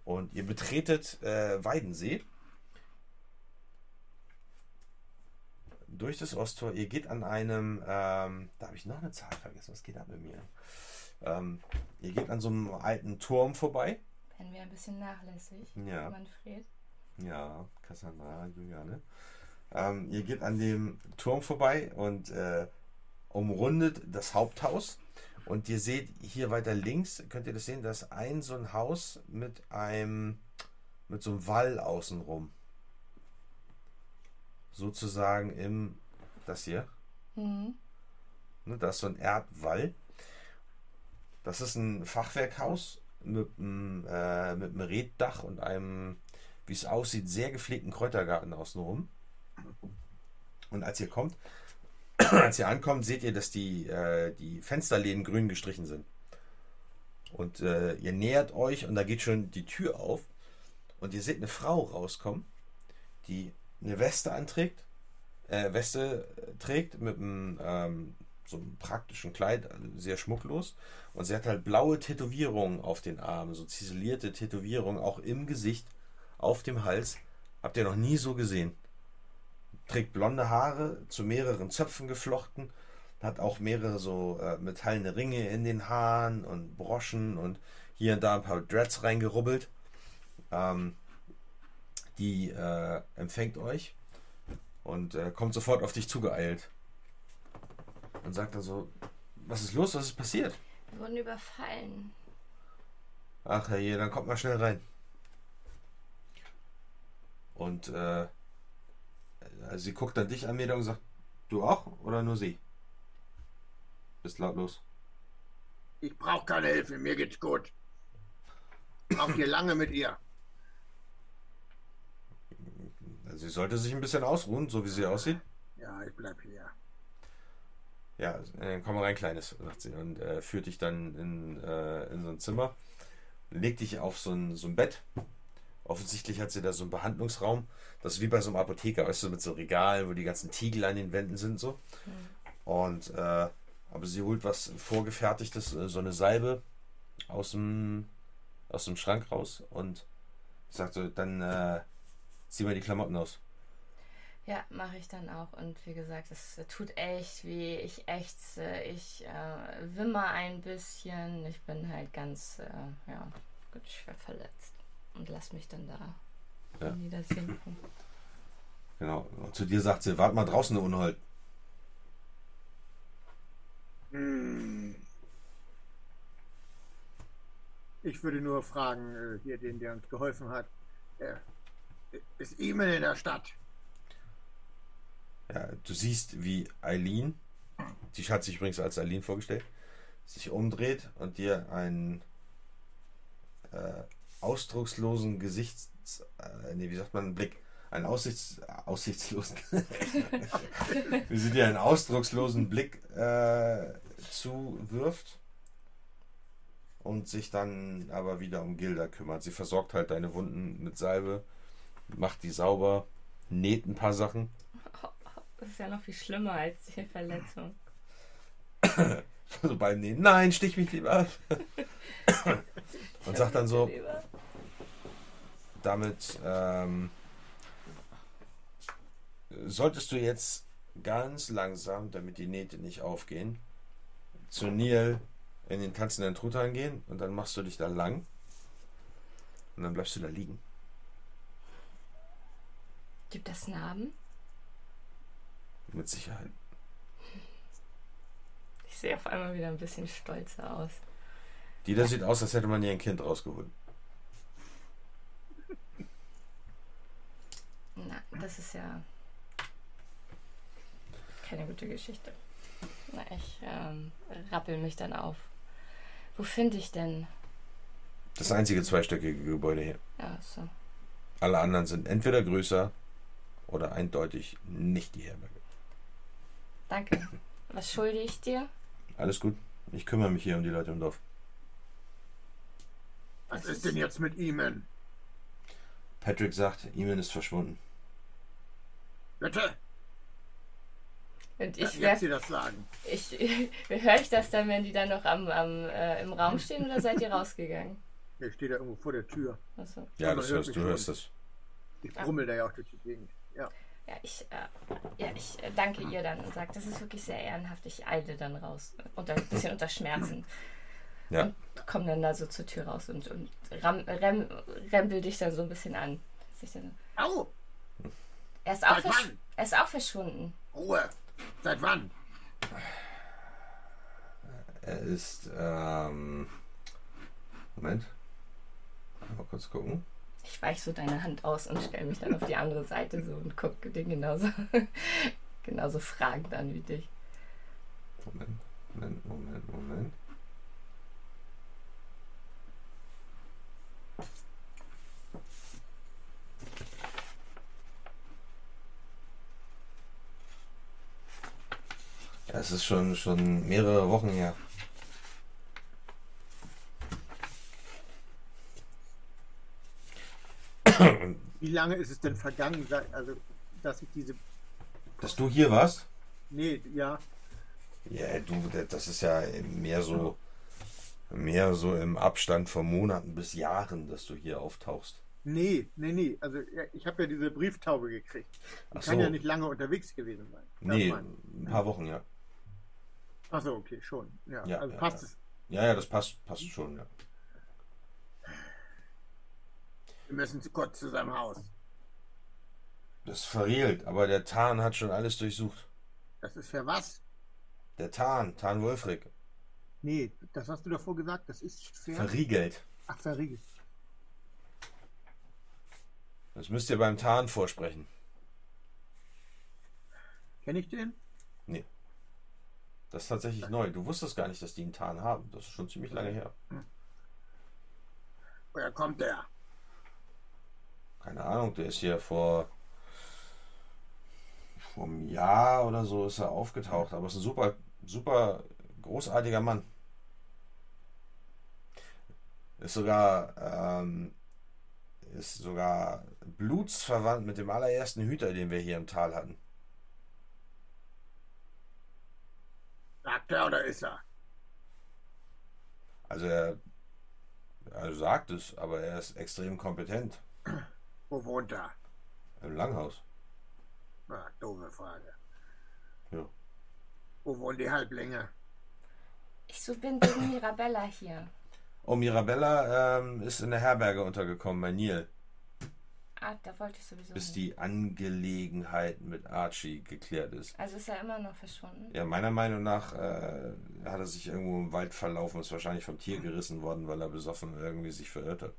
Und ihr betretet äh, Weidensee. Durch das Osttor. Ihr geht an einem, ähm, da habe ich noch eine Zahl vergessen. Was geht da mit mir? Ähm, ihr geht an so einem alten Turm vorbei. Werden wir ein bisschen nachlässig, ja. Manfred. Ja, Cassandra, Juliane. Ähm, ihr geht an dem Turm vorbei und äh, umrundet das Haupthaus. Und ihr seht hier weiter links, könnt ihr das sehen, da ist ein so ein Haus mit einem, mit so einem Wall außenrum. Sozusagen im, das hier, Mhm. Ne, da ist so ein Erdwall. Das ist ein Fachwerkhaus mit, einem, äh, mit einem Reddach und einem, wie es aussieht, sehr gepflegten Kräutergarten außenrum. Und als ihr kommt, als ihr ankommt, seht ihr, dass die, äh, die Fensterläden grün gestrichen sind. Und äh, ihr nähert euch und da geht schon die Tür auf. Und ihr seht eine Frau rauskommen, die eine Weste anträgt, äh, Weste trägt mit einem, ähm, so einem praktischen Kleid, also sehr schmucklos. Und sie hat halt blaue Tätowierungen auf den Armen, so ziselierte Tätowierungen, auch im Gesicht, auf dem Hals. Habt ihr noch nie so gesehen. Trägt blonde Haare, zu mehreren Zöpfen geflochten, hat auch mehrere so äh, metallene Ringe in den Haaren und Broschen und hier und da ein paar Dreads reingerubbelt. Ähm, die äh, empfängt euch und äh, kommt sofort auf dich zugeeilt und sagt dann so, was ist los, was ist passiert? Wir wurden überfallen. Ach herrje, dann kommt mal schnell rein. Und äh, sie guckt dann dich an mir und sagt, du auch oder nur sie? Bist lautlos. Ich brauche keine Hilfe, mir geht's gut. Braucht ihr lange mit ihr? Sie sollte sich ein bisschen ausruhen, so wie sie aussieht. Ja, ich bleib hier. Ja, äh, komm mal rein, Kleines, sagt sie und äh, führt dich dann in, äh, in so ein Zimmer, legt dich auf so ein, so ein Bett. Offensichtlich hat sie da so einen Behandlungsraum. Das ist wie bei so einem Apotheker, weißt du, mit so Regalen, wo die ganzen Tiegel an den Wänden sind, so. Mhm. Und, äh, aber sie holt was Vorgefertigtes, äh, so eine Salbe aus dem, aus dem Schrank raus und sagt so, dann äh, zieh mal die Klamotten aus. Ja, mache ich dann auch. Und wie gesagt, es tut echt weh. Ich ächze, ich äh, wimmer ein bisschen. Ich bin halt ganz, äh, ja, gut schwer verletzt. Und lass mich dann da ja. niedersinken. Genau. Und zu dir sagt sie, warte mal draußen, der Unhold. Hm. Ich würde nur fragen, äh, hier den, der uns geholfen hat. Äh, ist E-Mail in der Stadt? Ja, du siehst, wie Eileen, die hat sich übrigens als Eileen vorgestellt, sich umdreht und dir einen äh, ausdruckslosen Gesichts, äh, nee, wie sagt man, Blick, einen Aussichts, aussichtslosen, wie sie dir einen ausdruckslosen Blick äh, zuwirft und sich dann aber wieder um Gilda kümmert. Sie versorgt halt deine Wunden mit Salbe, macht die sauber, näht ein paar Sachen das ist ja noch viel schlimmer als die Verletzung. so beim Nähen, nein, stich mich lieber ab. Und sagt dann so, damit ähm, solltest du jetzt ganz langsam, damit die Nähte nicht aufgehen, zu Neil in den tanzenden Truthahn gehen und dann machst du dich da lang und dann bleibst du da liegen. Gibt das Narben? Mit Sicherheit. Ich sehe auf einmal wieder ein bisschen stolzer aus. Die da sieht aus, als hätte man ihr ein Kind rausgeholt. Na, das ist ja keine gute Geschichte. Na, ich ähm, rappel mich dann auf. Wo finde ich denn? Das einzige zweistöckige Gebäude hier. Ja, so. Alle anderen sind entweder größer oder eindeutig nicht die Herberge. Danke. Was schulde ich dir? Alles gut. Ich kümmere mich hier um die Leute im Dorf. Was ist denn jetzt mit Eamon? Patrick sagt, Eamon ist verschwunden. Bitte? Und ich ja, Sie das sagen. Ich, höre ich das dann, wenn die dann noch am, am äh, im Raum stehen oder seid ihr rausgegangen? Ich stehe da irgendwo vor der Tür. Achso. Ja, das hörst, du hörst das. Ich brummel ah. da ja auch durch die Gegend. Ja ja, ich, äh, ja, ich äh, danke ihr dann und sage, das ist wirklich sehr ehrenhaft. Ich eile dann raus, unter, ein bisschen unter Schmerzen. Ja. Und komm dann da so zur Tür raus und, und ram, rem, rempel dich dann so ein bisschen an. Dann, Au! Er ist, auch er ist auch verschwunden. Ruhe! Seit wann? Er ist, ähm, Moment. Mal kurz gucken ich weiche so deine Hand aus und stelle mich dann auf die andere Seite so und gucke den genauso, genauso fragend an wie dich. Moment, Moment, Moment, Moment. Es ist schon, schon mehrere Wochen her. Wie lange ist es denn vergangen, also dass ich diese. Dass du hier warst? Nee, ja. Ja, du, das ist ja mehr so, mehr so im Abstand von Monaten bis Jahren, dass du hier auftauchst. Nee, nee, nee. Also ich habe ja diese Brieftaube gekriegt. Die Ach kann so. ja nicht lange unterwegs gewesen sein. Nee, ein paar Wochen, ja. Ich. Ach so, okay, schon. Ja, Ja, also ja, passt ja. es. Ja, ja, das passt, passt schon, ja. Wir müssen zu kurz zu seinem Haus. Das ist verriegelt, aber der Tarn hat schon alles durchsucht. Das ist für was? Der Tarn, Tarn Wolfrig, Nee, das hast du davor gesagt, das ist für. verriegelt. Ach, verriegelt. Das müsst ihr beim Tarn vorsprechen. Kenne ich den? Das ist tatsächlich neu. Du wusstest gar nicht, dass die einen Tarn haben. Das ist schon ziemlich lange her. Woher kommt der? Keine Ahnung, der ist hier vor, vor einem Jahr oder so ist er aufgetaucht. Aber ist ein super, super großartiger Mann. Ist sogar, ähm, ist sogar blutsverwandt mit dem allerersten Hüter, den wir hier im Tal hatten. Sagt er oder ist er? Also er, er sagt es, aber er ist extrem kompetent Wo wohnt er? im Langhaus. Na, doofe Frage. Ja. Wo wohnen die Halblinge? Ich so bin wegen Mirabella hier. Oh, Mirabella ähm, ist in der Herberge untergekommen bei Neil, Ah, da wollte ich sowieso bis die Angelegenheit mit Archie geklärt ist. Also ist er immer noch verschwunden? Ja, meiner Meinung nach äh, hat er sich irgendwo im Wald verlaufen, ist wahrscheinlich vom Tier gerissen worden, weil er besoffen irgendwie sich verirrt hat.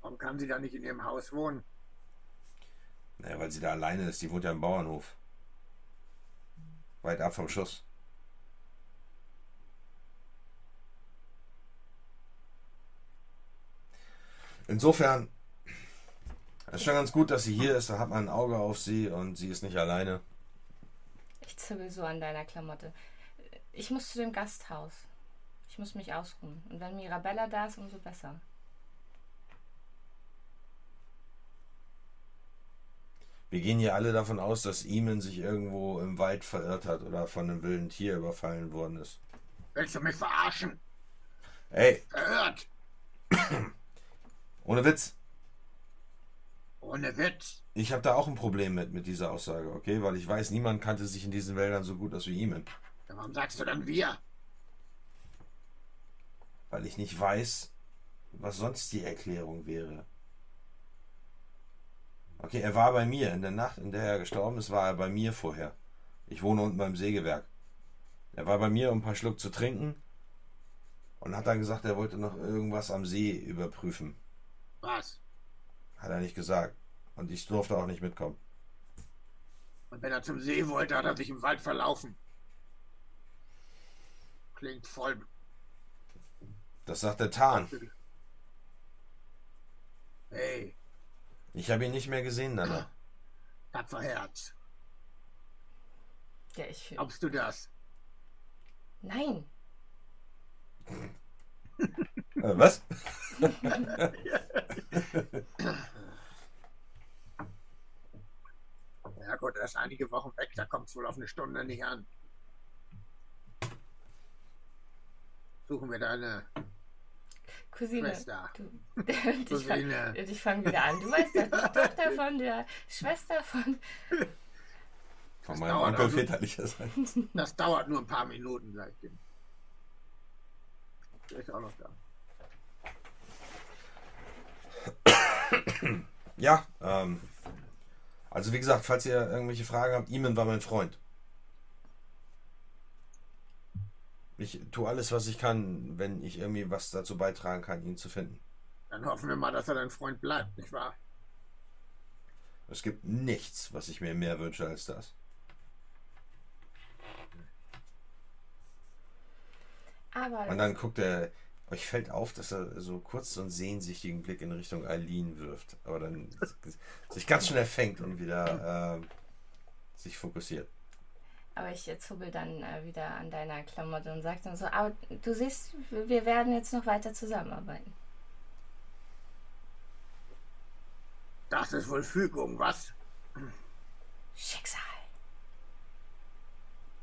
Warum kann sie da nicht in ihrem Haus wohnen? Naja, weil sie da alleine ist, die wohnt ja im Bauernhof. Weit ab vom Schuss. Insofern ist schon ganz gut, dass sie hier ist. Da hat man ein Auge auf sie und sie ist nicht alleine. Ich zibbel so an deiner Klamotte. Ich muss zu dem Gasthaus. Ich muss mich ausruhen. Und wenn Mirabella da ist, umso besser. Wir gehen hier alle davon aus, dass Eamon sich irgendwo im Wald verirrt hat oder von einem wilden Tier überfallen worden ist. Willst du mich verarschen? Ey, Verhört! ohne Witz. Ohne Witz. Ich habe da auch ein Problem mit, mit dieser Aussage, okay? Weil ich weiß, niemand kannte sich in diesen Wäldern so gut aus wie Eamon. Warum sagst du dann wir? Weil ich nicht weiß, was sonst die Erklärung wäre. Okay, er war bei mir. In der Nacht, in der er gestorben ist, war er bei mir vorher. Ich wohne unten beim Sägewerk. Er war bei mir, um ein paar Schluck zu trinken. Und hat dann gesagt, er wollte noch irgendwas am See überprüfen. Was? Hat er nicht gesagt. Und ich durfte auch nicht mitkommen. Und wenn er zum See wollte, hat er sich im Wald verlaufen. Klingt voll. Das sagt der Tarn. Hey, Ich habe ihn nicht mehr gesehen danach. tapfer Herz. Ja, ich. Glaubst du das? Nein. Äh, was? Ja gut, er ist einige Wochen weg, da kommt es wohl auf eine Stunde nicht an. Suchen wir deine Cousine. Schwester. Du, ich Cousine. ich fang wieder an. Du weißt doch, die Tochter von der Schwester von. Von Das meinem dauert Onkel also- väterlicherseits. Das dauert nur ein paar Minuten, ich dem. Der ist auch noch da. ja, ähm, also wie gesagt, falls ihr irgendwelche Fragen habt, Iman war mein Freund. Ich tue alles, was ich kann, wenn ich irgendwie was dazu beitragen kann, ihn zu finden. Dann hoffen wir mal, dass er dein Freund bleibt, nicht wahr? Es gibt nichts, was ich mir mehr wünsche als das. Aber. Und dann guckt er euch fällt auf, dass er so kurz so einen sehnsüchtigen Blick in Richtung Eileen wirft. Aber dann sich ganz schnell fängt und wieder äh, sich fokussiert. Aber ich jetzt hubbel dann äh, wieder an deiner Klamotte und sage dann so, aber du siehst, wir werden jetzt noch weiter zusammenarbeiten. Das ist wohl Fügung, was? Schicksal.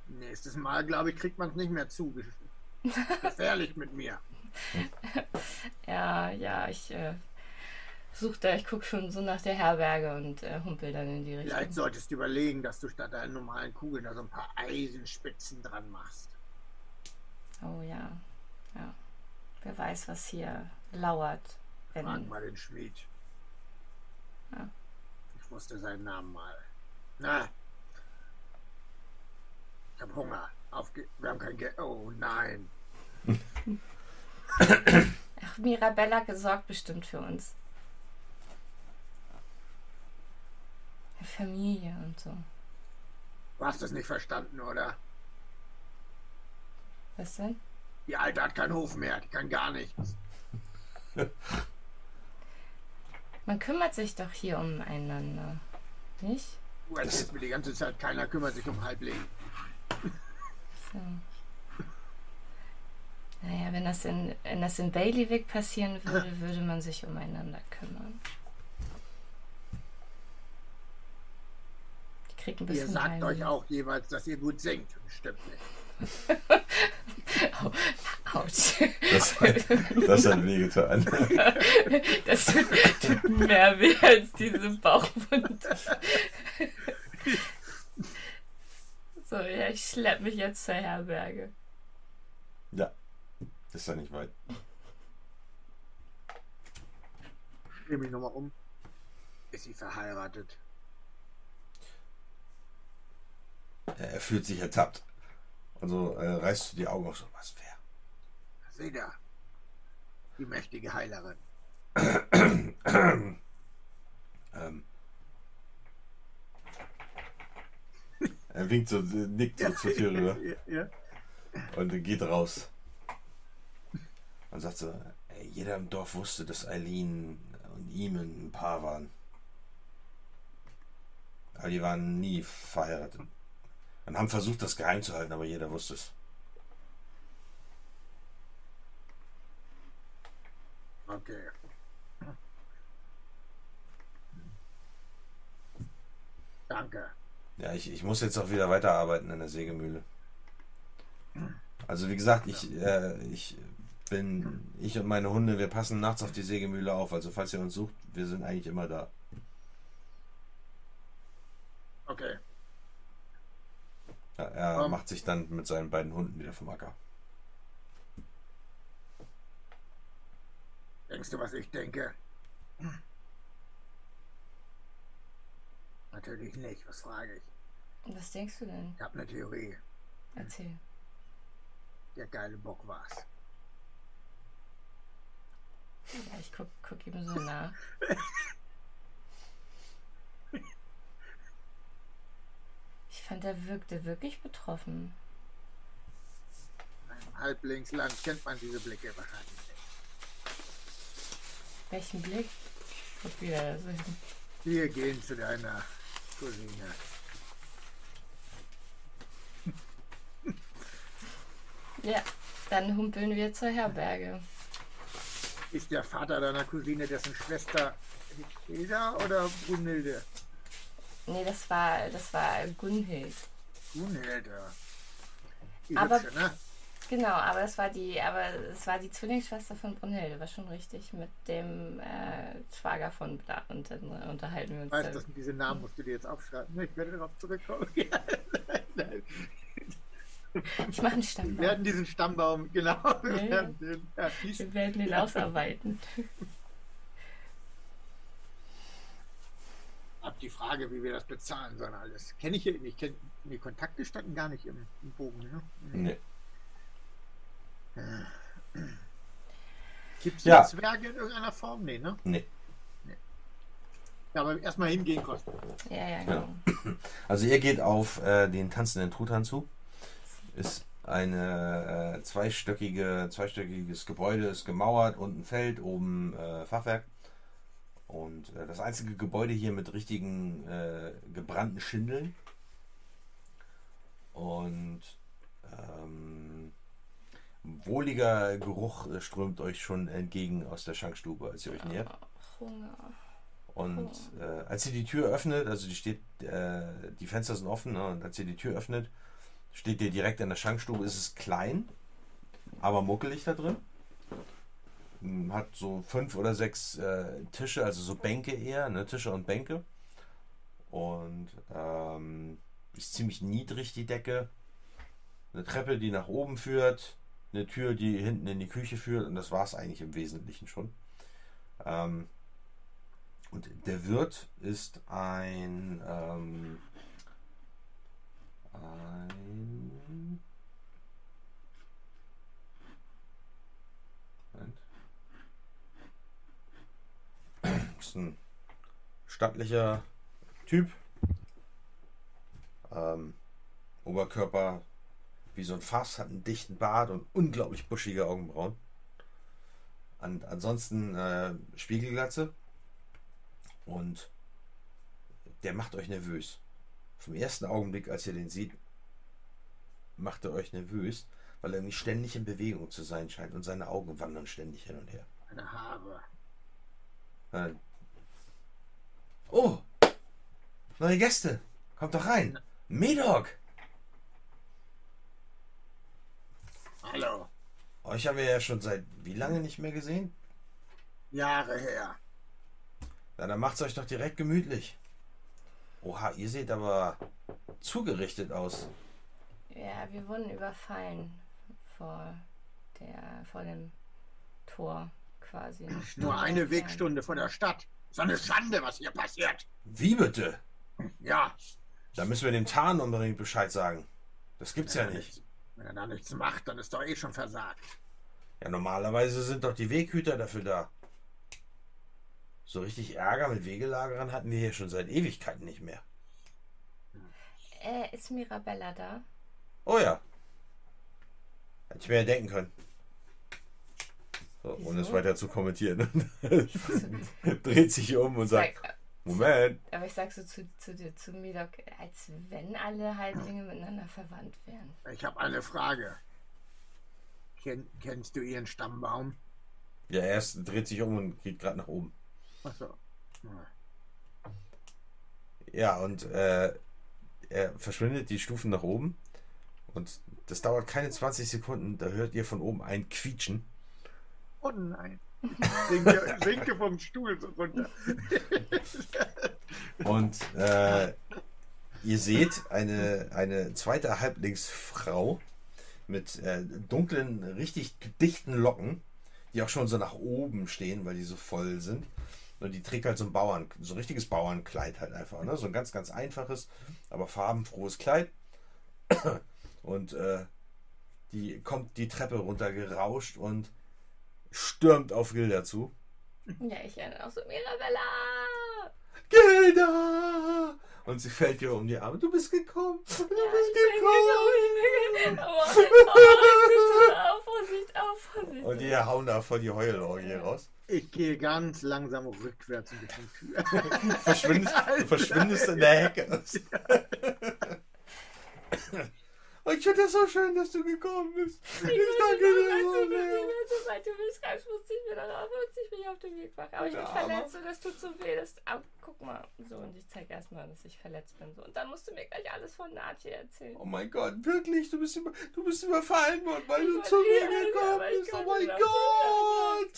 Nächstes Mal, glaube ich, kriegt man es nicht mehr zu. Gefährlich mit mir. Ja, ja, ich äh, suche da, ich gucke schon so nach der Herberge und äh, humpel dann in die Richtung. Vielleicht solltest du überlegen, dass du statt deinen normalen Kugeln da so ein paar Eisenspitzen dran machst. Oh ja, ja. Wer weiß, was hier lauert. Wenn, Frag mal den Schmied. Ja. Ich wusste seinen Namen mal. Na. Ich hab Hunger. Aufge Wir haben kein Geld. Oh nein. Ach, Mirabella sorgt bestimmt für uns. Familie und so. Du hast es nicht verstanden, oder? Was denn? Die Alte hat keinen Hof mehr. Die kann gar nichts. Man kümmert sich doch hier umeinander. Nicht? Du erzählst mir die ganze Zeit, keiner kümmert sich um Halbling. So. Naja, wenn das in, wenn das in Bailiwick passieren würde, würde man sich umeinander kümmern. Die kriegt ein Ihr bisschen sagt Heimweh. euch auch jeweils, dass ihr gut singt. Stimmt nicht. Autsch. Das, das hat wehgetan. Das tut, tut mehr weh als diese Bauchwunde. So, ja, ich schlepp mich jetzt zur Herberge. Ja, ist ja nicht weit. Dreh mich nochmal um. Ist sie verheiratet? Er fühlt sich ertappt. Also äh, reißt du die Augen auf so, was wer? Seht ihr? Die mächtige Heilerin. Ähm, er winkt so, nickt so zur Tür rüber ja, ja. und geht raus. Und sagt so, ey, jeder im Dorf wusste, dass Eileen und ihm ein Paar waren. Aber die waren nie verheiratet. Und haben versucht, das geheim zu halten, aber jeder wusste es. Okay. Danke. Ja, ich, ich muss jetzt auch wieder weiterarbeiten in der Sägemühle. Also wie gesagt, ich, äh, ich bin, ich und meine Hunde, wir passen nachts auf die Sägemühle auf. Also falls ihr uns sucht, wir sind eigentlich immer da. Okay. Ja, er Ähm. macht sich dann mit seinen beiden Hunden wieder vom Acker. Denkst du, was ich denke? Natürlich nicht. Was frage ich? Was denkst du denn? Ich habe eine Theorie. Erzähl. Der geile Bock war's. Ja, ich guck, guck ihm so nach. Ich fand, er wirkte wirklich betroffen. Im Halblingsland kennt man diese Blicke wahrscheinlich nicht. Welchen Blick? Guck wieder so hin. Wir gehen zu deiner Cousine. Ja, dann humpeln wir zur Herberge. Ist der Vater deiner Cousine dessen Schwester Hilda oder Brunhilde? Nee, das war, das war Gunhild. Brunhilde. Die Aber- hübsche, ne? Genau, aber es war die, aber es war die Zwillingsschwester von Brunhilde, war schon richtig, mit dem äh, Schwager von Bla und dann unterhalten wir uns. Weißt du, diese Namen musst du dir jetzt aufschreiben. Ich werde darauf zurückkommen. Ich mache einen Wir Stammbaum. werden diesen Stammbaum, genau. Wir Ja, ja. werden den, ja, dies- Wir werden ihn ausarbeiten. Ab die Frage, wie wir das bezahlen sollen, alles. Kenne ich hier nicht. Kenn, die Kontakte standen gar nicht im, im Bogen. Ne? Nee. Gibt es Ja. Zwerge in irgendeiner Form? Nee, ne? Nee. Ja, aber erstmal hingehen kostet. Ja, ja, Genau. genau. Also ihr geht auf äh, den tanzenden Truthahn zu. Ist eine äh, zweistöckige, zweistöckiges Gebäude ist gemauert, unten Feld, oben äh, Fachwerk. Und äh, das einzige Gebäude hier mit richtigen äh, gebrannten Schindeln. Und ähm, wohliger Geruch äh, strömt euch schon entgegen aus der Schankstube, als ihr euch nähert. Hunger. Und äh, als ihr die Tür öffnet, also die steht, äh, die Fenster sind offen, ne, und als ihr die Tür öffnet, steht ihr direkt in der Schankstube. Es ist klein, aber muckelig da drin. Hm, Hat so fünf oder sechs äh, Tische, also so Bänke eher, ne, Tische und Bänke. Und ähm, ist ziemlich niedrig die Decke. Eine Treppe, die nach oben führt, eine Tür, die hinten in die Küche führt, und das war es eigentlich im Wesentlichen schon. Ähm, und der Wirt ist ein, ähm, ein Moment. ist ein stattlicher Typ. Ähm, Oberkörper wie so ein Fass, hat einen dichten Bart und unglaublich buschige Augenbrauen. An, ansonsten äh, Spiegelglatze. Und der macht euch nervös. Vom ersten Augenblick, als ihr den seht, macht er euch nervös, weil er irgendwie ständig in Bewegung zu sein scheint und seine Augen wandern ständig hin und her. Meine Haare. Äh, Oh, neue Gäste. Kommt doch rein. Medog. Hallo. Euch haben wir ja schon seit wie lange nicht mehr gesehen? Jahre her. Na, dann macht's euch doch direkt gemütlich. Oha, ihr seht aber zugerichtet aus. Ja, wir wurden überfallen vor der, vor dem Tor quasi. Nur eine Wegstunde von der Stadt. So eine Schande, was hier passiert. Wie bitte? Ja. Da müssen wir dem Tarn unbedingt Bescheid sagen. Das gibt's ja nicht. Wenn er da nichts macht, dann ist doch eh schon versagt. Ja, normalerweise sind doch die Weghüter dafür da. So richtig Ärger mit Wegelagerern hatten wir hier schon seit Ewigkeiten nicht mehr. Äh, ist Mirabella da? Oh ja. Hätte ich mir ja denken können. So, ohne es weiter zu kommentieren. Dreht sich um und sagt, Sag, Moment. aber ich sag so zu, zu, dir- zu Midok, als wenn alle Halblinge miteinander verwandt wären. Ich habe eine Frage. Ken, kennst du ihren Stammbaum? Ja, er ist- dreht sich um und geht gerade nach oben. Achso. Ja, und äh, er verschwindet die Stufen nach oben. Und das dauert keine 20 Sekunden. Da hört ihr von oben ein Quietschen. Oh nein. Sinke, sinke vom Stuhl so runter. Und äh, ihr seht eine, eine zweite Halblingsfrau mit äh, dunklen, richtig dichten Locken, die auch schon so nach oben stehen, weil die so voll sind. Und die trägt halt so ein Bauern, so ein richtiges Bauernkleid halt einfach. Ne? So ein ganz, ganz einfaches, aber farbenfrohes Kleid. Und äh, die kommt die Treppe runtergerauscht und stürmt auf Gilda zu. Ja, ich erinnere auch so, Mirabella! Gilda! Und sie fällt ihr um die Arme. Du bist gekommen. Du bist gekommen. Oh, oh, Vorsicht, auf, Vorsicht. Und die hauen da voll die Heulorgie raus. Ich gehe ganz langsam rückwärts in Richtung Tür. Verschwindest, du verschwindest in der Hecke. Und ich finde das so schön, dass du gekommen bist. Ich danke dir so sehr. Sobald du mich schreibst, muss ich mir darauf, muss ich mich auf den Weg machen. Aber ich bin verletzt und das tut so weh. Das, aber guck mal. So, und ich zeige erstmal, dass ich verletzt bin. So. Und dann musst du mir gleich alles von Nati erzählen. Oh mein Gott, wirklich? Du bist, über, du bist überfallen worden, weil du Ich zu mir gekommen ich bist. Oh mein Gott.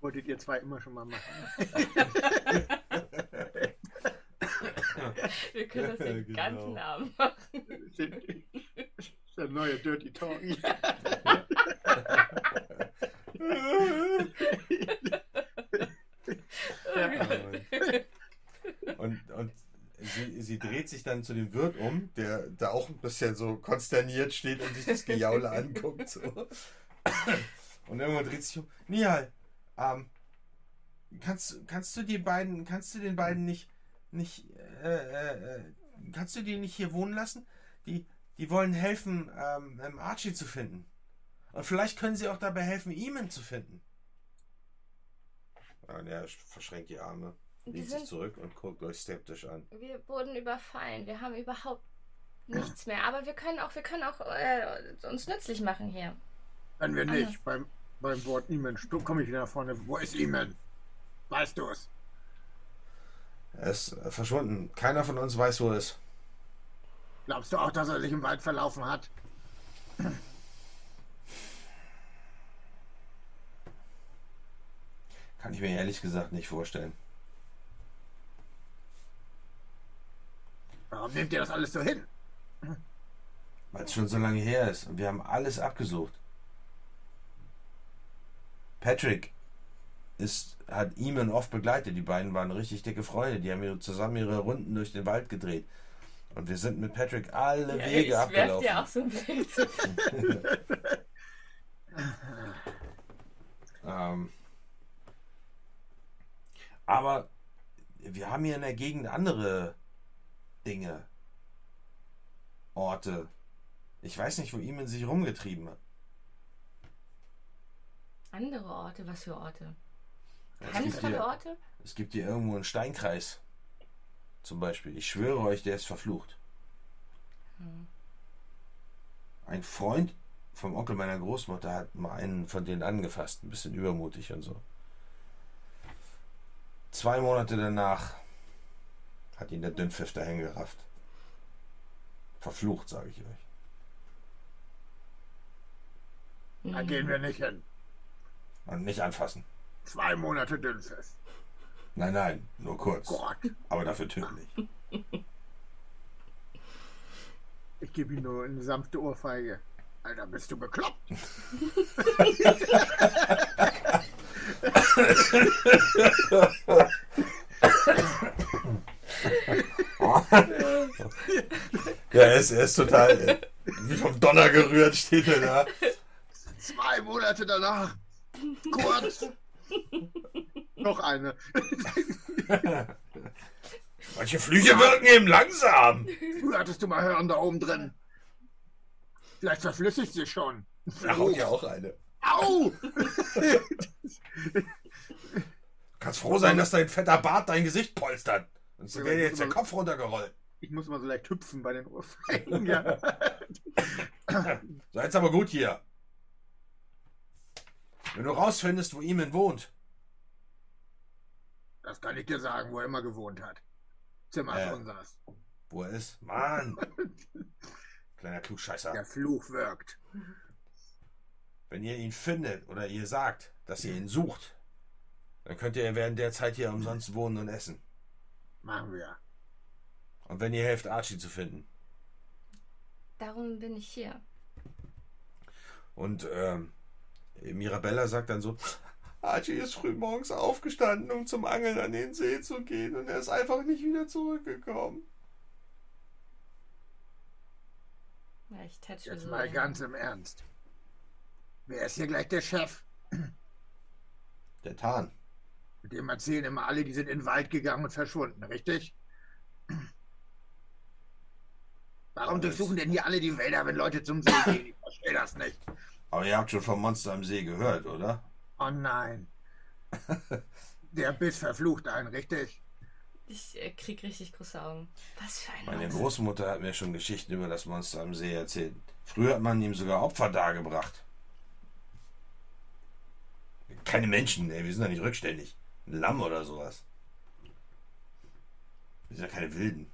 Wolltet ihr zwei immer schon mal machen. Wir können das den Genau. ganzen Abend machen. Das ist der neue Dirty Talk. Und, und sie, sie dreht sich dann zu dem Wirt um, der da auch ein bisschen so konsterniert steht und sich das Gejaule anguckt. So. Und irgendwann dreht sich um. Nial, ähm, kannst, kannst du die beiden, kannst du den beiden nicht, nicht, äh, äh, äh, kannst du die nicht hier wohnen lassen? Die, die wollen helfen, ähm, ähm, Archie zu finden. Und vielleicht können sie auch dabei helfen, Eamon zu finden. Ja, der verschränkt die Arme, lehnt sich zurück und guckt euch skeptisch an. Wir wurden überfallen. Wir haben überhaupt nichts mehr. Aber wir können auch, wir können auch äh, uns nützlich machen hier. Wenn wir Anders. nicht. Beim, beim Wort Eamon komme ich wieder nach vorne. Wo ist Eamon? Weißt du es? Er ist verschwunden. Keiner von uns weiß, wo er ist. Glaubst du auch, dass er sich im Wald verlaufen hat? Kann ich mir ehrlich gesagt nicht vorstellen. Warum nehmt ihr das alles so hin? Weil es schon so lange her ist und wir haben alles abgesucht. Patrick ist, hat Eamon oft begleitet. Die beiden waren richtig dicke Freunde. Die haben zusammen ihre Runden durch den Wald gedreht. Und wir sind mit Patrick alle Wege ich abgelaufen. dir auch so ein Bild. Ähm, aber wir haben hier in der Gegend andere Dinge, Orte. Ich weiß nicht, wo Eamon sich rumgetrieben hat. Andere Orte, was für Orte? Es gibt, Geheimnisvolle hier, Orte? es gibt hier irgendwo einen Steinkreis. Zum Beispiel. Ich schwöre euch, der ist verflucht. Ein Freund vom Onkel meiner Großmutter hat mal einen von denen angefasst. Ein bisschen übermutig und so. Zwei Monate danach hat ihn der Dünnpfiff dahin gerafft. Verflucht, sage ich euch. Da gehen wir nicht hin. Und nicht anfassen. Zwei Monate Dünnpfiff. Nein, nein, nur kurz. Gott. Aber dafür tödlich. Ich gebe ihm nur eine sanfte Ohrfeige. Alter, bist du bekloppt? Ja, er ist, er ist total wie vom Donner gerührt, steht er da. Zwei Monate danach. Kurz. Noch eine. Manche Flüche wirken eben langsam. Früher hattest du mal Hören da oben drin. Vielleicht verflüssigt sie schon. Da haut ja auch eine. Au! Du kannst froh sein, dass dein fetter Bart dein Gesicht polstert. Sonst wäre dir jetzt der Kopf runtergerollt. Ich muss mal so leicht hüpfen bei den Ohrfeigen. Ja. Jetzt aber gut hier. Wenn du rausfindest, wo Eamon wohnt, Das kann ich dir sagen, wo er immer gewohnt hat. Zimmer ist unseres. wo er ist, Mann. Kleiner Klugscheißer. Der Fluch wirkt. Wenn ihr ihn findet oder ihr sagt, dass ihr ihn sucht, dann könnt ihr während der Zeit hier umsonst wohnen und essen. Machen wir. Und wenn ihr helft, Archie zu finden. Darum bin ich hier. Und ähm, Mirabella sagt dann so, Archie ist früh morgens aufgestanden, um zum Angeln an den See zu gehen und er ist einfach nicht wieder zurückgekommen. Ja, ich tätschel Jetzt so. mal ein. ganz im Ernst. Wer ist hier gleich der Chef? Der Tarn. Mit dem erzählen immer alle, die sind in den Wald gegangen und verschwunden, richtig? Warum durchsuchen denn hier alle die Wälder, wenn Leute zum See gehen? Ich verstehe das nicht. Aber ihr habt schon vom Monster am See gehört, oder? Oh nein. Der Biss verflucht einen, richtig? Ich äh, krieg richtig große Augen. Was für ein Meine Monster. Großmutter hat mir schon Geschichten über das Monster am See erzählt. Früher hat man ihm sogar Opfer dargebracht. Keine Menschen, ey, wir sind ja nicht rückständig. Ein Lamm oder sowas. Wir sind ja keine Wilden.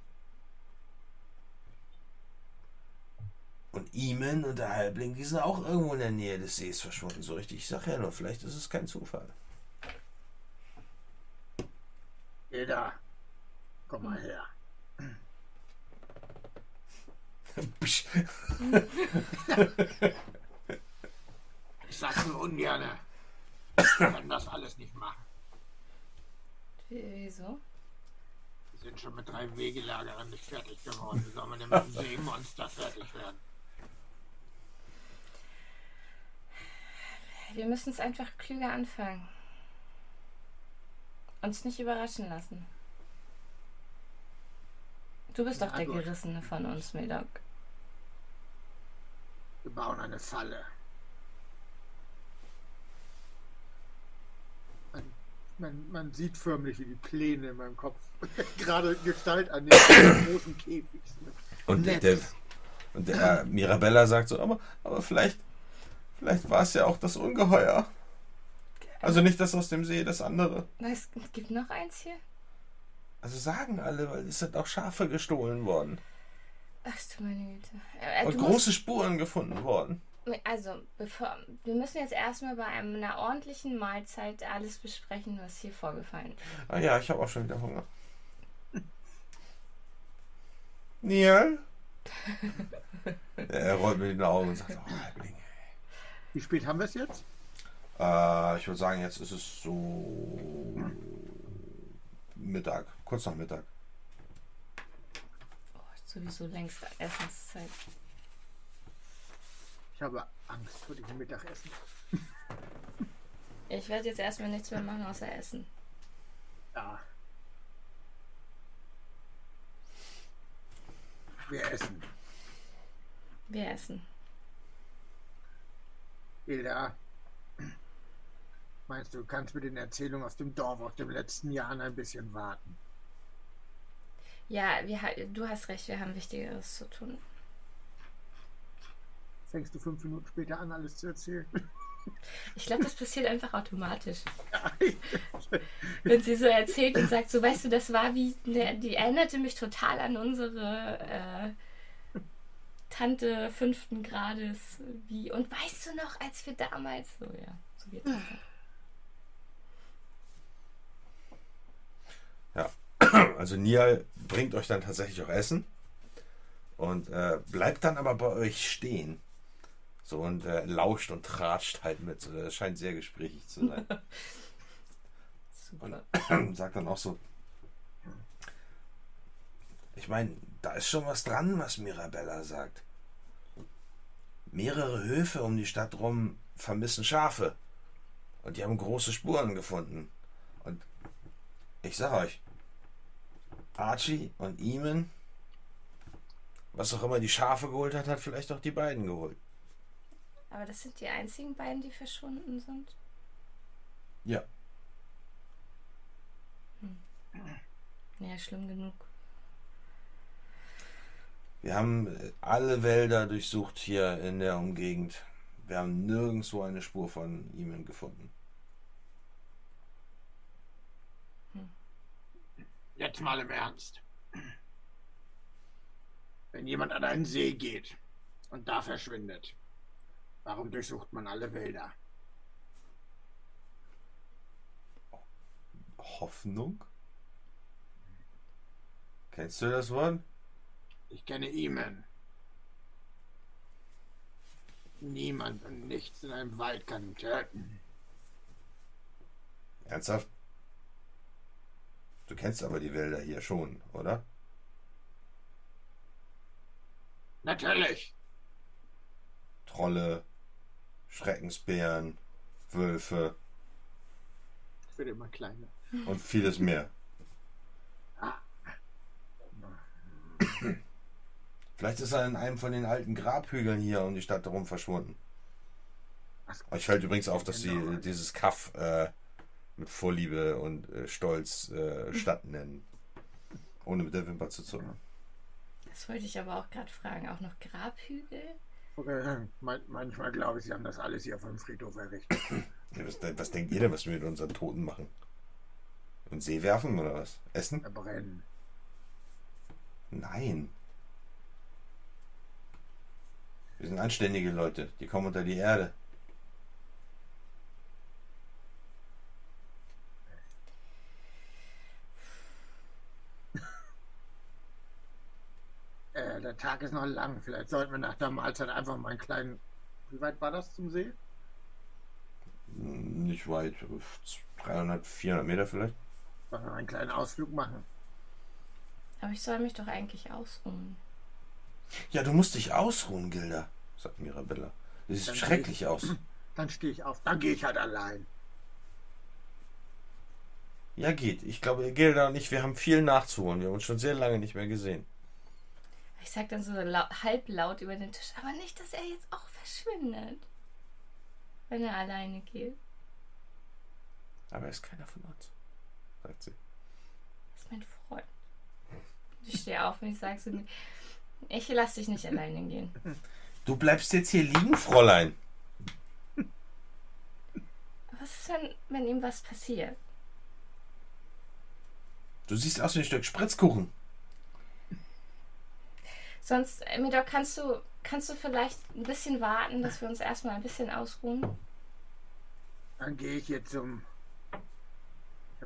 Und Eamon und der Halbling, die sind auch irgendwo in der Nähe des Sees verschwunden. So richtig, ich sag ja nur, vielleicht ist es kein Zufall. Geh da. Komm mal her. Ich sag's nur ungerne. Wir können das alles nicht machen. Wieso? Wir sind schon mit drei Wegelagerern nicht fertig geworden. Wie soll man denn mit dem Seemonster fertig werden? Wir müssen es einfach klüger anfangen. Uns nicht überraschen lassen. Du bist doch Na der gut. Gerissene von uns, Medoc. Wir bauen eine Falle. Man, man, man sieht förmlich, wie die Pläne in meinem Kopf gerade Gestalt an den großen Käfig sind. Und der, und der Mirabella sagt so, aber, aber vielleicht, vielleicht war es ja auch das Ungeheuer. Also nicht das aus dem See, das andere. Es gibt noch eins hier. Also sagen alle, weil es sind auch Schafe gestohlen worden. Ach du meine Güte. Äh, Und große Spuren gefunden worden. also, bevor, wir müssen jetzt erstmal bei einer ordentlichen Mahlzeit alles besprechen, was hier vorgefallen ist. Ah ja, ich habe auch schon wieder Hunger. Neil? er rollt mir die Augen und sagt, oh, Halbling. Wie spät haben wir es jetzt? Äh, ich würde sagen, jetzt ist es so Mittag, kurz nach Mittag. Oh, ist sowieso längst Essenszeit. Ich habe Angst vor diesem Mittagessen. Ich werde jetzt erstmal nichts mehr machen außer essen. Ja. Wir essen. Wir essen. Hilda, meinst du, du kannst mit den Erzählungen aus dem Dorf aus den letzten Jahren ein bisschen warten? Ja, wir, du hast recht, wir haben Wichtigeres zu tun. Fängst du fünf Minuten später an, alles zu erzählen? Ich glaube, das passiert einfach automatisch. Wenn sie so erzählt und sagt, so weißt du, das war wie, ne, die erinnerte mich total an unsere äh, Tante fünften Grades. Wie, und weißt du noch, als wir damals, so ja, so geht das. dann. Also Nial bringt euch dann tatsächlich auch Essen und äh, bleibt dann aber bei euch stehen. So und äh, lauscht und tratscht halt mit. So, Das scheint sehr gesprächig zu sein. Super. Und sagt dann auch so: Ich meine, da ist schon was dran, was Mirabella sagt. Mehrere Höfe um die Stadt rum vermissen Schafe. Und die haben große Spuren gefunden. Und ich sag euch, Archie und Eamon, was auch immer die Schafe geholt hat, hat vielleicht auch die beiden geholt. Aber das sind die einzigen beiden, die verschwunden sind. Ja. Ja, schlimm genug. Wir haben äh, alle Wälder durchsucht hier in der Umgegend. Wir haben nirgendwo eine Spur von Eamon gefunden. Jetzt mal im Ernst. Wenn jemand an einen See geht und da verschwindet, warum durchsucht man alle Wälder? Hoffnung? Kennst du das Wort? Ich kenne Eamon. Niemand und nichts in einem Wald kann ihn töten. Ernsthaft? Du kennst aber die Wälder hier schon, oder? Natürlich. Trolle, Schreckensbären, Wölfe Ich werde immer kleiner. und vieles mehr. Vielleicht ist er in einem von den alten Grabhügeln hier um die Stadt herum verschwunden. Euch fällt übrigens auf, dass sie Genau. dieses Kaff äh, mit Vorliebe und äh, Stolz äh, Stadt nennen. Ohne mit der Wimper zu zucken. Das wollte ich aber auch gerade fragen. Auch noch Grabhügel? Okay, man- Manchmal glaube ich, sie haben das alles hier auf dem Friedhof errichtet. Was, was denkt ihr denn, was wir mit unseren Toten machen? In den See werfen oder was? Essen? Verbrennen. Nein. Wir sind anständige Leute. Die kommen unter die Erde. Äh, der Tag ist noch lang. Vielleicht sollten wir nach der Mahlzeit einfach mal einen kleinen. Wie weit war das zum See? Hm, Nicht weit. 300, 400 Meter vielleicht. Sollen wir einen kleinen Ausflug machen? Aber ich soll mich doch eigentlich ausruhen. Ja, du musst dich ausruhen, Gilda, sagt Mirabella. Siehst Dann schrecklich aus. Dann stehe ich auf. Dann gehe ich halt allein. Ja, geht. Ich glaube, Gilda und ich, wir haben viel nachzuholen. Wir haben uns schon sehr lange nicht mehr gesehen. Ich sag dann so lau halblaut über den Tisch, aber nicht, dass er jetzt auch verschwindet. Wenn er alleine geht. Aber er ist keiner von uns, sagt sie. Das ist mein Freund. Ich stehe auf und ich sage so, ich lass dich nicht alleine gehen. Du bleibst jetzt hier liegen, Fräulein. Was ist, wenn, wenn ihm was passiert? Du siehst aus wie ein Stück Spritzkuchen. Sonst, äh, Midok, kannst du, kannst du vielleicht ein bisschen warten, dass wir uns erstmal ein bisschen ausruhen? Dann gehe ich jetzt zum.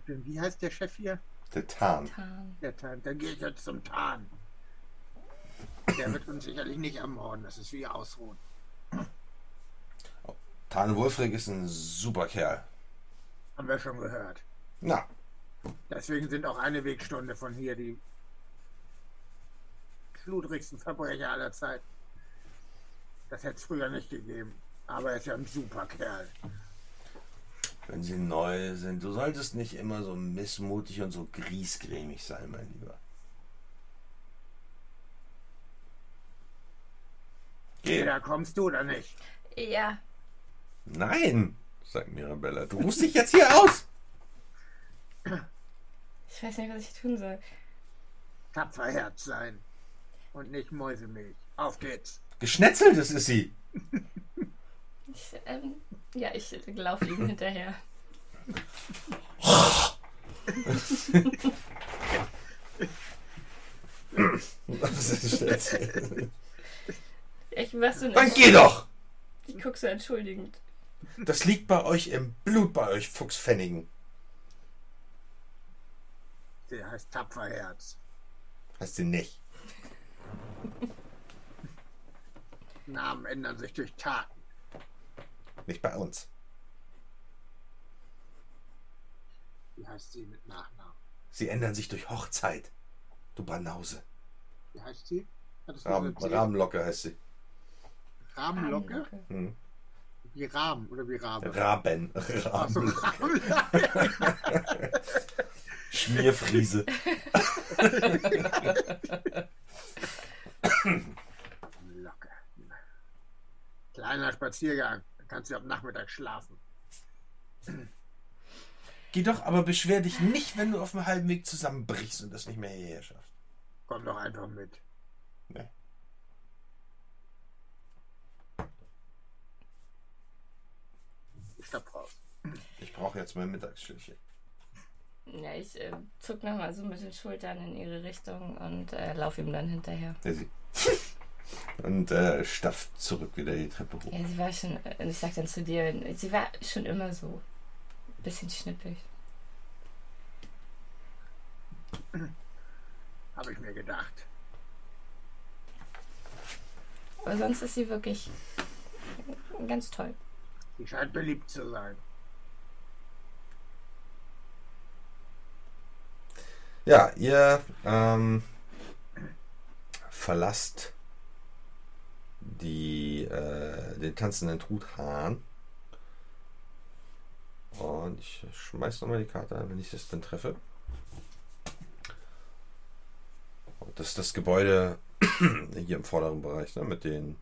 Wie heißt der Chef hier? Der Tarn. Tarn. Der Tan. Dann gehe ich jetzt zum Tan. Der wird uns sicherlich nicht ermorden, das ist wie ausruhen. Tarn Wolfrig ist ein super Kerl. Haben wir schon gehört. Na, Deswegen sind auch eine Wegstunde von hier die schludrigsten Verbrecher aller Zeit. Das hätte es früher nicht gegeben. Aber er ist ja ein super Kerl. wenn sie neu sind, du solltest nicht immer so missmutig und so griesgrämig sein, mein Lieber. Geh. Da kommst du oder nicht? Ja, Nein, sagt Mirabella. Du rufst dich jetzt hier aus. ich weiß nicht, was ich tun soll. Tapfer Herz sein. Und nicht Mäusemilch. Auf geht's. Geschnetzeltes ist sie. Ich, ähm, ja, ich laufe ihm hinterher. Was ist das jetzt? Ich was du Dann geh doch! Ich guck so entschuldigend. Das liegt bei euch im Blut, bei euch Fuchspfennigen. Der heißt Tapferherz. Heißt sie nicht. Namen ändern sich durch Taten. Nicht bei uns. Wie heißt sie mit Nachnamen? Sie ändern sich durch Hochzeit. Du Banause. Wie heißt sie? Rahmen? Rahmenlocke heißt sie. Rahmenlocke? Hm. Wie Rahmen oder wie Rabe? Raben. So, Raben. Rahmenlocke. Schmierfriese. Locke. Kleiner Spaziergang. Da kannst du am Nachmittag schlafen. Geh doch, aber beschwer dich nicht, wenn du auf dem halben Weg zusammenbrichst und das nicht mehr hierher schaffst. Komm doch einfach mit. Nee. Ich stapf raus. Ich brauche jetzt mein Mittagsschläfchen. Ja, ich äh, zuck nochmal so mit den Schultern in ihre Richtung und äh, laufe ihm dann hinterher. Ja, sie. Und äh, stafft zurück wieder die Treppe hoch. Ja, sie war schon, äh, ich sag dann zu dir, sie war schon immer so. Bisschen schnippig. Habe ich mir gedacht. Aber sonst ist sie wirklich ganz toll. Sie scheint beliebt zu sein. Ja, ihr ähm, verlasst die, äh, den tanzenden Truthahn. Und ich schmeiß nochmal die Karte an, wenn ich das dann treffe. Und das ist das Gebäude hier im vorderen Bereich, ne, mit den,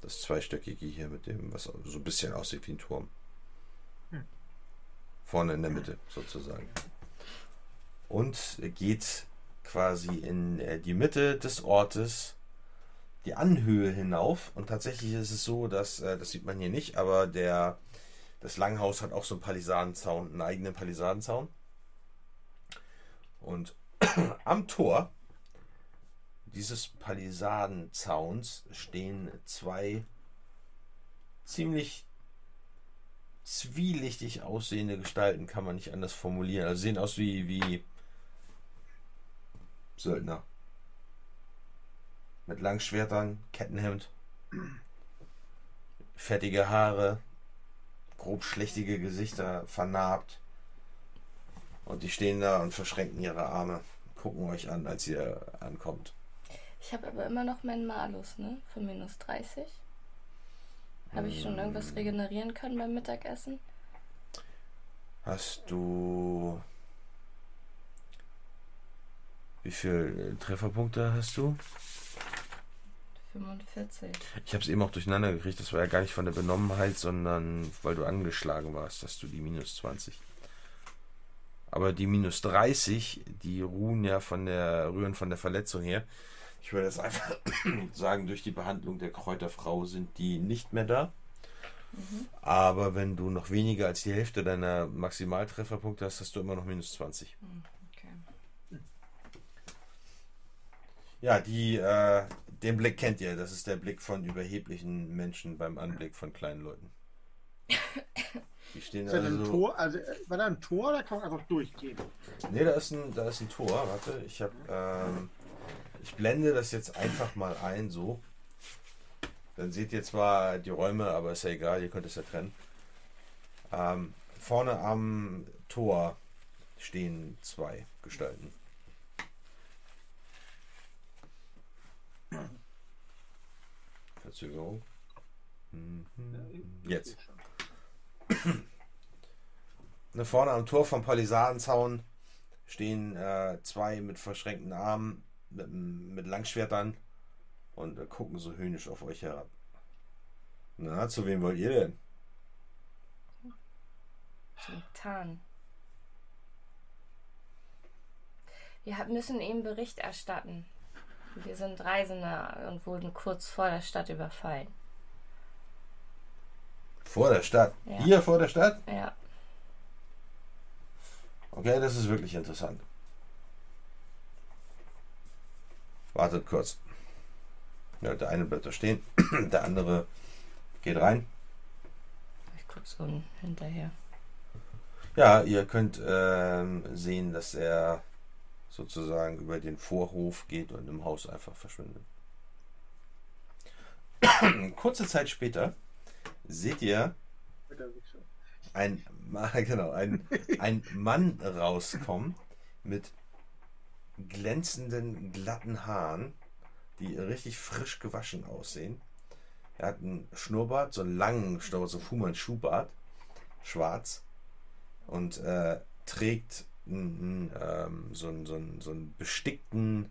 das zweistöckige hier, mit dem, was so ein bisschen aussieht wie ein Turm. Hm. Vorne in der Mitte sozusagen. Und geht quasi in äh, die Mitte des Ortes die Anhöhe hinauf. Und tatsächlich ist es so, dass, äh, das sieht man hier nicht, aber der, das Langhaus hat auch so einen Palisadenzaun, einen eigenen Palisadenzaun. Und am Tor dieses Palisadenzauns stehen zwei ziemlich zwielichtig aussehende Gestalten, kann man nicht anders formulieren. Also sehen aus wie, wie Söldner. Mit langen Schwertern, Kettenhemd, fettige Haare, grob schlechtige Gesichter, vernarbt. Und die stehen da und verschränken ihre Arme, gucken euch an, als ihr ankommt. Ich habe aber immer noch meinen Malus, ne? Von minus 30. Habe ich schon irgendwas regenerieren können beim Mittagessen? Hast du. Wie viel äh, Trefferpunkte hast du? 45. Ich habe es eben auch durcheinander gekriegt. Das war ja gar nicht von der Benommenheit, sondern weil du angeschlagen warst, dass du die minus 20. Aber die minus 30, die ruhen ja von der, rühren von der Verletzung her. Ich würde jetzt einfach sagen, durch die Behandlung der Kräuterfrau sind die nicht mehr da. Mhm. Aber wenn du noch weniger als die Hälfte deiner Maximaltrefferpunkte hast, hast du immer noch minus 20. Mhm, okay. Ja, die, äh, den Blick kennt ihr. Das ist der Blick von überheblichen Menschen beim Anblick von kleinen Leuten. Die stehen ist also, ein Tor, also äh, war da ein Tor oder kann man einfach durchgehen? Ne, da ist ein, da ist ein Tor. Warte, ich habe, ähm, ich blende das jetzt einfach mal ein, so. Dann seht ihr zwar die Räume, aber ist ja egal, ihr könnt es ja trennen. Ähm, vorne am Tor stehen zwei Gestalten. Verzögerung. Mhm. Jetzt. Ne, vorne am Tor vom Palisadenzaun stehen äh, zwei mit verschränkten Armen, mit, mit Langschwertern und gucken so höhnisch auf euch herab. Na, zu wem wollt ihr denn? Zum Tarn. Wir müssen ihm Bericht erstatten. Wir sind Reisende und wurden kurz vor der Stadt überfallen. Vor der Stadt? Ja. Hier vor der Stadt? Ja. Okay, das ist wirklich interessant. Wartet kurz. Ja, der eine bleibt da stehen, der andere geht rein. Ich guck so hinterher. Ja, ihr könnt ähm, sehen, dass er sozusagen über den Vorhof geht und im Haus einfach verschwindet. Kurze Zeit später seht ihr ein, genau, ein, ein Mann rauskommen mit glänzenden, glatten Haaren, die richtig frisch gewaschen aussehen. Er hat einen Schnurrbart, so einen langen Schnurrbart, so Fuhrmann Schuhbart, schwarz und äh, trägt einen, ähm, so, einen, so, einen, so einen bestickten,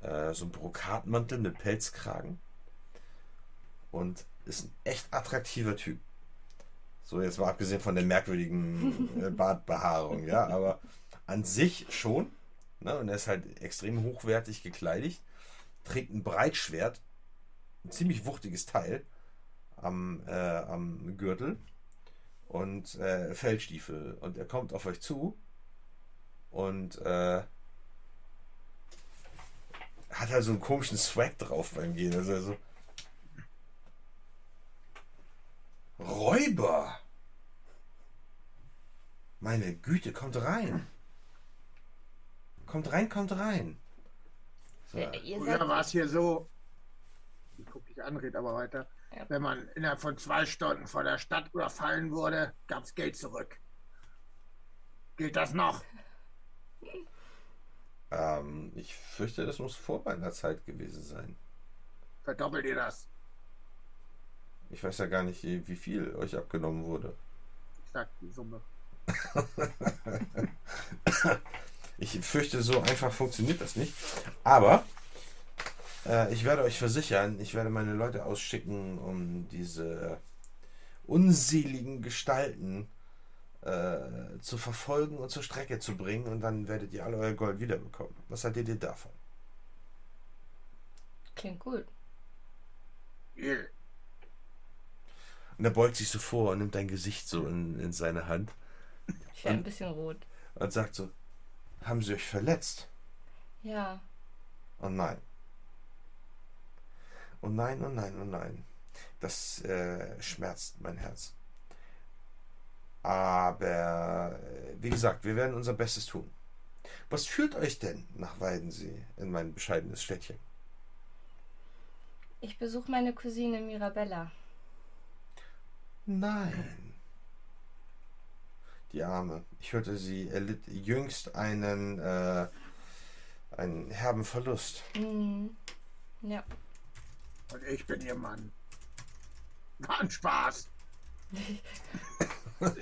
äh, so einen Brokatmantel mit Pelzkragen und ist ein echt attraktiver Typ. So, jetzt mal abgesehen von der merkwürdigen äh, Bartbehaarung, ja, aber an sich schon. Ne? Und er ist halt extrem hochwertig gekleidet, trägt ein Breitschwert, ein ziemlich wuchtiges Teil am, äh, am Gürtel und äh, Feldstiefel. Und er kommt auf euch zu und äh, hat halt so einen komischen Swag drauf beim Gehen. Also, also Räuber! Meine Güte, kommt rein! Kommt rein, kommt rein! So. Früher war es hier so, ich gucke dich an, red aber weiter. Ja. Wenn man innerhalb von zwei Stunden vor der Stadt überfallen wurde, gab es Geld zurück. Gilt das noch? Ähm, ich fürchte, das muss vor meiner Zeit gewesen sein. Verdoppelt ihr das? Ich weiß ja gar nicht, wie viel euch abgenommen wurde. Ich sag die Summe. ich fürchte, so einfach funktioniert das nicht. Aber äh, ich werde euch versichern, ich werde meine Leute ausschicken, um diese unseligen Gestalten äh, zu verfolgen und zur Strecke zu bringen und dann werdet ihr alle euer Gold wiederbekommen. Was haltet ihr davon? Klingt gut. Yeah. Und er beugt sich so vor und nimmt dein Gesicht so in, in seine Hand. Ich werde ein bisschen rot. Und sagt so, haben sie euch verletzt? Ja. Oh nein. Oh nein, oh nein, oh nein. Das äh, schmerzt mein Herz. Aber äh, wie gesagt, wir werden unser Bestes tun. Was führt euch denn nach Weidensee in mein bescheidenes Städtchen? Ich besuche meine Cousine Mirabella. Nein. Die Arme. Ich hörte, sie erlitt jüngst einen, äh, einen herben Verlust. Mhm. Ja. Und ich bin ihr Mann. War ein Spaß.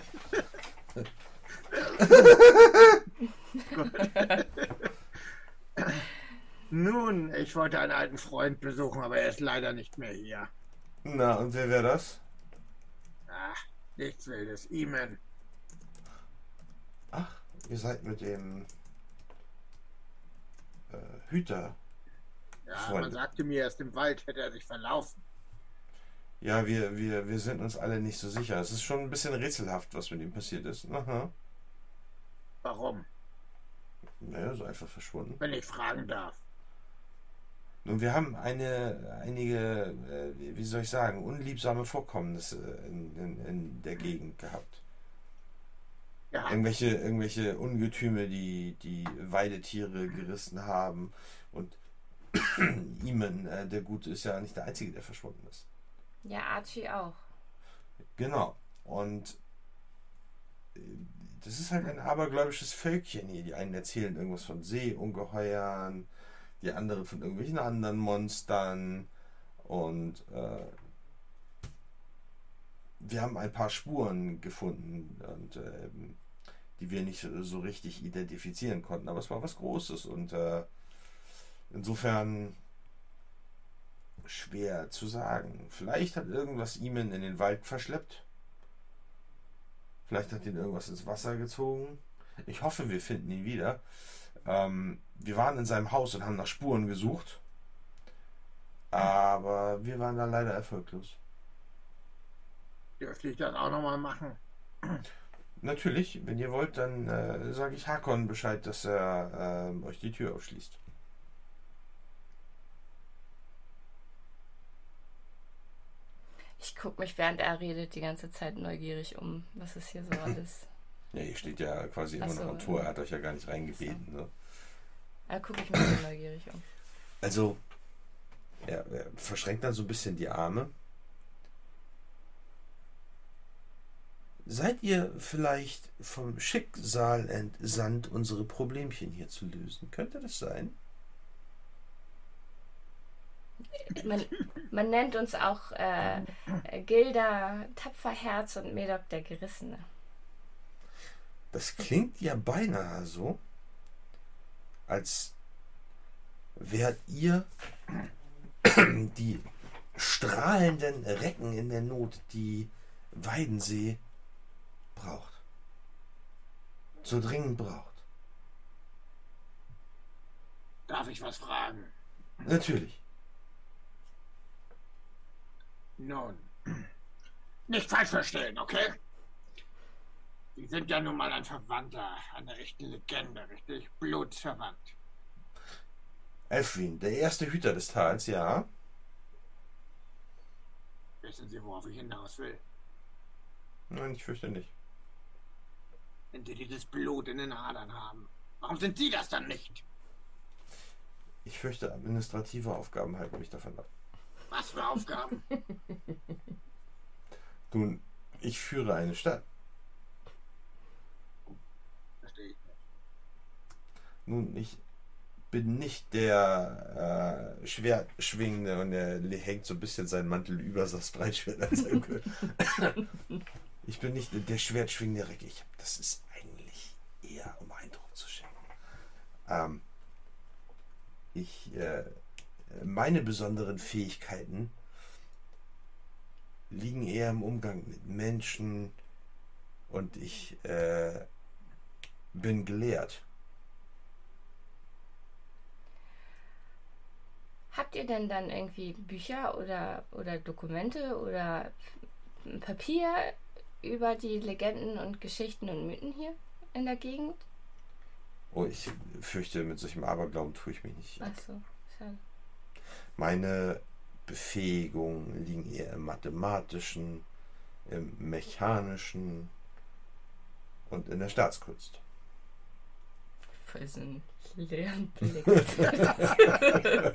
Nun, Ich wollte einen alten Freund besuchen, aber er ist leider nicht mehr hier. Na, und wer wäre das? Ach, nichts Wildes. Iman. Ach, ihr seid mit dem äh, Hüter. Ja, Freunde. man sagte mir, erst im Wald hätte er sich verlaufen. Ja, wir, wir, wir sind uns alle nicht so sicher. Es ist schon ein bisschen rätselhaft, was mit ihm passiert ist. Aha. Warum? Naja, so einfach verschwunden. Wenn ich fragen darf. Nun, wir haben eine, einige, äh, wie soll ich sagen, unliebsame Vorkommnisse in, in, in der Gegend gehabt. Ja, Irgendwelche, irgendwelche Ungetüme, die die Weidetiere gerissen haben. Und Iman, äh, der Gute, ist ja nicht der Einzige, der verschwunden ist. Ja, Archie auch. Genau. Und äh, das ist halt ein abergläubisches Völkchen hier. Die einen erzählen irgendwas von Seeungeheuern, die anderen von irgendwelchen anderen Monstern. Und äh, wir haben ein paar Spuren gefunden, und, ähm, die wir nicht so, richtig identifizieren konnten. Aber es war was Großes. Und äh, insofern schwer zu sagen. Vielleicht hat irgendwas Iman in den Wald verschleppt. Vielleicht hat ihn irgendwas ins Wasser gezogen. Ich hoffe, wir finden ihn wieder. Ähm, wir waren in seinem Haus und haben nach Spuren gesucht. Aber wir waren da leider erfolglos. Dürfte ich das auch nochmal machen? Natürlich, wenn ihr wollt, dann äh, sage ich Hakon Bescheid, dass er ähm, euch die Tür aufschließt. Ich gucke mich, während er redet, die ganze Zeit neugierig um, was ist hier so alles. Ja, ihr steht ja quasi immer so, noch am Tor. Er hat euch ja gar nicht reingebeten. Ne? Da gucke ich mich so neugierig um. Also, er, er verschränkt dann so ein bisschen die Arme. Seid ihr vielleicht vom Schicksal entsandt, unsere Problemchen hier zu lösen? Könnte das sein? Man, man nennt uns auch äh, äh, Gilda Tapferherz und Medok der Gerissene. Das klingt ja beinahe so, als wärt ihr die strahlenden Recken in der Not, die Weidensee braucht. So dringend braucht. Darf ich was fragen? Natürlich. Nun, nicht falsch verstehen, okay? Sie sind ja nun mal ein Verwandter, eine echte Legende, richtig? Blutsverwandt. Elfwin, der erste Hüter des Tals, ja. Wissen Sie, worauf ich hinaus will? Nein, ich fürchte nicht. Wenn Sie dieses Blut in den Adern haben, warum sind Sie das dann nicht? Ich fürchte, administrative Aufgaben halten mich davon ab. Was für Aufgaben? Nun, ich führe eine Stadt. Verstehe ich nicht. Nun, ich bin nicht der äh, Schwertschwingende und der le- hängt so ein bisschen seinen Mantel über das Breitschwert an seinem Gürtel. Ich bin nicht der Schwertschwingende Recke. Ich hab, das ist eigentlich eher, um Eindruck zu schenken. Ähm, ich, äh, meine besonderen Fähigkeiten liegen eher im Umgang mit Menschen und ich äh, bin gelehrt. Habt ihr denn dann irgendwie Bücher oder, oder Dokumente oder Papier über die Legenden und Geschichten und Mythen hier in der Gegend? Oh, ich fürchte, mit solchem Aberglauben tue ich mich nicht. Ach so, schade. Meine Befähigungen liegen eher im mathematischen, im mechanischen und in der Staatskunst. Voll so ein leeren Blick.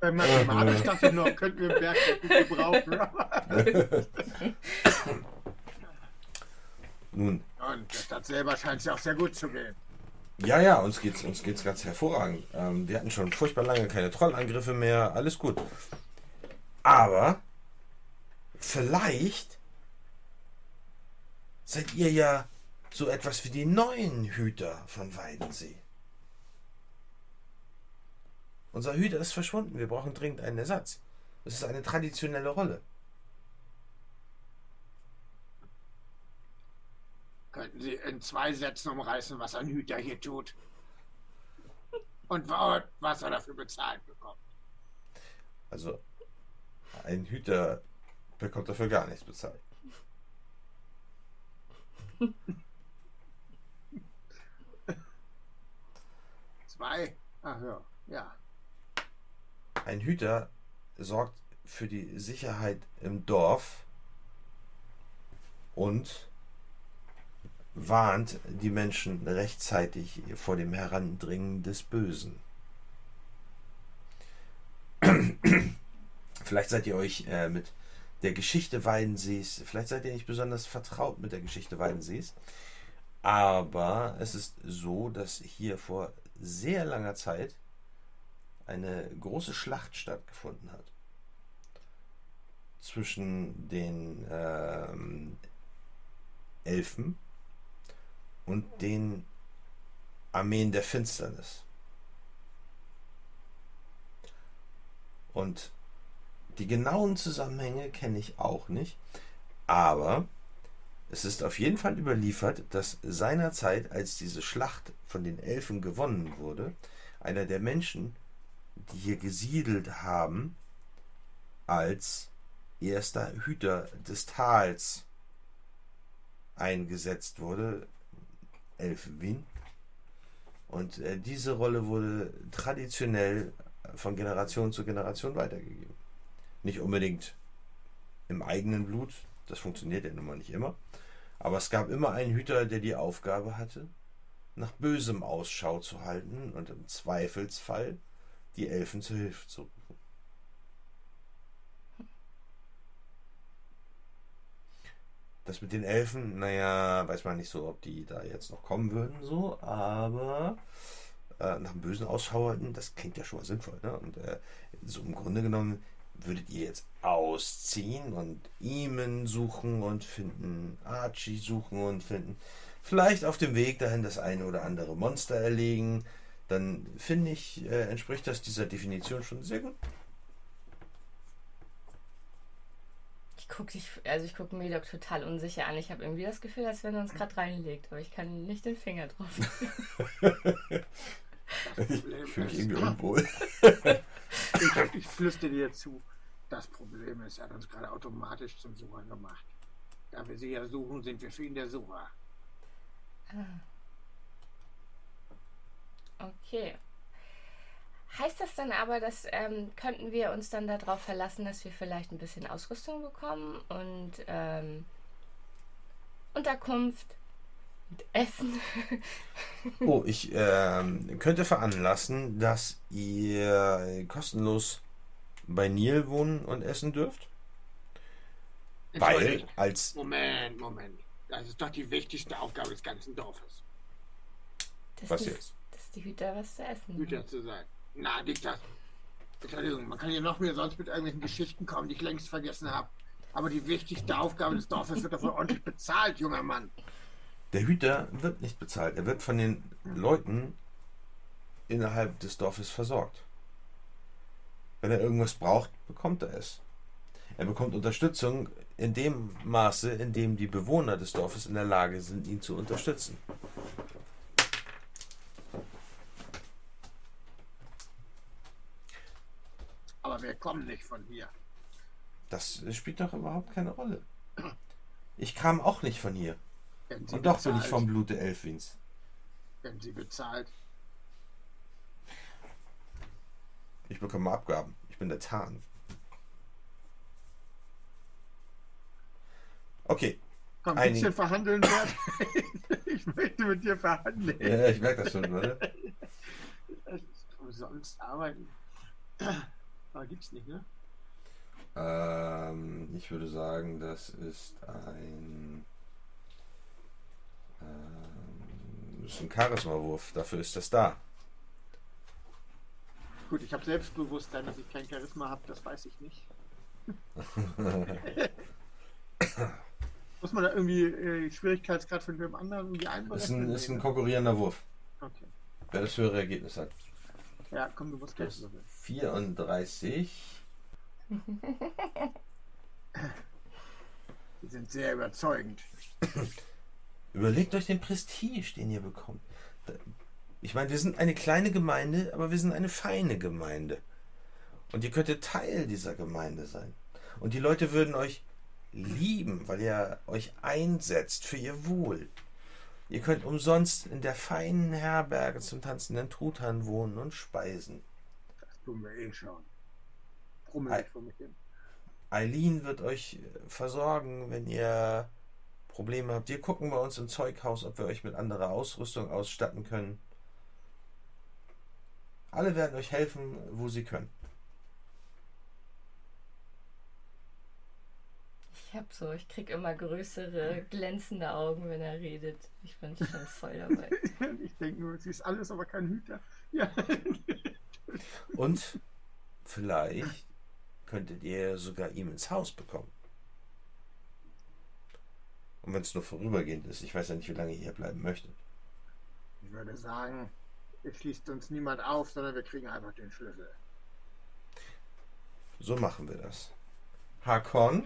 Bei Mathematisch dachte ich noch, könnten wir einen Berg gebrauchen. Nun, Und der Stadt selber scheint es ja auch sehr gut zu gehen. ja, ja, uns geht's, uns geht's ganz hervorragend. Ähm, wir hatten schon furchtbar lange keine Trollangriffe mehr, alles gut. Aber vielleicht seid ihr ja so etwas wie die neuen Hüter von Weidensee. Unser Hüter ist verschwunden. Wir brauchen dringend einen Ersatz. Es ist eine traditionelle Rolle. Könnten Sie in zwei Sätzen umreißen, was ein Hüter hier tut? Und wa- was er dafür bezahlt bekommt? Also, ein Hüter bekommt dafür gar nichts bezahlt. Zwei? Ach ja, ja. Ein Hüter sorgt für die Sicherheit im Dorf und warnt die Menschen rechtzeitig vor dem Herandringen des Bösen. Vielleicht seid ihr euch äh, mit der Geschichte Weidensees, vielleicht seid ihr nicht besonders vertraut mit der Geschichte Weidensees, aber es ist so, dass hier vor sehr langer Zeit eine große Schlacht stattgefunden hat zwischen den ähm, Elfen und den Armeen der Finsternis. Und die genauen Zusammenhänge kenne ich auch nicht, aber es ist auf jeden Fall überliefert, dass seinerzeit, als diese Schlacht von den Elfen gewonnen wurde, einer der Menschen, die hier gesiedelt haben, als erster Hüter des Tals eingesetzt wurde, Elfenwin. Und äh, diese Rolle wurde traditionell von Generation zu Generation weitergegeben. Nicht unbedingt im eigenen Blut, das funktioniert ja nun mal nicht immer. Aber es gab immer einen Hüter, der die Aufgabe hatte, nach Bösem Ausschau zu halten und im Zweifelsfall die Elfen zur Hilfe zu rufen. Das mit den Elfen, naja, weiß man nicht so, ob die da jetzt noch kommen würden, so, aber äh, nach dem bösen Ausschau halten, das klingt ja schon mal sinnvoll, ne? Und äh, so im Grunde genommen würdet ihr jetzt ausziehen und Eamon suchen und finden, Archie suchen und finden, vielleicht auf dem Weg dahin das eine oder andere Monster erlegen, dann finde ich, äh, entspricht das dieser Definition schon sehr gut. Gucke dich, also ich gucke Medok total unsicher an. Ich habe irgendwie das Gefühl, als wenn er uns gerade reinlegt, aber ich kann nicht den Finger drauf. Ich fühle mich irgendwie unwohl. Ich, ich flüstere dir zu. Das Problem ist, er hat uns gerade automatisch zum Sucher gemacht. Da wir sie ja suchen, sind wir für ihn der Sucher. Okay. Heißt das dann aber, dass ähm, könnten wir uns dann darauf verlassen, dass wir vielleicht ein bisschen Ausrüstung bekommen und ähm, Unterkunft und Essen? Oh, ich ähm, könnte veranlassen, dass ihr kostenlos bei Neil wohnen und essen dürft. Weil als Moment, Moment. Das ist doch die wichtigste Aufgabe des ganzen Dorfes, Dass Was die, jetzt? Dass die Hüter was zu essen Hüter haben. zu sein. Na, nicht das. Entschuldigung, man kann ja noch mehr sonst mit irgendwelchen Geschichten kommen, die ich längst vergessen habe. Aber die wichtigste Aufgabe des Dorfes wird dafür ordentlich bezahlt, junger Mann. der Hüter wird nicht bezahlt. Er wird von den Leuten innerhalb des Dorfes versorgt. Wenn er irgendwas braucht, bekommt er es. Er bekommt Unterstützung in dem Maße, in dem die Bewohner des Dorfes in der Lage sind, ihn zu unterstützen. Aber wir kommen nicht von hier. Das spielt doch überhaupt keine Rolle. Ich kam auch nicht von hier. Und doch bin ich bezahlt, vom Blute Elfwins. Wenn sie bezahlt. Ich bekomme Abgaben. Ich bin der Tarn. Okay. Komm, ein bisschen verhandeln wert. ich möchte mit dir verhandeln. Ja, ich merke das schon, oder? Umsonst arbeiten. Aber gibt's nicht, ne? Ähm, ich würde sagen, das ist ein. Ähm, ist ein Charisma-Wurf. Dafür ist das da. Gut, ich habe Selbstbewusstsein, dass ich kein Charisma habe, das weiß ich nicht. Muss man da irgendwie äh, Schwierigkeitsgrad von dem anderen irgendwie Ist einberechnen? ein, ist ein Nee, ne? konkurrierender Wurf. Okay. Wer das höhere Ergebnis hat. Ja, komm, du musst würfeln. 34. Die sind sehr überzeugend. Überlegt euch den Prestige, den ihr bekommt. Ich meine, wir sind eine kleine Gemeinde, aber wir sind eine feine Gemeinde. Und ihr könntet Teil dieser Gemeinde sein. Und die Leute würden euch lieben, weil ihr euch einsetzt für ihr Wohl. Ihr könnt umsonst in der feinen Herberge zum tanzenden Truthahn wohnen und speisen. Das tun wir eh schon. Brummel vor mich hin. Eileen wird euch äh, versorgen, wenn ihr Probleme habt. Wir gucken bei uns im Zeughaus, ob wir euch mit anderer Ausrüstung ausstatten können. Alle werden euch helfen, wo sie können. Ich hab so, ich krieg immer größere, glänzende Augen, wenn er redet. Ich bin schon voll dabei. Ich denke nur, sie ist alles, aber kein Hüter. Ja. Und vielleicht könntet ihr sogar ihm ins Haus bekommen. Und wenn es nur vorübergehend ist, ich weiß ja nicht, wie lange ihr hier bleiben möchtet. Ich würde sagen, es schließt uns niemand auf, sondern wir kriegen einfach den Schlüssel. So machen wir das. Hakon,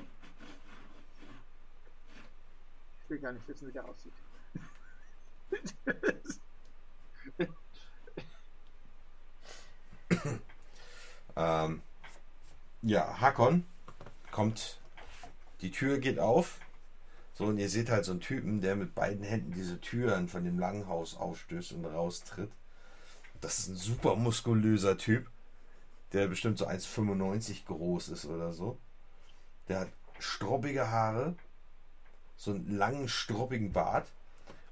Ich will gar nicht wissen, wie der aussieht. Ähm, ja, Hakon kommt, die Tür geht auf. So, und ihr seht halt so einen Typen, der mit beiden Händen diese Türen von dem Langhaus aufstößt und raustritt. Das ist ein super muskulöser Typ, der bestimmt so 1,95 groß ist oder so. Der hat stroppige Haare, so einen langen, stroppigen Bart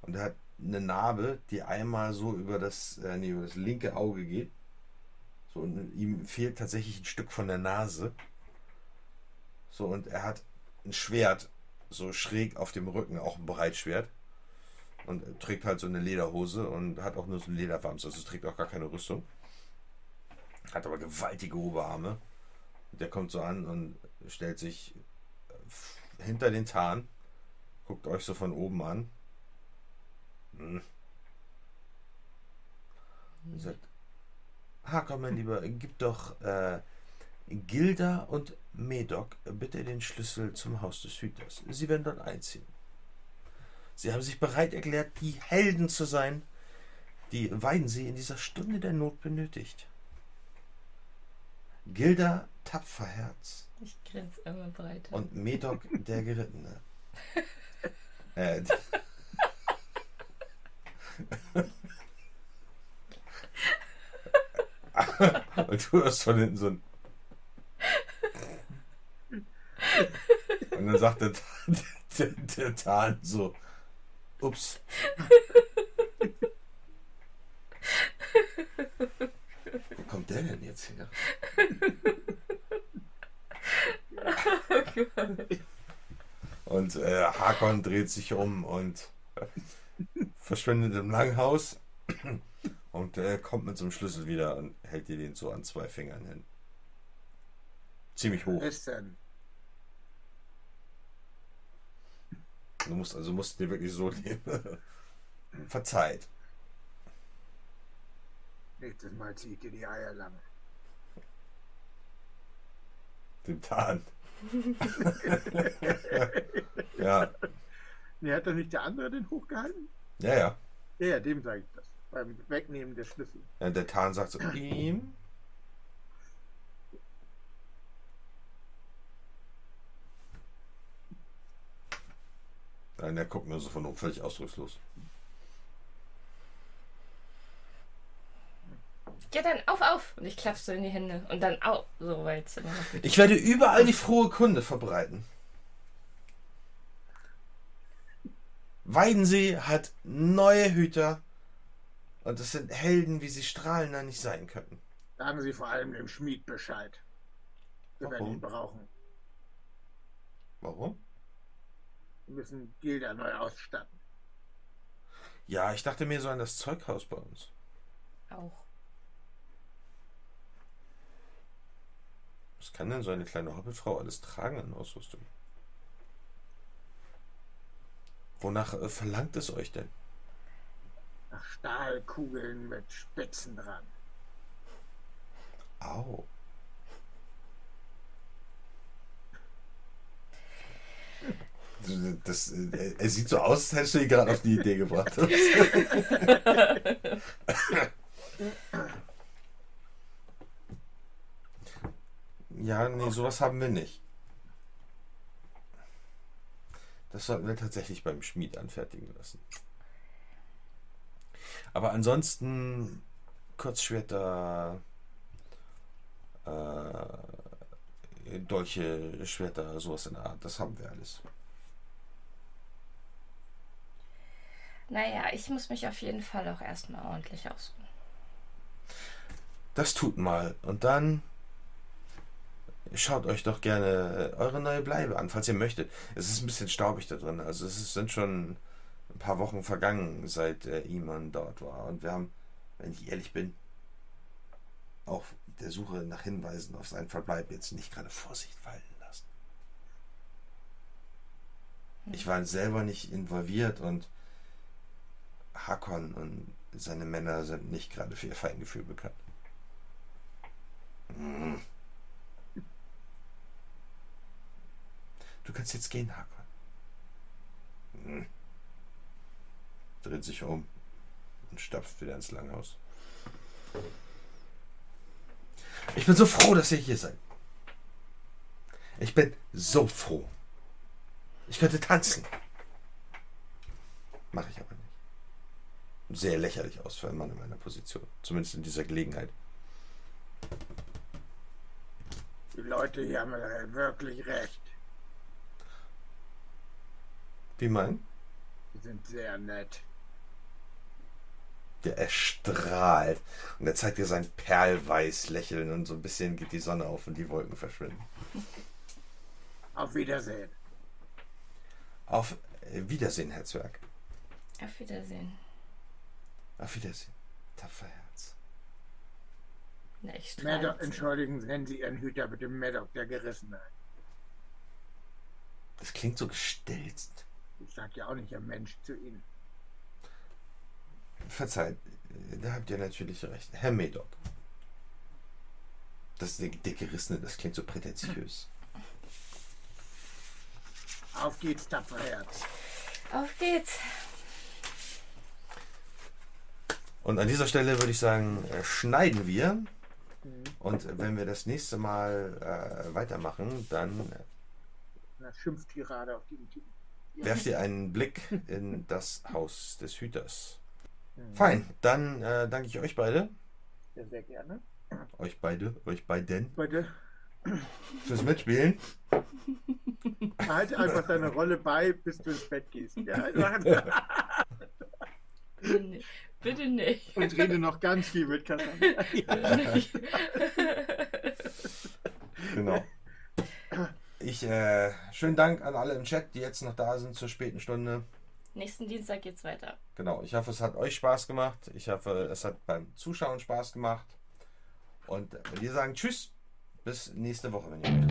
und er hat eine Narbe, die einmal so über das, äh, nee, über das linke Auge geht. So, und ihm fehlt tatsächlich ein Stück von der Nase. So, und er hat ein Schwert, so schräg auf dem Rücken, auch ein Breitschwert. Und trägt halt so eine Lederhose und hat auch nur so ein Lederwams, also trägt auch gar keine Rüstung. Hat aber gewaltige Oberarme. Der kommt so an und stellt sich äh, hinter den Tarn, guckt euch so von oben an. Hm. Und sagt, Hakon, mein Lieber, gib doch äh, Gilda und Medok bitte den Schlüssel zum Haus des Hüters. Sie werden dort einziehen. Sie haben sich bereit erklärt, die Helden zu sein, die Weidensee in dieser Stunde der Not benötigt. Gilda, Tapferherz Ich grinse immer breiter. und Medok, der Gerittene. äh, und du hörst von hinten so ein. Und dann sagt der, der, der Tarn so: Ups. Wo kommt der denn jetzt her? Und äh, Hakon dreht sich um und verschwindet im Langhaus und äh, kommt mit so einem Schlüssel wieder und hält dir den so an zwei Fingern hin. Ziemlich hoch. Was ist denn? Du musst also musst dir wirklich so nehmen. Verzeiht. Nächstes Mal zieht dir die Eier lang. Dem Tarn. Ja, Nee, hat doch nicht der andere den hochgehalten? ja, ja. Ja, ja, dem sage ich das. Beim Wegnehmen der Schlüssel. ja der Tarn sagt so, ihm. Nein, der guckt nur so von oben völlig ausdruckslos. Ja, dann auf, auf! Und ich klappe so in die Hände. Und dann auf, so weil es immer noch geht. Ich werde überall die frohe Kunde verbreiten. Weidensee hat neue Hüter und das sind Helden, wie sie strahlender nicht sein könnten. Sagen Sie vor allem dem Schmied Bescheid. Wir werden Warum? ihn brauchen. Warum? Wir müssen Gilda neu ausstatten. Ja, ich dachte mir so an das Zeughaus bei uns. Auch. Was kann denn so eine kleine Hobbitfrau alles tragen an Ausrüstung? Wonach äh, verlangt es euch denn? Nach Stahlkugeln mit Spitzen dran. Au. Das, äh, er sieht so aus, als hättest du ihn gerade auf die Idee gebracht. ja, nee, sowas haben wir nicht. Das sollten wir tatsächlich beim Schmied anfertigen lassen. Aber ansonsten Kurzschwerter, äh, Dolche, Schwerter, sowas in der Art, das haben wir alles. Naja, ich muss mich auf jeden Fall auch erstmal ordentlich ausruhen. Das tut mal. Und dann schaut euch doch gerne eure neue Bleibe an, falls ihr möchtet. Es ist ein bisschen staubig da drin. Also es sind schon ein paar Wochen vergangen, seit äh, Iman dort war. Und wir haben, wenn ich ehrlich bin, auf der Suche nach Hinweisen auf seinen Verbleib jetzt nicht gerade Vorsicht walten lassen. Ich war selber nicht involviert und Hakon und seine Männer sind nicht gerade für ihr Feingefühl bekannt. Hm. Du kannst jetzt gehen, Hakon. Hm. Dreht sich um und stapft wieder ins Langhaus. Ich bin so froh, dass ihr hier seid. Ich bin so froh. Ich könnte tanzen. Mache ich aber nicht. Sehr lächerlich aus für einen Mann in meiner Position. Zumindest in dieser Gelegenheit. Die Leute hier haben wirklich recht. Wie mein? Die sind sehr nett. Der erstrahlt. Und er zeigt dir sein perlweiß Lächeln und so ein bisschen geht die Sonne auf und die Wolken verschwinden. Auf Wiedersehen. Auf äh, Wiedersehen, Herr Zwerg. Auf Wiedersehen. Auf Wiedersehen. Tapfer Herz. Na, ich Maddox, entschuldigen Sie, nennen Sie Ihren Hüter bitte Maddox, der Gerissene. Das klingt so gestelzt. Ich sag ja auch nicht ein Mensch zu Ihnen. Verzeiht, äh, da habt ihr natürlich recht. Herr Medoc. Das der, der Gerissene, das klingt so prätentiös. Auf geht's, tapfer Herz. Auf geht's. Und an dieser Stelle würde ich sagen, äh, schneiden wir. Und wenn wir das nächste Mal äh, weitermachen, dann Eine Schimpftirade auf den Typen. Werft ihr einen Blick in das Haus des Hüters. Fein, dann äh, danke ich euch beide. Ja, sehr gerne. Euch beide, euch beiden Bitte fürs Mitspielen. halt einfach deine Rolle bei, bis du ins Bett gehst. Ja, Bitte nicht. Bitte nicht. und rede noch ganz viel mit Cassandra. Nicht. Genau. Ich, äh, schönen Dank an alle im Chat, die jetzt noch da sind zur späten Stunde. Nächsten Dienstag geht's weiter. Genau, ich hoffe, es hat euch Spaß gemacht. Ich hoffe, es hat beim Zuschauen Spaß gemacht. Und wir sagen Tschüss, bis nächste Woche, wenn ihr wollt.